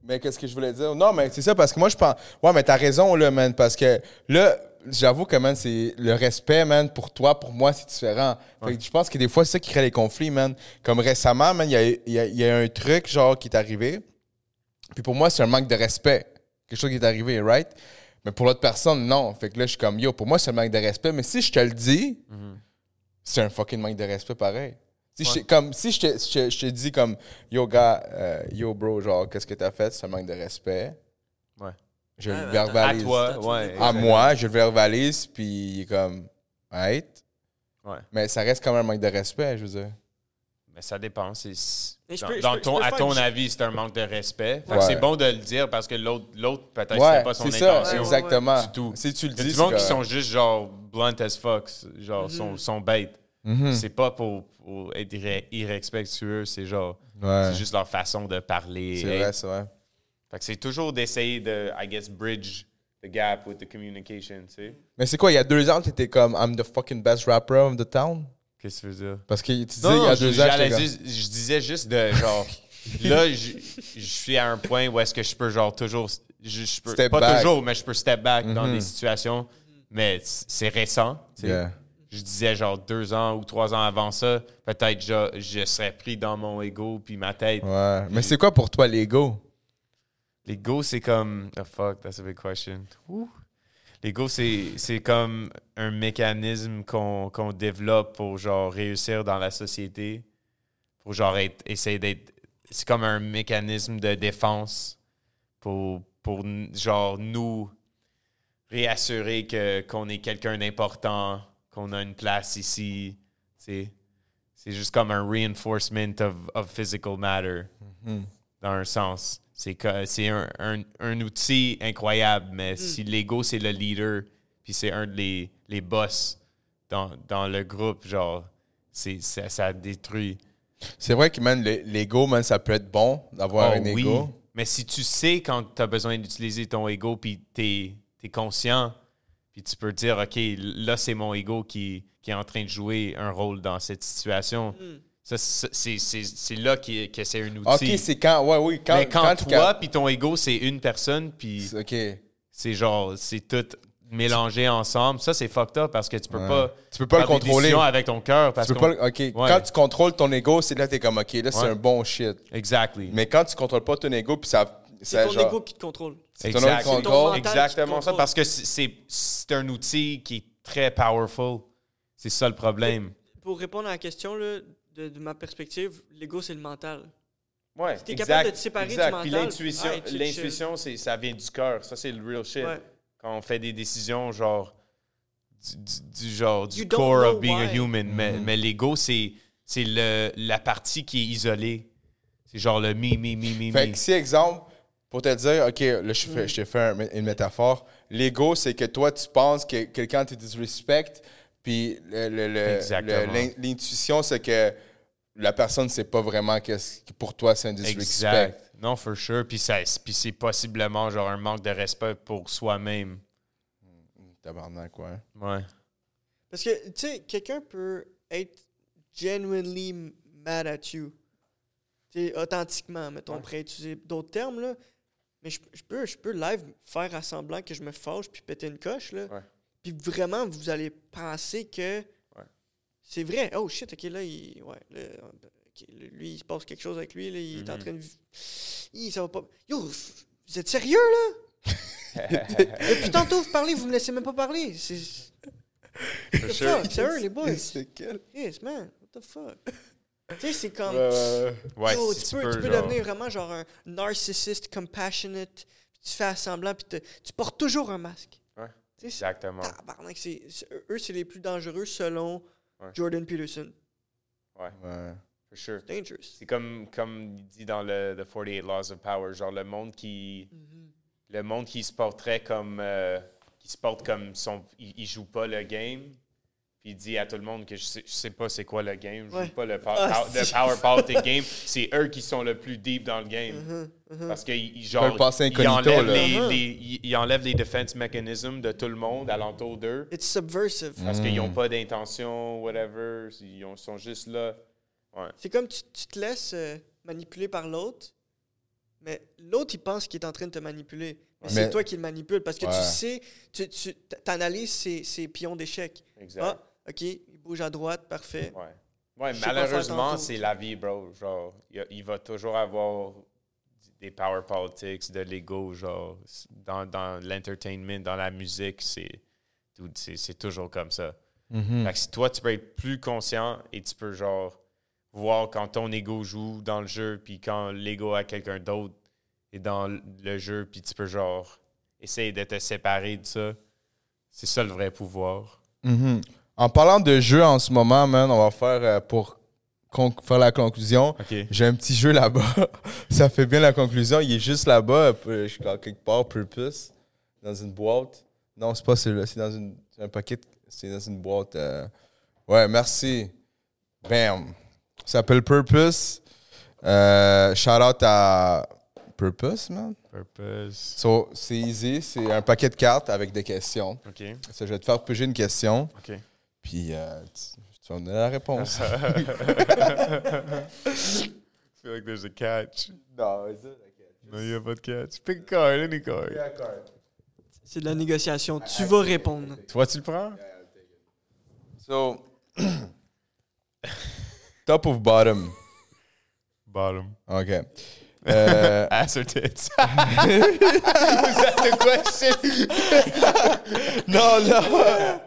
mais qu'est-ce que je voulais dire? Non, mais c'est ça, parce que moi, je pense. Ouais, mais t'as raison, là, man, parce que là, j'avoue que, man, c'est le respect, man, pour toi, pour moi, c'est différent. Fait que je pense que des fois, c'est ça qui crée les conflits, man. Comme récemment, man, il y a, y a- il y a un truc, genre, qui est arrivé. Puis pour moi, c'est un manque de respect. Quelque chose qui est arrivé, right? Mais pour l'autre personne, non. Fait que là, je suis comme, yo, pour moi, c'est un manque de respect. Mais si je te le dis, c'est un fucking manque de respect pareil. Si, je, te- comme, si je, te, je te- je te dis comme, yo, gars, euh, yo, bro, genre, qu'est-ce que t'as fait? C'est un manque de respect. Ouais. Je le À verbalise. toi, Attends, ouais. À moi, je le verbalise, puis il est comme, right? Ouais. Mais ça reste quand même un manque de respect, je veux dire. Mais ça dépend. c'est- dans peux- dans peux- ton, à ton une- avis, c'est un manque de respect. Fait que Ouais. C'est bon de le dire parce que l'autre, l'autre peut-être, Ouais, c'était pas son c'est ça, intention. Exactement. Du tout. Si tu le Il y a dis, du qui sont juste genre blunt as fuck, genre sont, sont bêtes. Mhm. C'est pas pour, pour être irrespectueux, c'est genre, Ouais. c'est juste leur façon de parler. C'est vrai, c'est vrai. Fait que c'est toujours d'essayer de, I guess, bridge the gap with the communication, tu sais. Mais c'est quoi, il y a deux ans, t'étais comme, I'm the fucking best rapper of the town? Qu'est-ce que tu veux dire? Parce que tu disais, il y a deux ans, juste- je disais juste de genre. là, je, je suis à un point où est-ce que je peux genre toujours. Je, je peux, Step pas back. toujours, mais je peux step back dans Mhm. des situations. Mais c'est récent. tu sais. Yeah. Je disais genre deux ans ou trois ans avant ça, peut-être je, je serais pris dans mon ego puis ma tête. Ouais. Mais c'est quoi pour toi l'ego? L'ego, c'est comme. Oh fuck, that's a big question. Ouh. L'ego, c'est, c'est comme un mécanisme qu'on, développe pour genre réussir dans la société. Pour genre être, essayer d'être. C'est comme un mécanisme de défense pour, genre nous réassurer que, qu'on est quelqu'un d'important, qu'on a une place ici. C'est juste comme un reinforcement of, of physical matter dans un sens. C'est que c'est un, un- un outil incroyable, mais si l'ego, c'est le leader, puis c'est un des les boss dans, dans le groupe, genre, c'est, ça, ça détruit. C'est vrai que, man, le- l'ego, man, ça peut être bon d'avoir Oh un oui, ego. mais si tu sais quand tu as besoin d'utiliser ton ego, puis tu es, conscient, puis tu peux dire, OK, là, c'est mon ego qui, qui est en train de jouer un rôle dans cette situation. Ça, c'est, c'est, c'est là qui- que c'est un outil. Ok, c'est quand, ouais, oui, quand, mais quand, toi, puis ton ego, c'est une personne, puis Ok. c'est genre, c'est tout mélangé ensemble. Ça, c'est fucked up parce que tu peux Ouais. pas. Tu peux pas le contrôler. avec ton cœur. parce Tu peux pas, ok, Ouais. quand tu contrôles ton ego, c'est là que t'es comme, ok, là, c'est Ouais. un bon shit. Exactly. Mais quand tu contrôles pas ton ego, puis ça. C'est ton genre- ego qui te contrôle. c'est ton ego qui contrôle. Exactement ça, parce que c'est un outil qui est très powerful. C'est ça le problème. Pour répondre à la question, là, de, de ma perspective, l'ego, c'est le mental. Ouais, t'es capable de te séparer du exact. mental, Puis l'intuition, l'intuition, c'est ça vient du cœur. Ça, c'est le real shit. Ouais. Quand on fait des décisions, genre, du, du- du genre, du You core of being a human. Mm-hmm. Mais, mais l'ego, c'est c'est le, la partie qui est isolée. C'est genre le mi, mi, mi, mi, Fait mi. que si, exemple, pour te dire, OK, là, je, fais, je te fais un- une métaphore. L'ego, c'est que toi, tu penses que quelqu'un te disrespecte, puis le- le- le- l'intuition, c'est que la personne ne sait pas vraiment qu'est-ce que pour toi, c'est un disrespect. Exact. Non, for sure. Puis, ça, puis c'est possiblement genre un manque de respect pour soi-même. Tabarnak, ouais. Ouais. Parce que, tu sais, quelqu'un peut être genuinely mad at you. Tu sais, authentiquement, mettons, on pourrait utiliser d'autres termes, là. Mais je, je peux, je peux live faire à semblant que je me fâche puis péter une coche, là. Ouais. Puis vraiment, vous allez penser que Ouais. C'est vrai. Oh shit, ok, là, il, ouais, là, lui, il se passe quelque chose avec lui, là, il est en Mhm. train de. Hi, ça va pas. Yo, vous êtes sérieux, là? Depuis tantôt, vous parlez, vous me laissez même pas parler. C'est. Sure. fuck, sérieux, les boys? C'est quel? Chris, man, what the fuck? tu sais, c'est comme. Euh, Ouais, yo, tu, peux, tu peux genre- devenir vraiment genre un narcissiste, compassionate, tu fais semblant, puis tu portes toujours un masque. Ouais, Exactement. c'est- tabarnak, c'est- c'est- eux, c'est les plus dangereux selon Ouais. Jordan Peterson. Ouais, ouais. for sure. Dangerous. C'est comme, comme il dit dans le The 48 Laws of Power, genre le monde qui, Mhm. le monde qui se porterait comme, euh, qui se porte comme son, il, il joue pas le game, puis il dit à tout le monde que je sais, je sais pas c'est quoi le game, je Ouais. joue pas le, pow- Ah, pow- le c'est- power politic game, c'est eux qui sont le plus deep dans le game. Mhm, mhm. Parce qu'ils enlèvent les, Mhm. les- ils- ils enlèvent les defense mechanisms de tout le monde alentour d'eux. It's subversive. Parce qu'ils Mm. n'ont pas d'intention, whatever. Ils ont- sont juste là. Ouais. C'est comme tu, tu te laisses euh, manipuler par l'autre, mais l'autre, il pense qu'il est en train de te manipuler. Mais, Mais- c'est toi qui le manipule parce que Ouais. tu sais, tu, tu analyses ses, ses pions d'échec. Exact. Ah, OK, il bouge à droite, parfait. Ouais. Ouais, malheureusement, c'est la vie, bro. Genre, il, a- va toujours avoir des power politics, de l'ego, genre, dans, dans l'entertainment, dans la musique, c'est dude, c'est c'est toujours comme ça. Mhm. Fait que si toi, tu peux être plus conscient et tu peux, genre, voir quand ton ego joue dans le jeu, puis quand l'ego à quelqu'un d'autre est dans le jeu, puis tu peux, genre, essayer de te séparer de ça. C'est ça le vrai pouvoir. Mhm. En parlant de jeu en ce moment, man, on va faire euh, pour faire la conclusion. J'ai un petit jeu là-bas. Ça fait bien la conclusion. Il est juste là-bas, euh, je suis quelque part, Purpose, dans une boîte. Non, c'est pas celui-là, c'est dans une, un paquet, c'est dans une boîte. euh. Ouais, merci. Bam. Ça s'appelle Purpose. Euh, shout out à Purpose, man. Purpose. So, c'est easy, c'est un paquet de cartes avec des questions. OK. Je vais te faire piger une question, OK. Puis euh, tu, tu vas me donner la réponse. I feel like there's a catch. non, c'est Non, il n'y a pas de catch. Pick a card, any card. C'est de la négociation. Tu vas répondre. Toi, tu le prends? So, top of bottom. Bottom. OK. Euh, Ass or tits? Was that the question? non, non.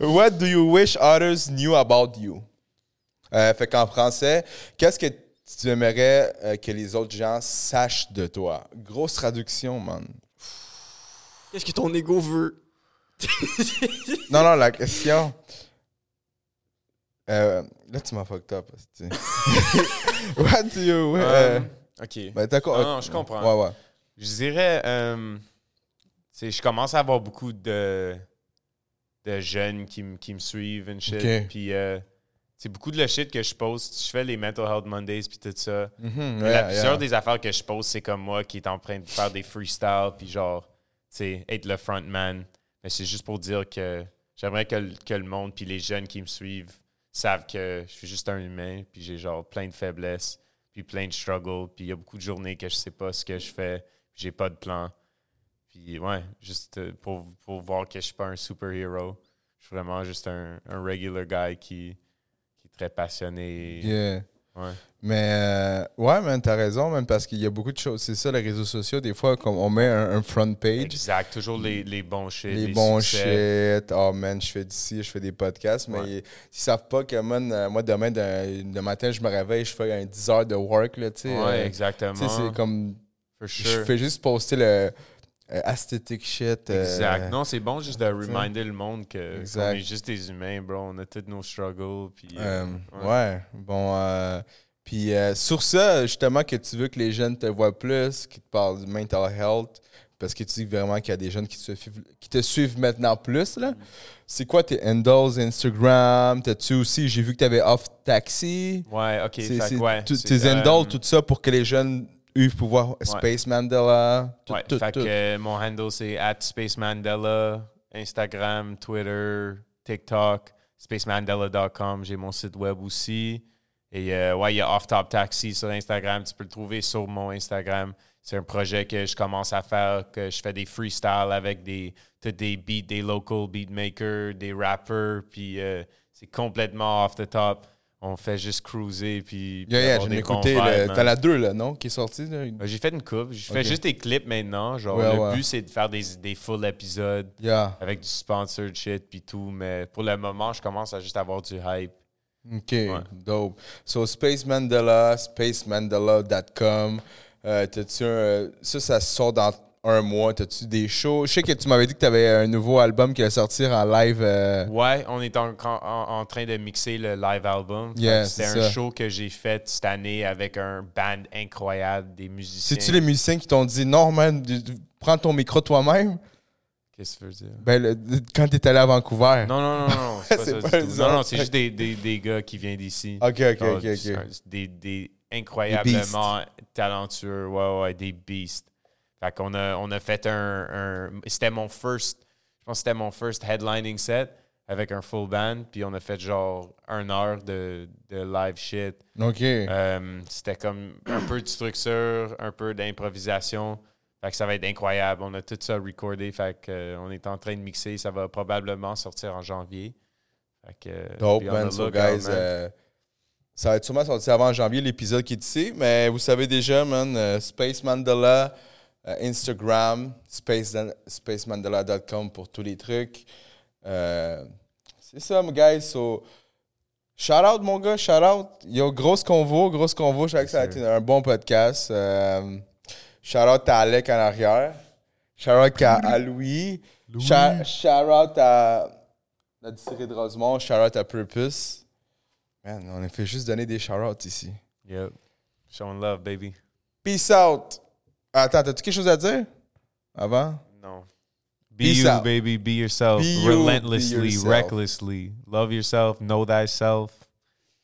What do you wish others knew about you? Euh, fait qu'en français, qu'est-ce que tu aimerais euh, que les autres gens sachent de toi? Grosse traduction, man. Qu'est-ce que ton ego veut? Non, non, la question. Euh, là, tu m'as fucked up. What do you wish? Um, OK. ben? Ah non, je comprends. Ouais, ouais. Je dirais, euh, je commence à avoir beaucoup de, de jeunes qui, me- qui me suivent and shit. Puis, euh, c'est beaucoup de le shit que je poste. Je fais les Mental Health Mondays puis tout ça. Mhm, yeah, la plusieurs yeah. des affaires que je pose, c'est comme moi qui est en train de faire des freestyles, puis genre, tu sais, être le frontman. Mais c'est juste pour dire que j'aimerais que, le- que le monde, puis les jeunes qui me suivent, savent que je suis juste un humain, puis j'ai genre plein de faiblesses, puis plein de struggles, puis il y a beaucoup de journées que je sais pas ce que je fais, j'ai pas de plan. Puis ouais, juste euh, pour, voir que je suis pas un superhero. Je suis vraiment juste un, un regular guy qui, qui est très passionné. Ouais. Mais euh, ouais, man, t'as raison, man, parce qu'il y a beaucoup de choses. C'est ça, les réseaux sociaux, des fois, comme on met un, un front page, Exact, toujours les, les bons shit. les bons succès. shit. Oh man, je fais d'ici, je fais des podcasts, mais Ouais. ils, ils savent pas que man, euh, moi, demain, de, de matin, je me réveille, je fais un 10 heures de work, là, tu sais. Ouais, euh, exactement. tu sais, c'est comme. Je fais juste poster le. Euh, aesthetic shit. euh, Exact. Non, c'est bon juste de reminder le monde que qu'on est juste des humains, bro. On a tous nos struggles. Puis, euh, ouais. bon. puis euh, sur ça, justement, que tu veux que les jeunes te voient plus, qu'ils te parlent du mental health, parce que tu dis vraiment qu'il y a des jeunes qui te suivent, qui te suivent maintenant plus, là. C'est quoi tes handles Instagram? T'as-tu aussi, j'ai vu que tu avais Off Taxi. Ouais, ok. Fait ouais, tes euh, handles, tout ça, pour que les jeunes puissent pouvoir Space Mandela. Tout, Ouais, tout, fait tout. que mon handle c'est at Space Mandela, Instagram, Twitter, TikTok, spacemandela.com. J'ai mon site web aussi. Et euh, ouais, il y a Off Top Taxi sur Instagram. Tu peux le trouver sur mon Instagram. C'est un projet que je commence à faire, que je fais des freestyles avec des, des beats, des local beatmakers, des rappers. Puis euh, c'est complètement off the top. On fait juste cruiser. Puis, Yeah, yeah, j'ai écouté. T'as la 2, là, non? Qui est sortie. Euh, J'ai fait une coupe. Je fais Ok. juste des clips maintenant. Genre, Ouais, le ouais. but, c'est de faire des, des full épisodes Yeah. avec du sponsored shit puis tout. Mais pour le moment, je commence à juste avoir du hype. OK, dope. So, Space Mandela, spacemandela.com. Euh, t'as-tu un- ça, ça sort dans un mois. T'as-tu des shows? Je sais que tu m'avais dit que tu avais un nouveau album qui allait sortir en live. euh, Ouais, on est en, en- en train de mixer le live album. Yeah, c'est un ça. show que j'ai fait cette année avec un band incroyable, des musiciens. C'est-tu les musiciens qui t'ont dit non, man, prends ton micro toi-même? Qu'est-ce que tu veux dire? Ben, le- quand t'es allé à Vancouver. Non, non, non, non. C'est pas ça pas du tout. Non, non, c'est juste des, des, des gars qui viennent d'ici. Ok, ok, ok, ok. Des, des incroyablement talentueux, ouais, ouais, des beasts. Fait qu'on a, on a fait un. un- c'était mon first. Je pense que c'était mon first headlining set avec un full band. Puis on a fait genre une heure de, de live shit. Ok. Euh, c'était comme un peu de structure, un peu d'improvisation. Fait que ça va être incroyable. On a tout ça recordé. Fait que, euh, on est en train de mixer. Ça va probablement sortir en janvier. Fait que, euh, Dope, man. So, guys, ça va être sûrement sorti avant janvier, l'épisode qui est ici. Mais vous savez déjà, man, Space Mandela, Instagram, space, spacemandela.com pour tous les trucs. Euh, c'est ça, my guys. So, shout out, mon gars, shout out. Yo, grosse convo, grosse convo. Je savais que ça a été un bon podcast. Euh, shout out à Alec en arrière. Shout out à, à Louis. Shout, shout out à la distillerie de Rosemont. Shout out à Purpose. Man, on a fait juste donner des shout outs ici. Yep. Showing love, baby. Peace out. Attends, t'as-tu quelque chose à dire? Avant? No. Be Peace you, out. baby. Be yourself. Be you, be relentlessly, yourself. recklessly. Love yourself. Know thyself.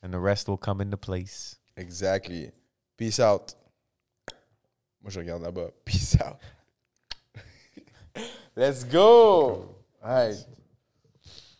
And the rest will come into place. Exactly. Peace out. Moi, je regarde là-bas. Peace out. Let's go. All right.